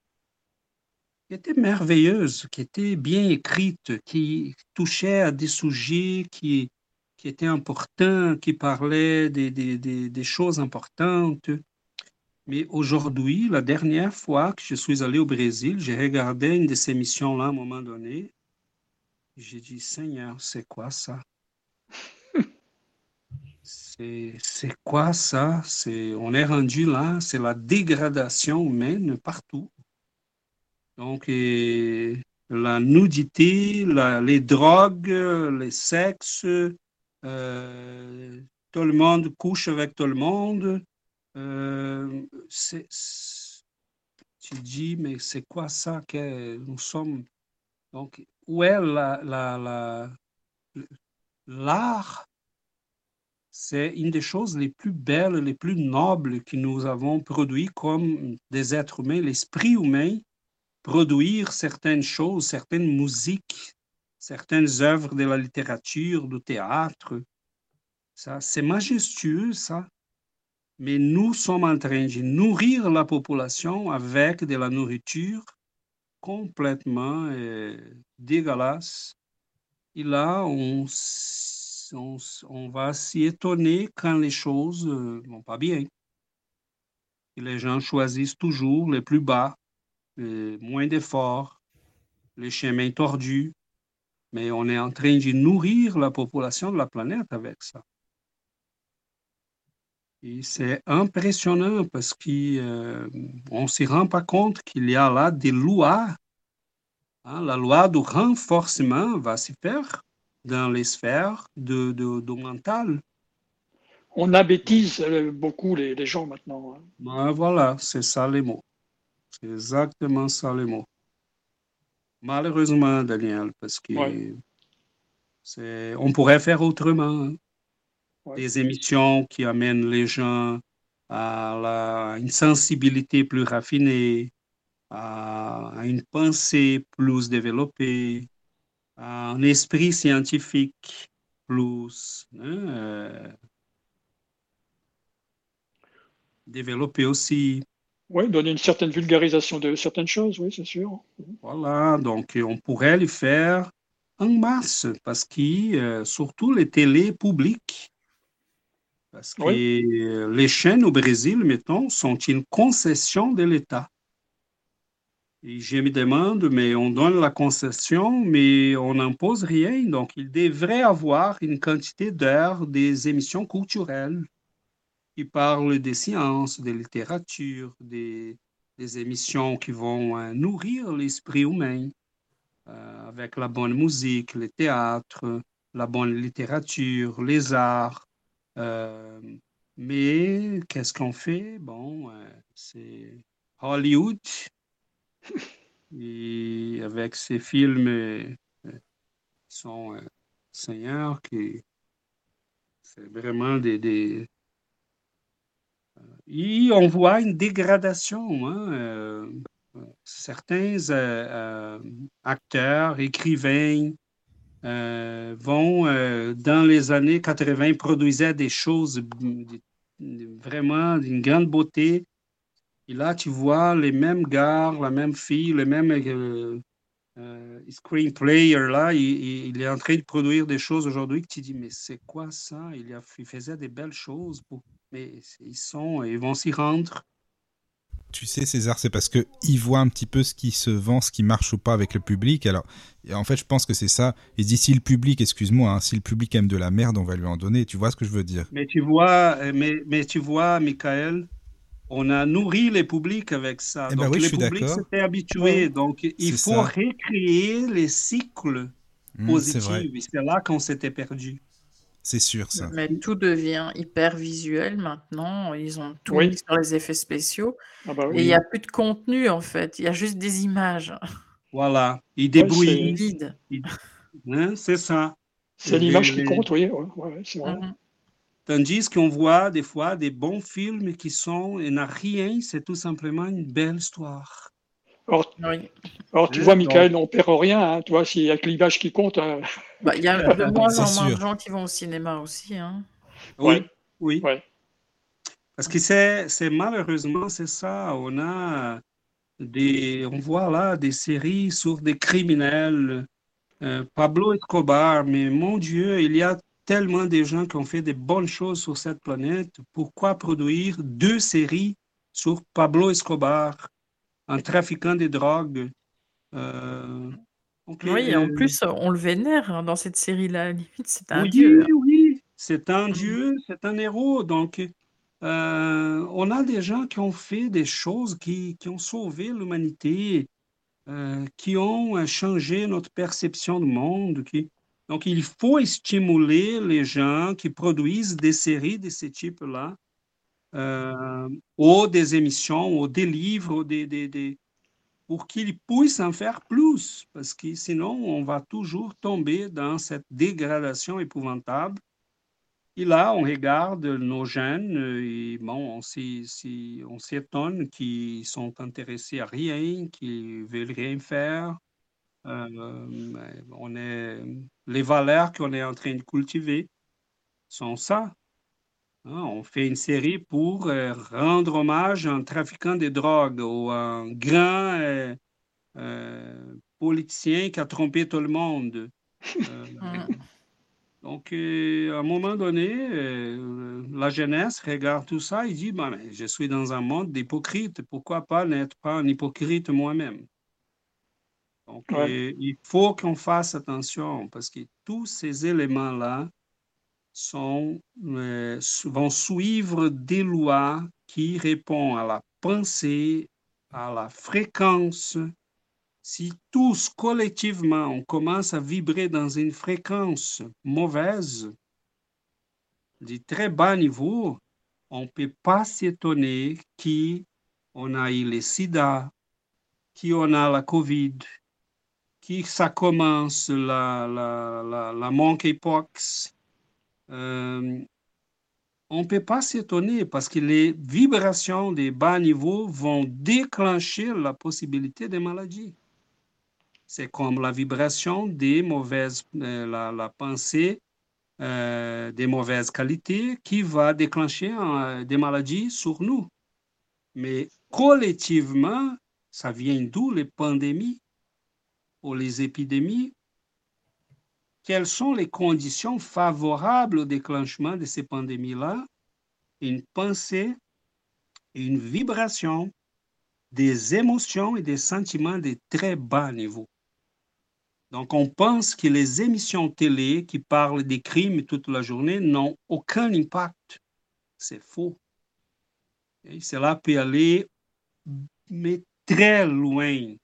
qui étaient merveilleuses, qui étaient bien écrites, qui touchaient à des sujets qui, qui étaient importants, qui parlaient des, des, des, des choses importantes. Mais aujourd'hui, la dernière fois que je suis allé au Brésil, j'ai regardé une de ces missions-là à un moment donné. J'ai dit, Seigneur, c'est quoi ça? C'est quoi ça? C'est, on est rendu là, c'est la dégradation humaine partout. Donc, la nudité, les drogues, les sexes, euh, tout le monde couche avec tout le monde. Euh, tu dis, mais c'est quoi ça que nous sommes? Donc, où est la, la, l'art? C'est une des choses les plus belles, les plus nobles que nous avons produit comme des êtres humains, l'esprit humain, produire certaines choses, certaines musiques, certaines œuvres de la littérature, du théâtre. Ça, c'est majestueux, ça. Mais nous sommes en train de nourrir la population avec de la nourriture complètement euh, dégueulasse. Et là, on va s'y étonner quand les choses ne vont pas bien. Et les gens choisissent toujours les plus bas, les moins d'efforts, les chemins tordus. Mais on est en train de nourrir la population de la planète avec ça. Et c'est impressionnant parce qu'on euh, ne s'y rend pas compte qu'il y a là des lois. Hein, la loi du renforcement va s'y faire dans les sphères de, de, mental. On abêtise euh, beaucoup les, les gens maintenant. Hein. Ben, voilà, c'est ça les mots. C'est exactement ça les mots. Malheureusement, Daniel, parce que c'est, on pourrait faire autrement. Hein. Des émissions qui amènent les gens à la, une sensibilité plus raffinée, à une pensée plus développée, un esprit scientifique plus hein, euh, développé aussi. Oui, donner une certaine vulgarisation de certaines choses, oui, c'est sûr. Voilà, donc on pourrait le faire en masse, parce que euh, surtout les télés publiques, parce que les chaînes au Brésil, mettons, sont une concession de l'État. Et je me demande, mais on donne la concession, mais on n'impose rien. Donc, il devrait avoir une quantité d'heures des émissions culturelles. Qui parlent des sciences, des littératures, des, des émissions qui vont euh, nourrir l'esprit humain euh, avec la bonne musique, le théâtre, la bonne littérature, les arts. Euh, mais qu'est-ce qu'on fait? Bon, c'est Hollywood. Et avec ces films qui sont seigneurs, qui c'est vraiment des, et on voit une dégradation. Hein, euh, certains euh, euh, acteurs, écrivains vont, dans les années 80, produisaient des choses vraiment d'une grande beauté. Et là, tu vois les mêmes gars, la même fille, le même screenplayer, là, il, est en train de produire des choses aujourd'hui que tu dis, mais c'est quoi ça? Il, a, il faisait des belles choses pour mais ils sont, ils vont s'y rendre. Tu sais, César, c'est parce que ils voient un petit peu ce qui se vend, ce qui marche ou pas avec le public. Alors, en fait, je pense que c'est ça. Ils disent si le public, excuse-moi, hein, si le public aime de la merde, on va lui en donner. Tu vois ce que je veux dire? Mais tu vois, mais, mais tu vois, Michael, on a nourri les publics avec ça. Eh ben donc oui, les je suis publics s'étaient habitués. Donc il faut ça. recréer les cycles Mmh, positifs. Et c'est là qu'on s'était perdu. C'est sûr, ça. Mais tout devient hyper visuel maintenant. Ils ont tout Oui. mis sur les effets spéciaux. Ah bah Et il n'y a plus de contenu, en fait. Il y a juste des images. Voilà, ils Ouais, débrouillent. Vide. hein, c'est ça. C'est l'image qui compte, oui. ouais, ouais, c'est vrai. Mhm. Tandis qu'on voit des fois des bons films qui sont, et n'a rien, c'est tout simplement une belle histoire. Oui. alors, tu vois, Michael, on perd rien. Hein, tu vois, s'il y a que l'image qui compte. hein. Bah, Il y a de moins en moins de gens qui vont au cinéma aussi. Hein. Oui, oui. Ouais. Parce que c'est, c'est malheureusement, c'est ça. On a des, on voit là des séries sur des criminels. Euh, Pablo Escobar, mais mon Dieu, il y a tellement de gens qui ont fait des bonnes choses sur cette planète. Pourquoi produire deux séries sur Pablo Escobar, un trafiquant de drogue? Euh, Oui, et en euh, plus, on le vénère hein, dans cette série-là. Limite, c'est un oui, dieu. oui, c'est un dieu, c'est un héros. Donc, euh, on a des gens qui ont fait des choses qui, qui ont sauvé l'humanité, euh, qui ont changé notre perception du monde. Qui... Donc, il faut stimuler les gens qui produisent des séries de ce type-là, ou des émissions, ou des livres, des, des, des- pour qu'ils puissent en faire plus, parce que sinon, on va toujours tomber dans cette dégradation épouvantable. Et là, on regarde nos jeunes euh, et bon, on s'étonne qu'ils sont intéressés à rien, qu'ils veulent rien faire. Euh, on est, les valeurs qu'on est en train de cultiver sont ça. Hein, on fait une série pour euh, rendre hommage à un trafiquant de drogue ou à un grand euh, euh, politicien qui a trompé tout le monde. Euh, Mhm. donc, euh, à un moment donné, euh, la jeunesse regarde tout ça et dit, mais je suis dans un monde d'hypocrites, pourquoi pas n'être pas un hypocrite moi-même? Donc, Ouais. euh, il faut qu'on fasse attention parce que tous ces éléments-là sont, euh, vont suivre des lois qui répondent à la pensée, à la fréquence. Si tous collectivement on commence à vibrer dans une fréquence mauvaise, de très bas niveau, on ne peut pas s'étonner qu'on a eu le sida, qu'on a la COVID, que ça commence la, la, la, la monkeypox. Euh, on ne peut pas s'étonner parce que les vibrations des bas niveaux vont déclencher la possibilité des maladies. C'est comme la vibration des mauvaises, euh, la, pensée euh, des mauvaises qualités qui va déclencher des maladies sur nous. Mais collectivement, ça vient d'où les pandémies ou les épidémies? Quelles sont les conditions favorables au déclenchement de ces pandémies-là? Une pensée, une vibration, des émotions et des sentiments de très bas niveau. Donc, on pense que les émissions télé qui parlent des crimes toute la journée n'ont aucun impact. C'est faux. Cela peut aller mais très loin.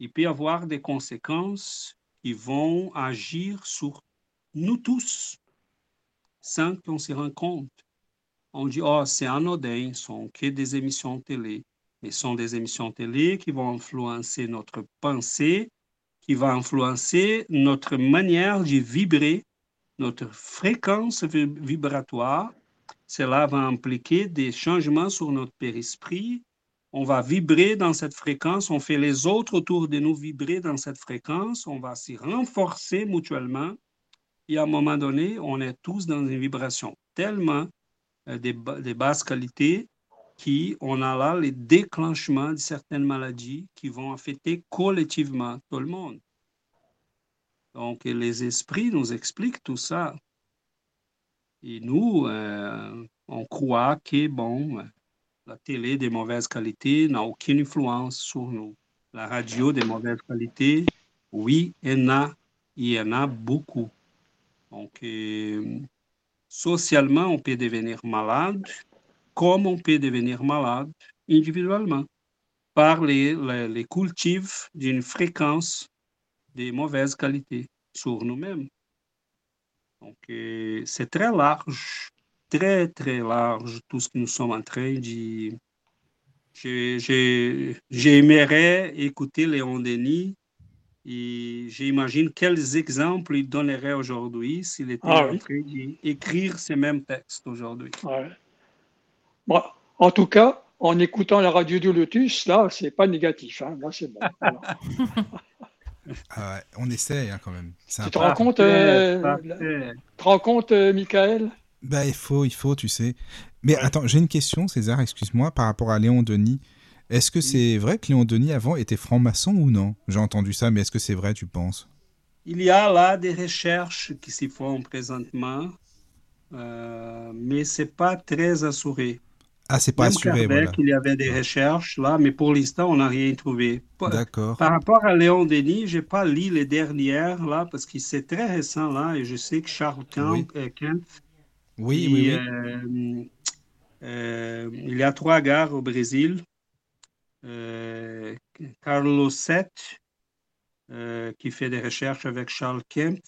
Il peut y avoir des conséquences qui vont agir sur nous tous sans qu'on se rende compte. On dit, oh, c'est anodin, ce sont que des émissions télé. Mais ce sont des émissions télé qui vont influencer notre pensée, qui vont influencer notre manière de vibrer, notre fréquence vibratoire. Cela va impliquer des changements sur notre périsprit. On va vibrer dans cette fréquence, on fait les autres autour de nous vibrer dans cette fréquence, on va s'y renforcer mutuellement. Et à un moment donné, on est tous dans une vibration tellement euh, de, de basse qualité qu'on a là les déclenchements de certaines maladies qui vont affecter collectivement tout le monde. Donc, les esprits nous expliquent tout ça. Et nous, euh, on croit que, bon, la télé de mauvaise qualité n'a aucune influence sur nous. La radio de mauvaise qualité, oui, il y en a, il en a beaucoup. Donc, euh, socialement, on peut devenir malade, comme on peut devenir malade individuellement, par les, les, les d'une fréquence de mauvaise qualité sur nous-mêmes. Donc, euh, c'est très large, très, très large tout ce que nous sommes en train de... J'aimerais écouter Léon Denis et j'imagine quels exemples il donnerait aujourd'hui s'il était Ah en oui. train d'écrire ces mêmes textes aujourd'hui. Ouais. Bon, en tout cas, en écoutant la radio du Lotus, là, c'est pas négatif. Hein. Là, c'est bon. Voilà. Ah ouais, on essaie hein, quand même. C'est Tu un te rends compte, euh, tu te rends compte, euh, Michael? Bah, il faut, il faut, tu sais. Mais Ouais. attends, j'ai une question, César, excuse-moi, par rapport à Léon Denis. Est-ce que c'est vrai que Léon Denis avant était franc-maçon ou non? J'ai entendu ça, mais est-ce que c'est vrai, tu penses? Il y a là des recherches qui s'y font présentement, euh, mais ce n'est pas très assuré. Ah, c'est pas Même assuré, voilà. il y avait des recherches là, mais pour l'instant, on n'a rien trouvé. D'accord. par rapport à Léon Denis, je n'ai pas lu les dernières là, parce que c'est très récent là, et je sais que Charles Oui. euh, Kemp, Oui, oui, oui. euh, euh, il y a trois gars au Brésil, euh, Carlos Sett, euh, qui fait des recherches avec Charles Kemp.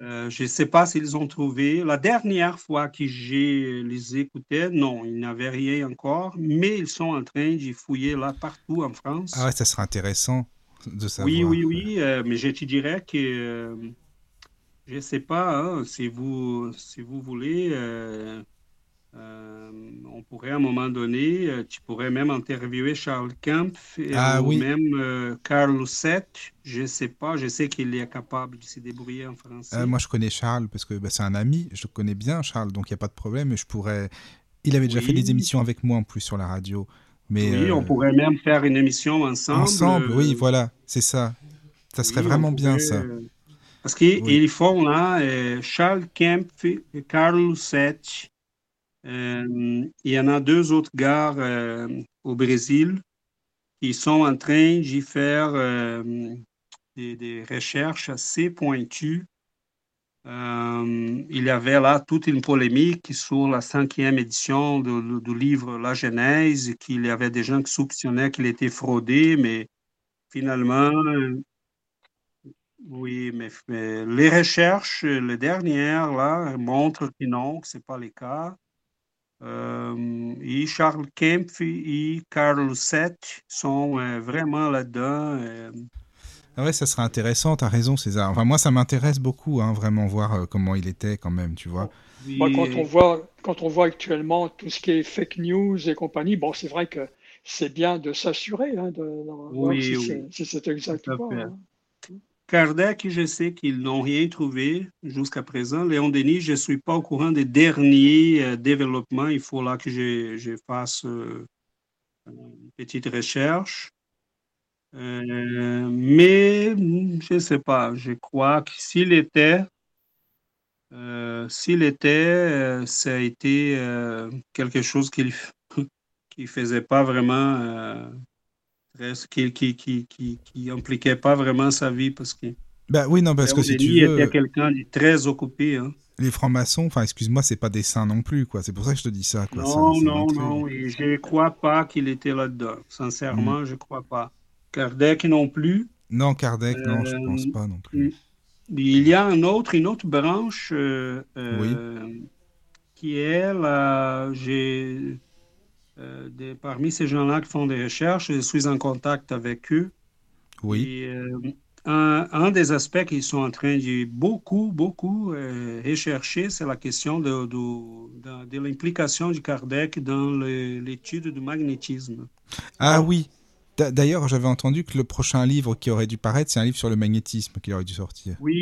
Euh, je ne sais pas s'ils ont trouvé. La dernière fois que je les écoutais, non, ils n'avaient rien encore, mais ils sont en train de fouiller là partout en France. Ah ouais, ça serait intéressant de savoir. oui, oui, oui, mais je te dirais que je ne sais pas hein, si vous, si vous voulez. euh, euh, on pourrait à un moment donné, euh, tu pourrais même interviewer Charles Kemp et- Ah ou oui. même euh, Carl. Je ne sais pas, je sais qu'il est capable de se débrouiller en français. Moi, je connais Charles parce que bah, c'est un ami. Je le connais bien, Charles, donc il n'y a pas de problème. Je pourrais. Il avait déjà Oui. fait des émissions avec moi en plus sur la radio. Mais oui, on pourrait même faire une émission ensemble. ensemble, oui, voilà, c'est ça. Ça serait oui, vraiment bien ça. Parce qu'ils Oui. font là, euh, Charles Kemp, et Carl Sett. Euh, il y en a deux autres gars euh, au Brésil qui sont en train d'y faire des, des recherches assez pointues. Il y avait là toute une polémique sur la cinquième édition du livre La Genèse, qu'il y avait des gens qui soupçonnaient qu'il était fraudé, mais finalement, oui, mais, mais les recherches, les dernières, là, montrent que non, que ce n'est pas le cas. Euh, et Charles Kemp et Carl Sett sont euh, vraiment là-dedans. euh, Ah ouais, ça serait intéressant, t'as raison, César. Enfin, moi, ça m'intéresse beaucoup, hein, vraiment voir euh, comment il était quand même, tu vois. Moi, quand oui, on voit, quand on voit actuellement tout ce qui est fake news et compagnie, bon, c'est vrai que c'est bien de s'assurer, hein, de, de voir Oui, si oui. c'est si exact ou pas. hein. Kardec, je sais qu'ils n'ont rien trouvé jusqu'à présent. Léon Denis, je ne suis pas au courant des derniers euh, développements. Il faut là que je, fasse euh, une petite recherche. Euh, mais je ne sais pas. Je crois que s'il était, s'il était, ça a été quelque chose qu'il qui faisait pas vraiment, qui, qui, qui, qui, qui impliquait pas vraiment sa vie parce que Bah oui, non, parce que si tu veux, était quelqu'un de très occupé. Hein. les francs-maçons, enfin, excuse-moi, c'est pas des saints non plus, quoi. C'est pour ça que je te dis ça, quoi. Non, ça non, non, et je ne crois pas qu'il était là-dedans. Sincèrement, Mm. je ne crois pas. Kardec non plus. Non, Kardec, non, je Euh, pense pas non plus. Il y a un autre, une autre branche euh, euh, qui est là, j'ai euh, parmi ces gens-là qui font des recherches, je suis en contact avec eux. Oui, Et, euh, un, un des aspects qu'ils sont en train de beaucoup, beaucoup euh, rechercher, c'est la question de, de, de- l'implication de Kardec dans l'étude du magnétisme. Ah oui. D'a- D'ailleurs, j'avais entendu que le prochain livre qui aurait dû paraître, c'est un livre sur le magnétisme qui aurait dû sortir. Oui,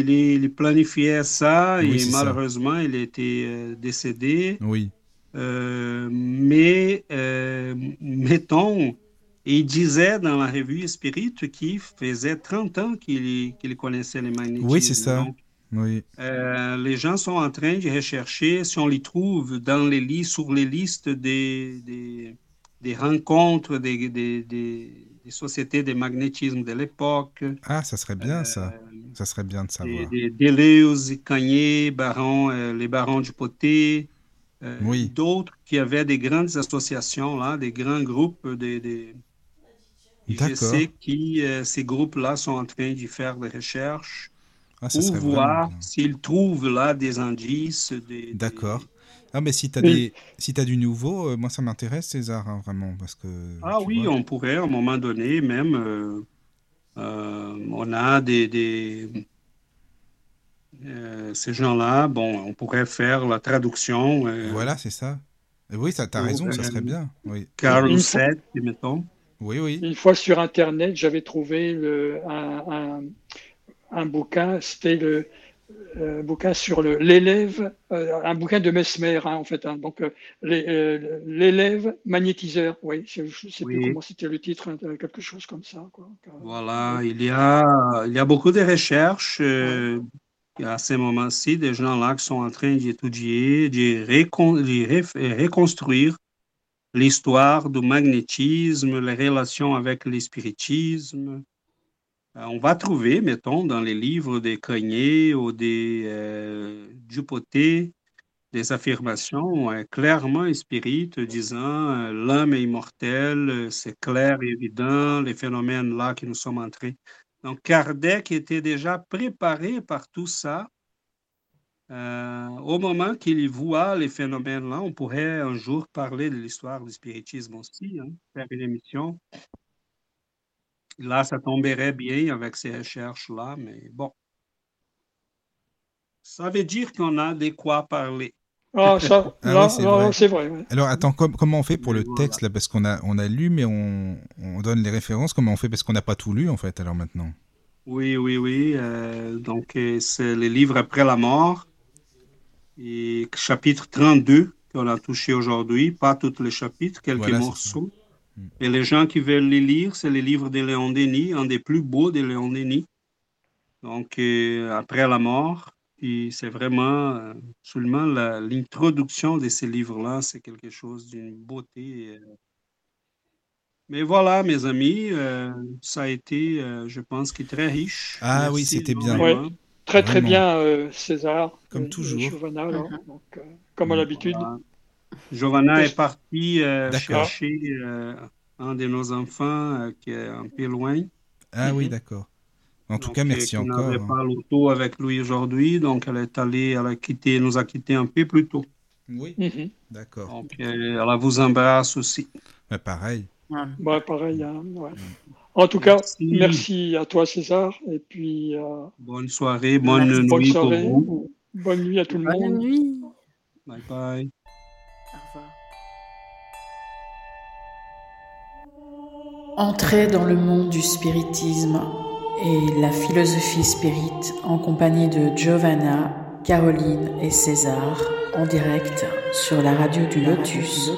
il, il planifiait ça Oui, et c'est ça. malheureusement, il était décédé. Oui. Euh, mais, euh, mettons, il disait dans la revue Spirit qu'il faisait 30 ans qu'il qu'il connaissait les magnétismes. Oui, c'est ça. Donc, Oui. euh, les gens sont en train de rechercher si on les trouve dans les listes, sur les listes des, des, des rencontres des, des, des, sociétés de magnétisme de l'époque. Ah, ça serait bien, ça. Euh, Ça serait bien de savoir. Deleuze, Cagné, Baron, euh, les barons du Poté, euh, Oui. d'autres qui avaient des grandes associations, là, des grands groupes. Des, des... Et Je sais que euh, ces groupes-là sont en train de faire des recherches Ah, pour voir s'ils trouvent là des indices. Des, des- D'accord. Ah, mais si Oui. des, si t'as du nouveau, euh, moi ça m'intéresse, César, hein, vraiment, parce que. Ah tu oui, vois. on pourrait à un moment donné même. euh, euh, on a des, des euh, ces gens-là. Bon, on pourrait faire la traduction. euh, Voilà, c'est ça. Oui, ça, t'as raison, ça serait bien. Oui, Carl Une fois- Seth, mettons. oui, oui. Une fois sur Internet, j'avais trouvé le, un, un, un bouquin, c'était le euh, bouquin sur l'élève, euh, un bouquin de Mesmer, hein, en fait. hein. donc, euh, euh, l'élève magnétiseur, oui, je ne sais plus Oui. comment c'était le titre, hein, quelque chose comme ça. Quoi. Voilà, il y a, il y a beaucoup de recherches euh, à ce moment-ci, des gens-là qui sont en train d'étudier, de, ré- reconstruire l'histoire du magnétisme, les relations avec le spiritisme. Euh, on va trouver, mettons, dans les livres des Cognier ou des euh, Dupoté, des affirmations euh, clairement spirites disant euh, l'homme est immortel, euh, c'est clair et évident, les phénomènes là que nous sommes entrés. Donc Kardec était déjà préparé par tout ça. Euh, au moment qu'il voit les phénomènes là, on pourrait un jour parler de l'histoire du spiritisme aussi, hein, faire une émission. Là, ça tomberait bien avec ces recherches-là, mais bon. Ça veut dire qu'on a de quoi parler. Ah, ça, Ah là, oui, c'est vrai. Alors, attends, com- comment on fait pour le voilà. texte, là? Parce qu'on a, on a lu, mais on, on donne les références. Comment on fait? Parce qu'on n'a pas tout lu, en fait, alors maintenant. Oui, oui, oui. euh, donc, euh, c'est le livre après la mort. Et chapitre 32 qu'on a touché aujourd'hui, pas tous les chapitres, quelques Voilà, morceaux. Mm. Et les gens qui veulent les lire, c'est le livre de Léon Denis, un des plus beaux de Léon Denis. Donc, euh, après la mort. Et c'est vraiment euh, seulement la- l'introduction de ces livres-là, c'est quelque chose d'une beauté. euh. Mais voilà, mes amis, euh, ça a été, euh, je pense, qui est très riche. Ah oui, c'était bien. Très, très Vraiment. bien, euh, César. Comme euh, toujours. Giovanna, là. Mhm. Donc, euh, comme à l'habitude. Voilà. Giovanna est partie euh, chercher euh, un de nos enfants euh, qui est un peu loin. Ah oui, Mhm. d'accord. En tout Donc, cas, merci qui encore. n'avait hein. pas l'auto avec lui aujourd'hui, donc elle est allée, elle a quitté, nous a quitté un peu plus tôt. Oui, Mhm. d'accord. Donc, euh, elle vous embrasse aussi. Mais pareil. Ouais, pareil. hein, ouais. En tout cas, Merci. merci à toi, César. Et puis, euh, Bonne soirée, bonne Merci. bonne nuit pour soirée. vous. Bonne nuit à tout le Bonne monde. nuit. Bye bye. Au revoir. Entrez dans le monde du spiritisme et la philosophie spirit en compagnie de Giovanna, Caroline et César en direct sur la radio du Lotus.